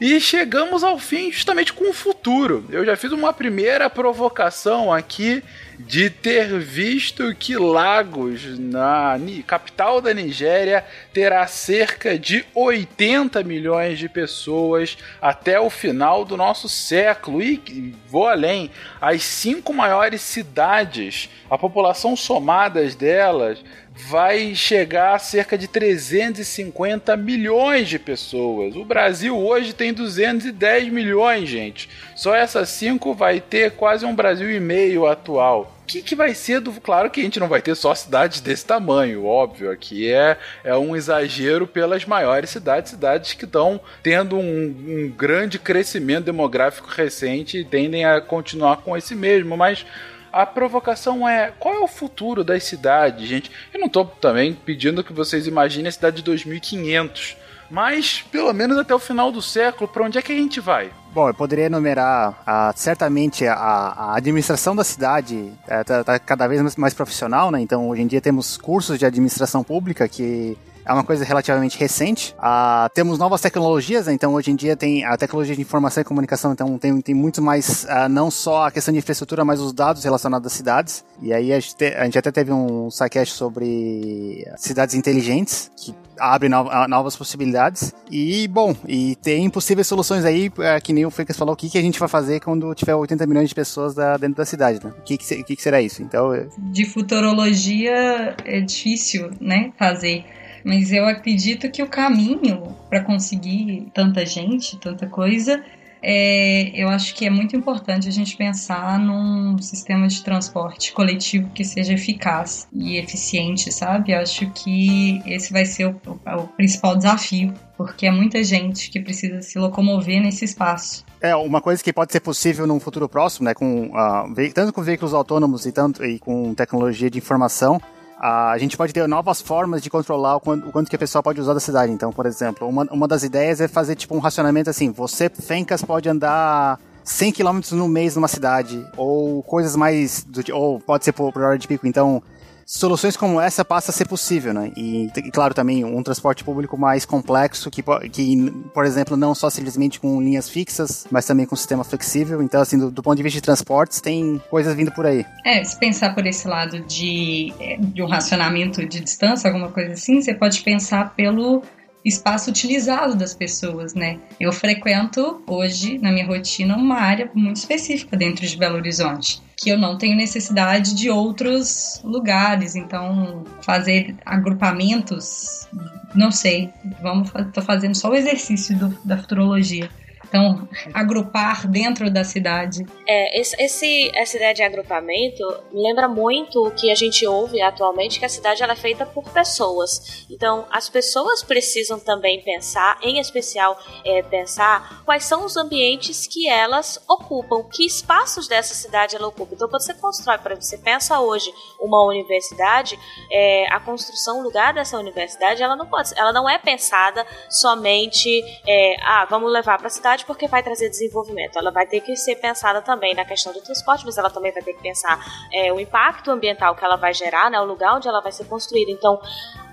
E chegamos ao fim justamente com o futuro. Eu já fiz uma primeira provocação aqui de ter visto que Lagos, na capital da Nigéria, terá cerca de 80 milhões de pessoas até o final do nosso século. E vou além, as cinco maiores cidades, a população somadas delas vai chegar a cerca de 350 milhões de pessoas. O Brasil hoje tem 210 milhões, gente. Só essas cinco vai ter quase um Brasil e meio atual. O que, que vai ser do. Claro que a gente não vai ter só cidades desse tamanho, óbvio. Aqui é, é um exagero pelas maiores cidades, cidades que estão tendo um, um grande crescimento demográfico recente e tendem a continuar com esse mesmo, mas a provocação é: qual é o futuro das cidades, gente? Eu não tô também pedindo que vocês imaginem a cidade de 2500, mas pelo menos até o final do século, para onde é que a gente vai? Bom, eu poderia enumerar ah, certamente a, a administração da cidade está cada vez mais, mais profissional, né? Então hoje em dia temos cursos de administração pública que é uma coisa relativamente recente. Ah, temos novas tecnologias, né? então hoje em dia tem a tecnologia de informação e comunicação, então tem, tem muito mais, ah, não só a questão de infraestrutura, mas os dados relacionados às cidades. E aí a gente, te- a gente até teve um sidecast sobre cidades inteligentes, que abre no- a- novas possibilidades. E, bom, e tem possíveis soluções aí, é, que nem o Fencas falou, o que, que a gente vai fazer quando tiver 80 milhões de pessoas da- dentro da cidade, né? O que, que, que, será isso? Então, De futurologia é difícil, né, fazer. Mas eu acredito que o caminho para conseguir tanta gente, tanta coisa, é, eu acho que é muito importante a gente pensar num sistema de transporte coletivo que seja eficaz e eficiente, sabe? Eu acho que esse vai ser o, o- principal desafio, porque é muita gente que precisa se locomover nesse espaço. É, uma coisa que pode ser possível num futuro próximo, né, com, ve- tanto com veículos autônomos e, tanto, e com tecnologia de informação, a gente pode ter novas formas de controlar o quanto, o quanto que a pessoa pode usar da cidade. Então, por exemplo, uma, uma das ideias é fazer tipo um racionamento assim, você, Fencas, pode andar 100 km no mês numa cidade, ou coisas mais, do, ou pode ser por, por hora de pico, então... Soluções como essa passa a ser possível, né? E, e, claro, também um transporte público mais complexo, que, que, por exemplo, não só simplesmente com linhas fixas, mas também com sistema flexível. Então, assim, do, do ponto de vista de transportes, tem coisas vindo por aí. É, se pensar por esse lado de, é, de um racionamento de distância, alguma coisa assim, você pode pensar pelo espaço utilizado das pessoas, né? Eu frequento hoje, na minha rotina, uma área muito específica dentro de Belo Horizonte, que eu não tenho necessidade de outros lugares, então fazer agrupamentos, não sei, vamos, tô fazendo só o exercício do- da futurologia. Então, agrupar dentro da cidade É, esse, essa ideia de agrupamento lembra muito o que a gente ouve atualmente, que a cidade ela é feita por pessoas. Então, as pessoas precisam também pensar, em especial, é, pensar quais são os ambientes que elas ocupam, que espaços dessa cidade ela ocupa. Então, quando você constrói, exemplo, você pensa hoje uma universidade, é, a construção, o lugar dessa universidade, ela não pode, ela não é pensada somente, é, ah, vamos levar para a cidade porque vai trazer desenvolvimento. Ela vai ter que ser pensada também na questão do transporte, mas ela também vai ter que pensar é, o impacto ambiental que ela vai gerar, né, o lugar onde ela vai ser construída. Então,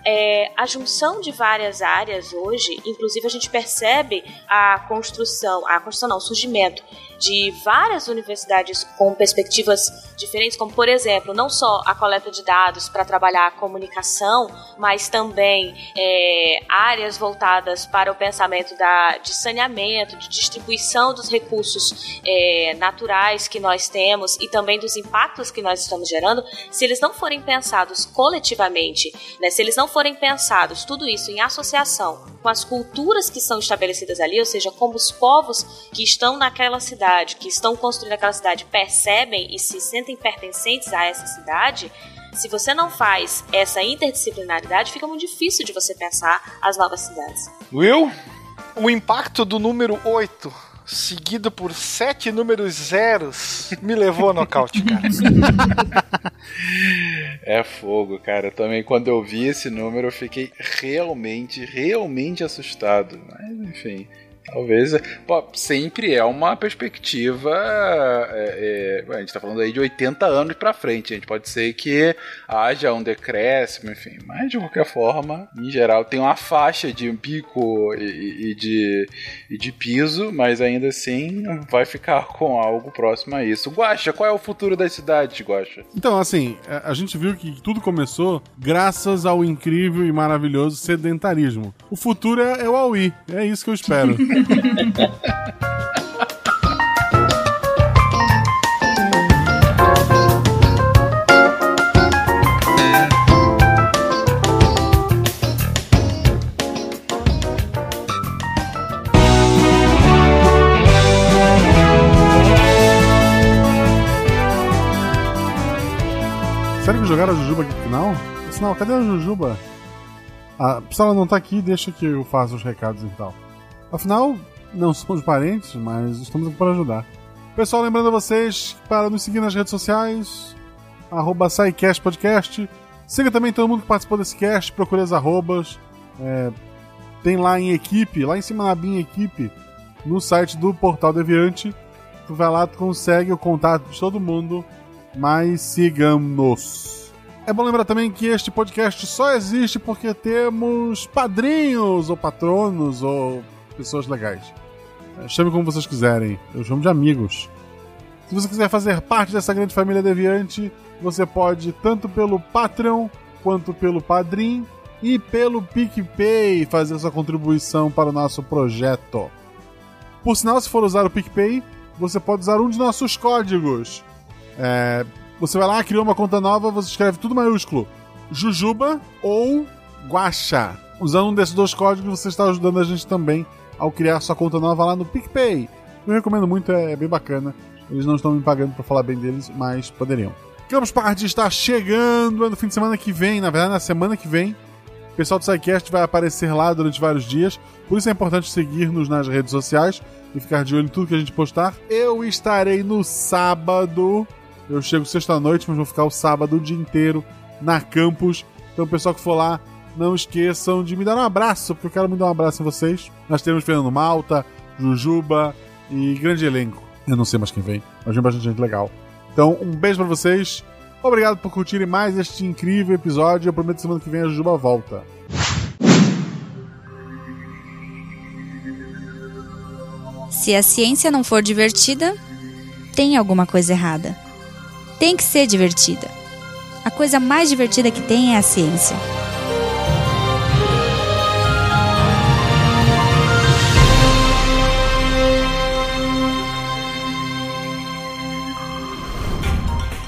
é, a junção de várias áreas hoje, inclusive a gente percebe a construção, a construção não, o surgimento de várias universidades com perspectivas diferentes, como por exemplo, não só a coleta de dados para trabalhar a comunicação, mas também é, áreas voltadas para o pensamento da, de saneamento, de distribuição dos recursos é, naturais que nós temos e também dos impactos que nós estamos gerando, se eles não forem pensados coletivamente, né, se eles não forem pensados tudo isso em associação com as culturas que são estabelecidas ali, ou seja, como os povos que estão naquela cidade, que estão construindo aquela cidade, percebem e se sentem pertencentes a essa cidade, se você não faz essa interdisciplinaridade, fica muito difícil de você pensar as novas cidades. Will, o impacto do número 8 seguido por sete números zeros, me levou ao nocaute, cara. *laughs* é fogo, cara. Também quando eu vi esse número, eu fiquei realmente, realmente assustado. Mas, enfim. Talvez. Pô, sempre é uma perspectiva. É, é, a gente está falando aí de 80 anos para frente. A gente pode ser que haja um decréscimo, enfim. Mas de qualquer forma, em geral, tem uma faixa de pico e, e, de, e de piso, mas ainda assim vai ficar *laughs* com algo próximo a isso. Guaxa, qual é o futuro das cidades, Guaxa? Então, assim, a gente viu que tudo começou graças ao incrível e maravilhoso sedentarismo. O futuro é, é o Aui. É isso que eu espero. *laughs* Sério que jogaram a Jujuba aqui no final? Cadê a Jujuba? Ah, se ela não tá aqui, deixa que eu faça os recados e tal. Afinal, não somos parentes, mas estamos aqui para ajudar. Pessoal, lembrando a vocês para nos seguir nas redes sociais, arroba Podcast. Siga também todo mundo que participou desse cast, procure as arrobas. É, tem lá em equipe, lá em cima na binha equipe, no site do Portal Deviante. Tu vai lá, tu consegue o contato de todo mundo, mas sigam-nos. É bom lembrar também que este podcast só existe porque temos padrinhos ou patronos ou pessoas legais. É, chame como vocês quiserem, eu chamo de amigos. Se você quiser fazer parte dessa grande família deviante, você pode tanto pelo Patreon quanto pelo Padrim e pelo PicPay fazer sua contribuição para o nosso projeto. Por sinal, se for usar o PicPay, você pode usar um de nossos códigos. É, você vai lá, cria uma conta nova, você escreve tudo maiúsculo: Jujuba ou Guacha. Usando um desses dois códigos, você está ajudando a gente também ao criar sua conta nova lá no PicPay. Eu recomendo muito, é, é bem bacana. Eles não estão me pagando para falar bem deles, mas poderiam. Campus Party está chegando é no fim de semana que vem, na verdade, na semana que vem. O pessoal do SciCast vai aparecer lá durante vários dias, por isso é importante seguir-nos nas redes sociais e ficar de olho em tudo que a gente postar. Eu estarei no sábado. Eu chego sexta-noite, mas vou ficar o sábado o dia inteiro na campus. Então, o pessoal que for lá, não esqueçam de me dar um abraço, porque eu quero me dar um abraço em vocês. Nós temos Fernando Malta, Jujuba e grande elenco. Eu não sei mais quem vem, mas vem bastante gente legal. Então, um beijo para vocês. Obrigado por curtirem mais este incrível episódio. Eu prometo que semana que vem a Jujuba volta. Se a ciência não for divertida, tem alguma coisa errada. Tem que ser divertida. A coisa mais divertida que tem é a ciência.